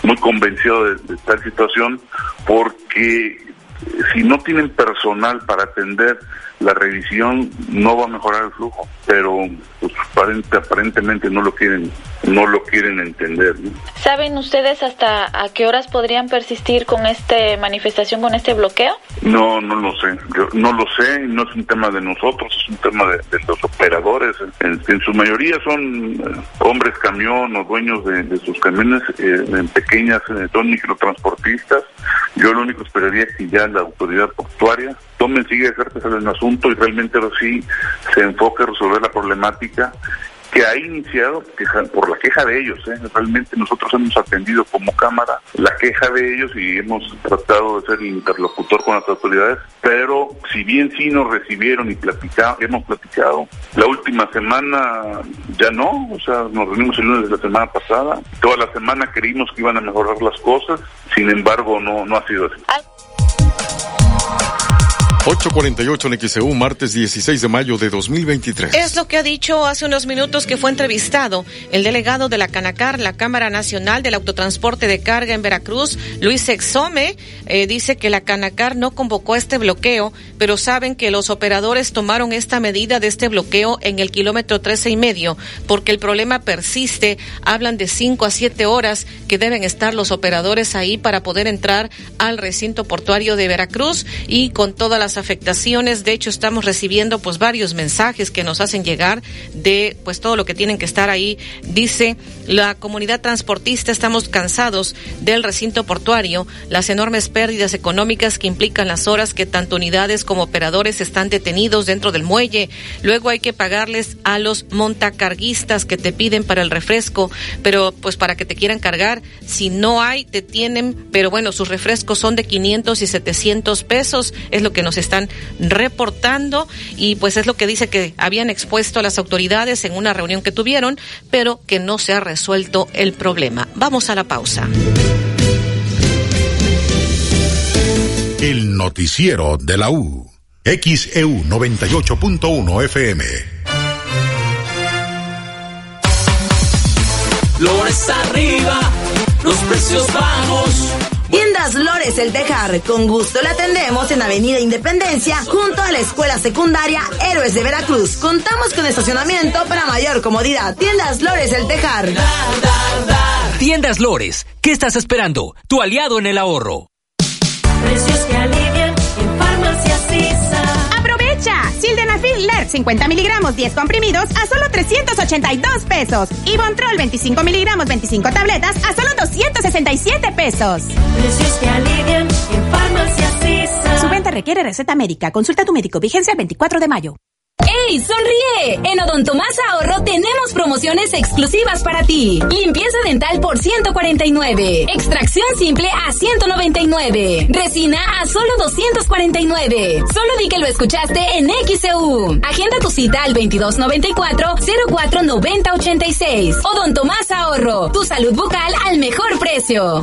muy convencido de, de tal situación porque si no tienen personal para atender la revisión no va a mejorar el flujo, pero pues, aparente, aparentemente no lo quieren no lo quieren entender. ¿no? ¿Saben ustedes hasta a qué horas podrían persistir con esta manifestación, con este bloqueo? No, no lo sé. Yo no lo sé, no es un tema de nosotros, es un tema de, de los operadores. En, en, su mayoría son eh, hombres camión o dueños de, de sus camiones eh, en pequeñas, eh, son microtransportistas. Yo lo único esperaría es que ya la autoridad portuaria tomen sigue cartas en el asunto y realmente sí se enfoque a resolver la problemática que ha iniciado por la queja de ellos. ¿eh? Realmente nosotros hemos atendido como Cámara la queja de ellos y hemos tratado de ser interlocutor con las autoridades, pero si bien sí nos recibieron y platicado, hemos platicado, la última semana ya no, o sea, nos reunimos el lunes de la semana pasada, toda la semana creímos que iban a mejorar las cosas, sin embargo no, no ha sido así. 848 en XEU, martes 16 de mayo de 2023. Es lo que ha dicho hace unos minutos que fue entrevistado el delegado de la Canacar, la Cámara Nacional del Autotransporte de Carga en Veracruz, Luis Exome. Eh, dice que la Canacar no convocó este bloqueo, pero saben que los operadores tomaron esta medida de este bloqueo en el kilómetro 13 y medio, porque el problema persiste. Hablan de 5 a 7 horas que deben estar los operadores ahí para poder entrar al recinto portuario de Veracruz y con todas las afectaciones. De hecho, estamos recibiendo pues varios mensajes que nos hacen llegar de pues todo lo que tienen que estar ahí. Dice la comunidad transportista estamos cansados del recinto portuario, las enormes pérdidas económicas que implican las horas que tanto unidades como operadores están detenidos dentro del muelle. Luego hay que pagarles a los montacarguistas que te piden para el refresco, pero pues para que te quieran cargar, si no hay, te tienen, pero bueno, sus refrescos son de 500 y 700 pesos, es lo que nos están reportando y pues es lo que dice que habían expuesto a las autoridades en una reunión que tuvieron, pero que no se ha resuelto el problema. Vamos a la pausa. El noticiero de la U. XEU 98.1 FM. Lores arriba, los precios bajos Tiendas Lores El Tejar. Con gusto le atendemos en Avenida Independencia, junto a la Escuela Secundaria Héroes de Veracruz. Contamos con estacionamiento para mayor comodidad. Tiendas Lores El Tejar. Tiendas Lores. ¿Qué estás esperando? Tu aliado en el ahorro. ¡Aprovecha! Sildenafil LER 50 miligramos 10 comprimidos a solo 382 pesos. Y Bontrol 25 miligramos 25 tabletas a solo 267 pesos. Precios que alivian en Farmacias. Su venta requiere receta médica. Consulta a tu médico. Vigencia el 24 de mayo. ¡Ey, sonríe! En Odontomás Ahorro tenemos promociones exclusivas para ti. Limpieza dental por 149. Extracción simple a 199. Resina a solo 249. Solo di que lo escuchaste en XEU. Agenda tu cita al 2294-049086. Odontomás Ahorro. Tu salud bucal al mejor precio.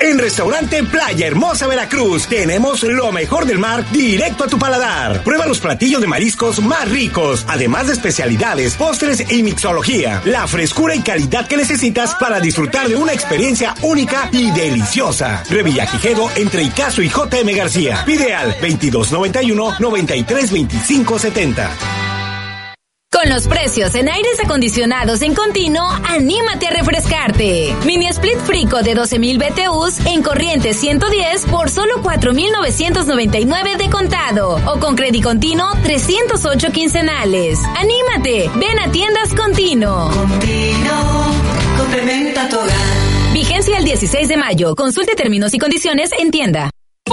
En Restaurante Playa Hermosa Veracruz tenemos lo mejor del mar directo a tu paladar. Prueba los platillos de mariscos más ricos, además de especialidades, postres y mixología. La frescura y calidad que necesitas para disfrutar de una experiencia única y deliciosa. Revillagigedo entre Icaso y JM García. Pide al 2291 932570. Con los precios en aires acondicionados en continuo, anímate a refrescarte. Mini Split Frico de 12.000 BTUs en corriente 110 por solo 4.999 de contado. O con crédito continuo 308 quincenales. Anímate, ven a tiendas continuo. Continuo, complementa tu hogar. Vigencia el 16 de mayo. Consulte términos y condiciones en tienda.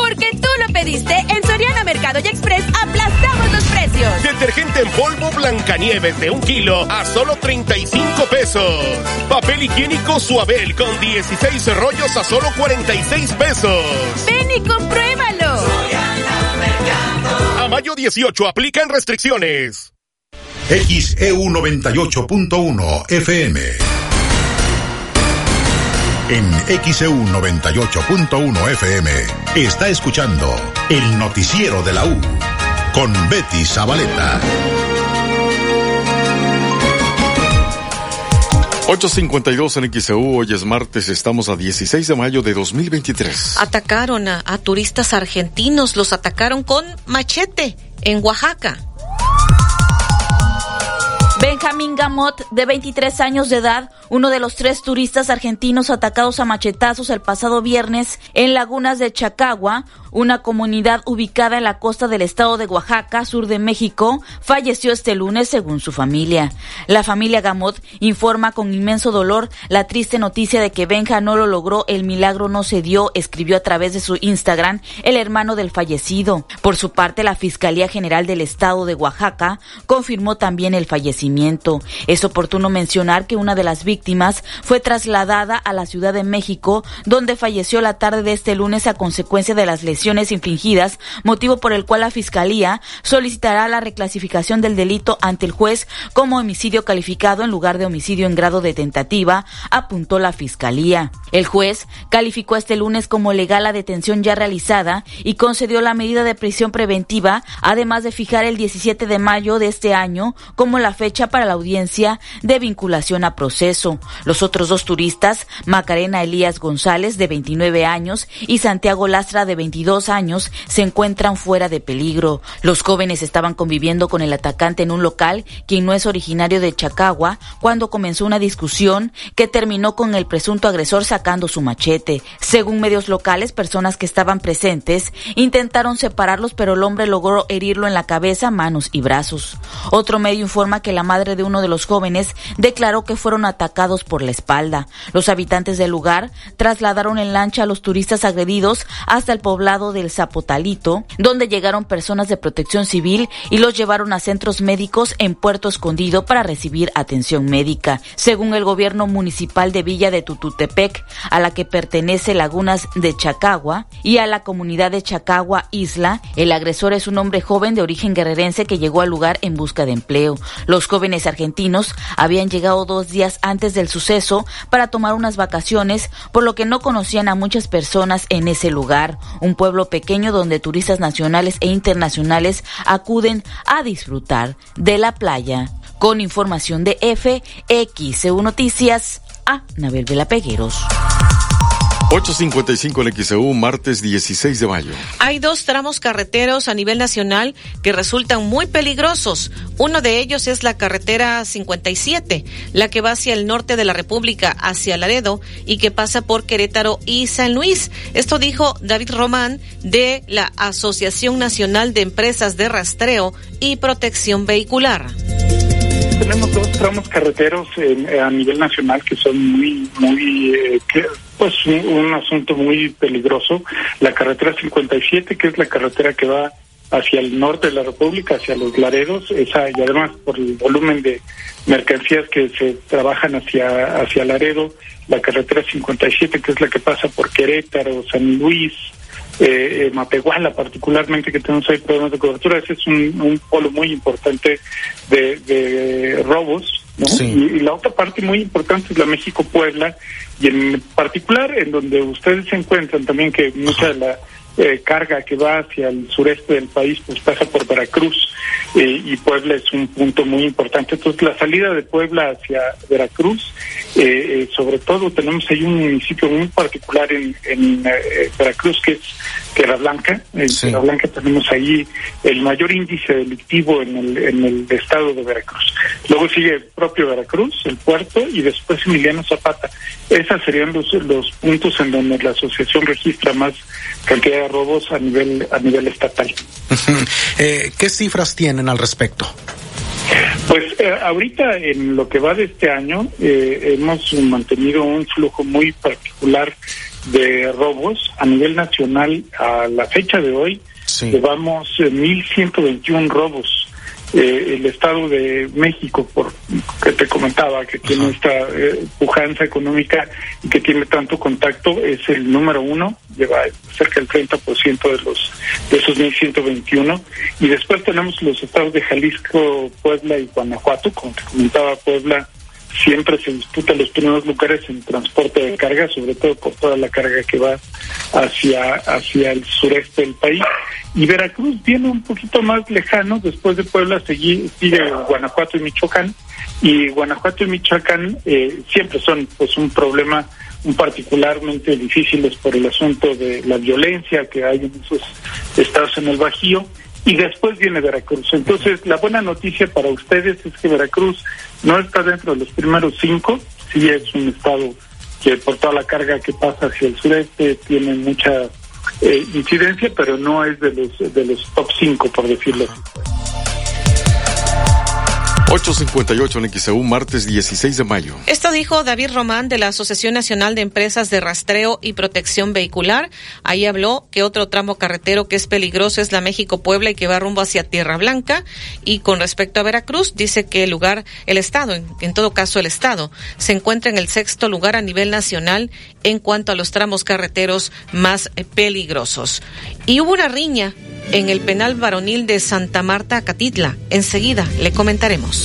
Porque tú lo pediste, en Soriana Mercado y Express aplastamos los precios. Detergente en polvo Blancanieves de un kilo a solo 35 pesos. Papel higiénico Suabel con 16 rollos a solo 46 pesos. Ven y compruébalo. A mayo 18 aplican restricciones. XEU 98.1 FM. En XEU 98.1 FM está escuchando el noticiero de la U con Betty Zabaleta. 852 en XEU, hoy es martes, estamos a 16 de mayo de 2023. Atacaron a, a turistas argentinos, los atacaron con machete en Oaxaca. Benjamín Gamot, de 23 años de edad, uno de los tres turistas argentinos atacados a machetazos el pasado viernes en lagunas de Chacagua, una comunidad ubicada en la costa del estado de Oaxaca, sur de México, falleció este lunes según su familia. La familia Gamot informa con inmenso dolor la triste noticia de que Benja no lo logró, el milagro no se dio, escribió a través de su Instagram el hermano del fallecido. Por su parte, la Fiscalía General del Estado de Oaxaca confirmó también el fallecimiento. Es oportuno mencionar que una de las víctimas fue trasladada a la Ciudad de México, donde falleció la tarde de este lunes a consecuencia de las lesiones infligidas, motivo por el cual la Fiscalía solicitará la reclasificación del delito ante el juez como homicidio calificado en lugar de homicidio en grado de tentativa, apuntó la Fiscalía. El juez calificó este lunes como legal la detención ya realizada y concedió la medida de prisión preventiva, además de fijar el 17 de mayo de este año como la fecha para la audiencia de vinculación a proceso. Los otros dos turistas, Macarena Elías González, de 29 años, y Santiago Lastra, de 22 años se encuentran fuera de peligro. Los jóvenes estaban conviviendo con el atacante en un local, quien no es originario de Chacagua, cuando comenzó una discusión que terminó con el presunto agresor sacando su machete. Según medios locales, personas que estaban presentes intentaron separarlos, pero el hombre logró herirlo en la cabeza, manos y brazos. Otro medio informa que la madre de uno de los jóvenes declaró que fueron atacados por la espalda. Los habitantes del lugar trasladaron en lancha a los turistas agredidos hasta el poblado del Zapotalito, donde llegaron personas de protección civil y los llevaron a centros médicos en Puerto Escondido para recibir atención médica. Según el gobierno municipal de Villa de Tututepec, a la que pertenece Lagunas de Chacagua, y a la comunidad de Chacagua Isla, el agresor es un hombre joven de origen guerrerense que llegó al lugar en busca de empleo. Los jóvenes argentinos habían llegado dos días antes del suceso para tomar unas vacaciones, por lo que no conocían a muchas personas en ese lugar. Un pueblo pequeño donde turistas nacionales e internacionales acuden a disfrutar de la playa. Con información de FXEU Noticias, a Nabel Velapegueros. 8.55 en XEU, martes 16 de mayo. Hay dos tramos carreteros a nivel nacional que resultan muy peligrosos. Uno de ellos es la carretera 57, la que va hacia el norte de la República, hacia Laredo, y que pasa por Querétaro y San Luis. Esto dijo David Román de la Asociación Nacional de Empresas de Rastreo y Protección Vehicular tenemos dos tramos carreteros a nivel nacional que son muy, muy, eh, pues un, asunto muy peligroso. La carretera 57, que es la carretera que va hacia el norte de la República, hacia los Laredos, esa, y además por el volumen de mercancías que se trabajan hacia, hacia Laredo, la carretera 57, que es la que pasa por Querétaro, San Luis, eh, Matehuala particularmente, que tenemos ahí problemas de cobertura, ese es un, polo muy importante de, robos, Y, la otra parte muy importante es la México-Puebla, y en particular en donde ustedes se encuentran también que mucha de la eh, carga que va hacia el sureste del país pues pasa por Veracruz eh, y Puebla es un punto muy importante. Entonces la salida de Puebla hacia Veracruz, eh, sobre todo tenemos ahí un municipio muy particular en, en Veracruz que es Tierra Blanca. En Tierra Blanca tenemos ahí el mayor índice delictivo en el, en el estado de Veracruz. Luego sigue el propio Veracruz, el puerto, y después Emiliano Zapata. Esos serían los, los puntos en donde la asociación registra más cantidad de robos a nivel, a nivel estatal. eh, ¿Qué cifras tienen al respecto? Pues eh, ahorita en lo que va de este año eh, hemos mantenido un flujo muy particular de robos a nivel nacional a la fecha de hoy. Llevamos 1.121 eh, robos. Eh, el Estado de México, por que te comentaba, que tiene esta eh, pujanza económica y que tiene tanto contacto, es el número uno, lleva cerca del 30% de los de esos 1.121. Y después tenemos los estados de Jalisco, Puebla y Guanajuato, como te comentaba, Puebla siempre se disputa los primeros lugares en transporte de carga, sobre todo por toda la carga que va hacia, hacia el sureste del país. Y Veracruz viene un poquito más lejano, después de Puebla sigue, sigue Guanajuato y Michoacán, y Guanajuato y Michoacán eh, siempre son pues un problema un particularmente difíciles por el asunto de la violencia que hay en esos estados en el Bajío y después viene Veracruz. Entonces, la buena noticia para ustedes es que Veracruz no está dentro de los primeros cinco, sí es un estado que por toda la carga que pasa hacia el sureste tiene mucha eh, incidencia, pero no es de los de los top 5, por decirlo así. 858 en XEU, martes 16 de mayo. Esto dijo David Román de la Asociación Nacional de Empresas de Rastreo y Protección Vehicular. Ahí habló que otro tramo carretero que es peligroso es la México-Puebla y que va rumbo hacia Tierra Blanca. Y con respecto a Veracruz, dice que el lugar, el Estado, en, en todo caso el Estado, se encuentra en el sexto lugar a nivel nacional en cuanto a los tramos carreteros más peligrosos. Y hubo una riña en el penal varonil de Santa Marta, Catitla. Enseguida le comentaremos.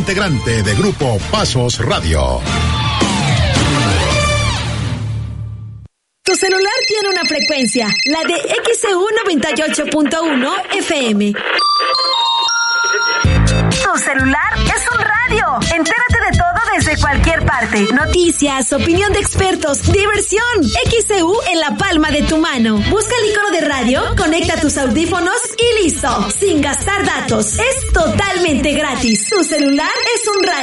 integrante de Grupo Pasos Radio. Tu celular tiene una frecuencia, la de XEU 98.1 FM. Tu celular es un radio. Entérate desde cualquier parte. Noticias, opinión de expertos, diversión. XEU en la palma de tu mano. Busca el icono de radio, conecta tus audífonos y listo. Sin gastar datos. Es totalmente gratis. Tu celular es un radio.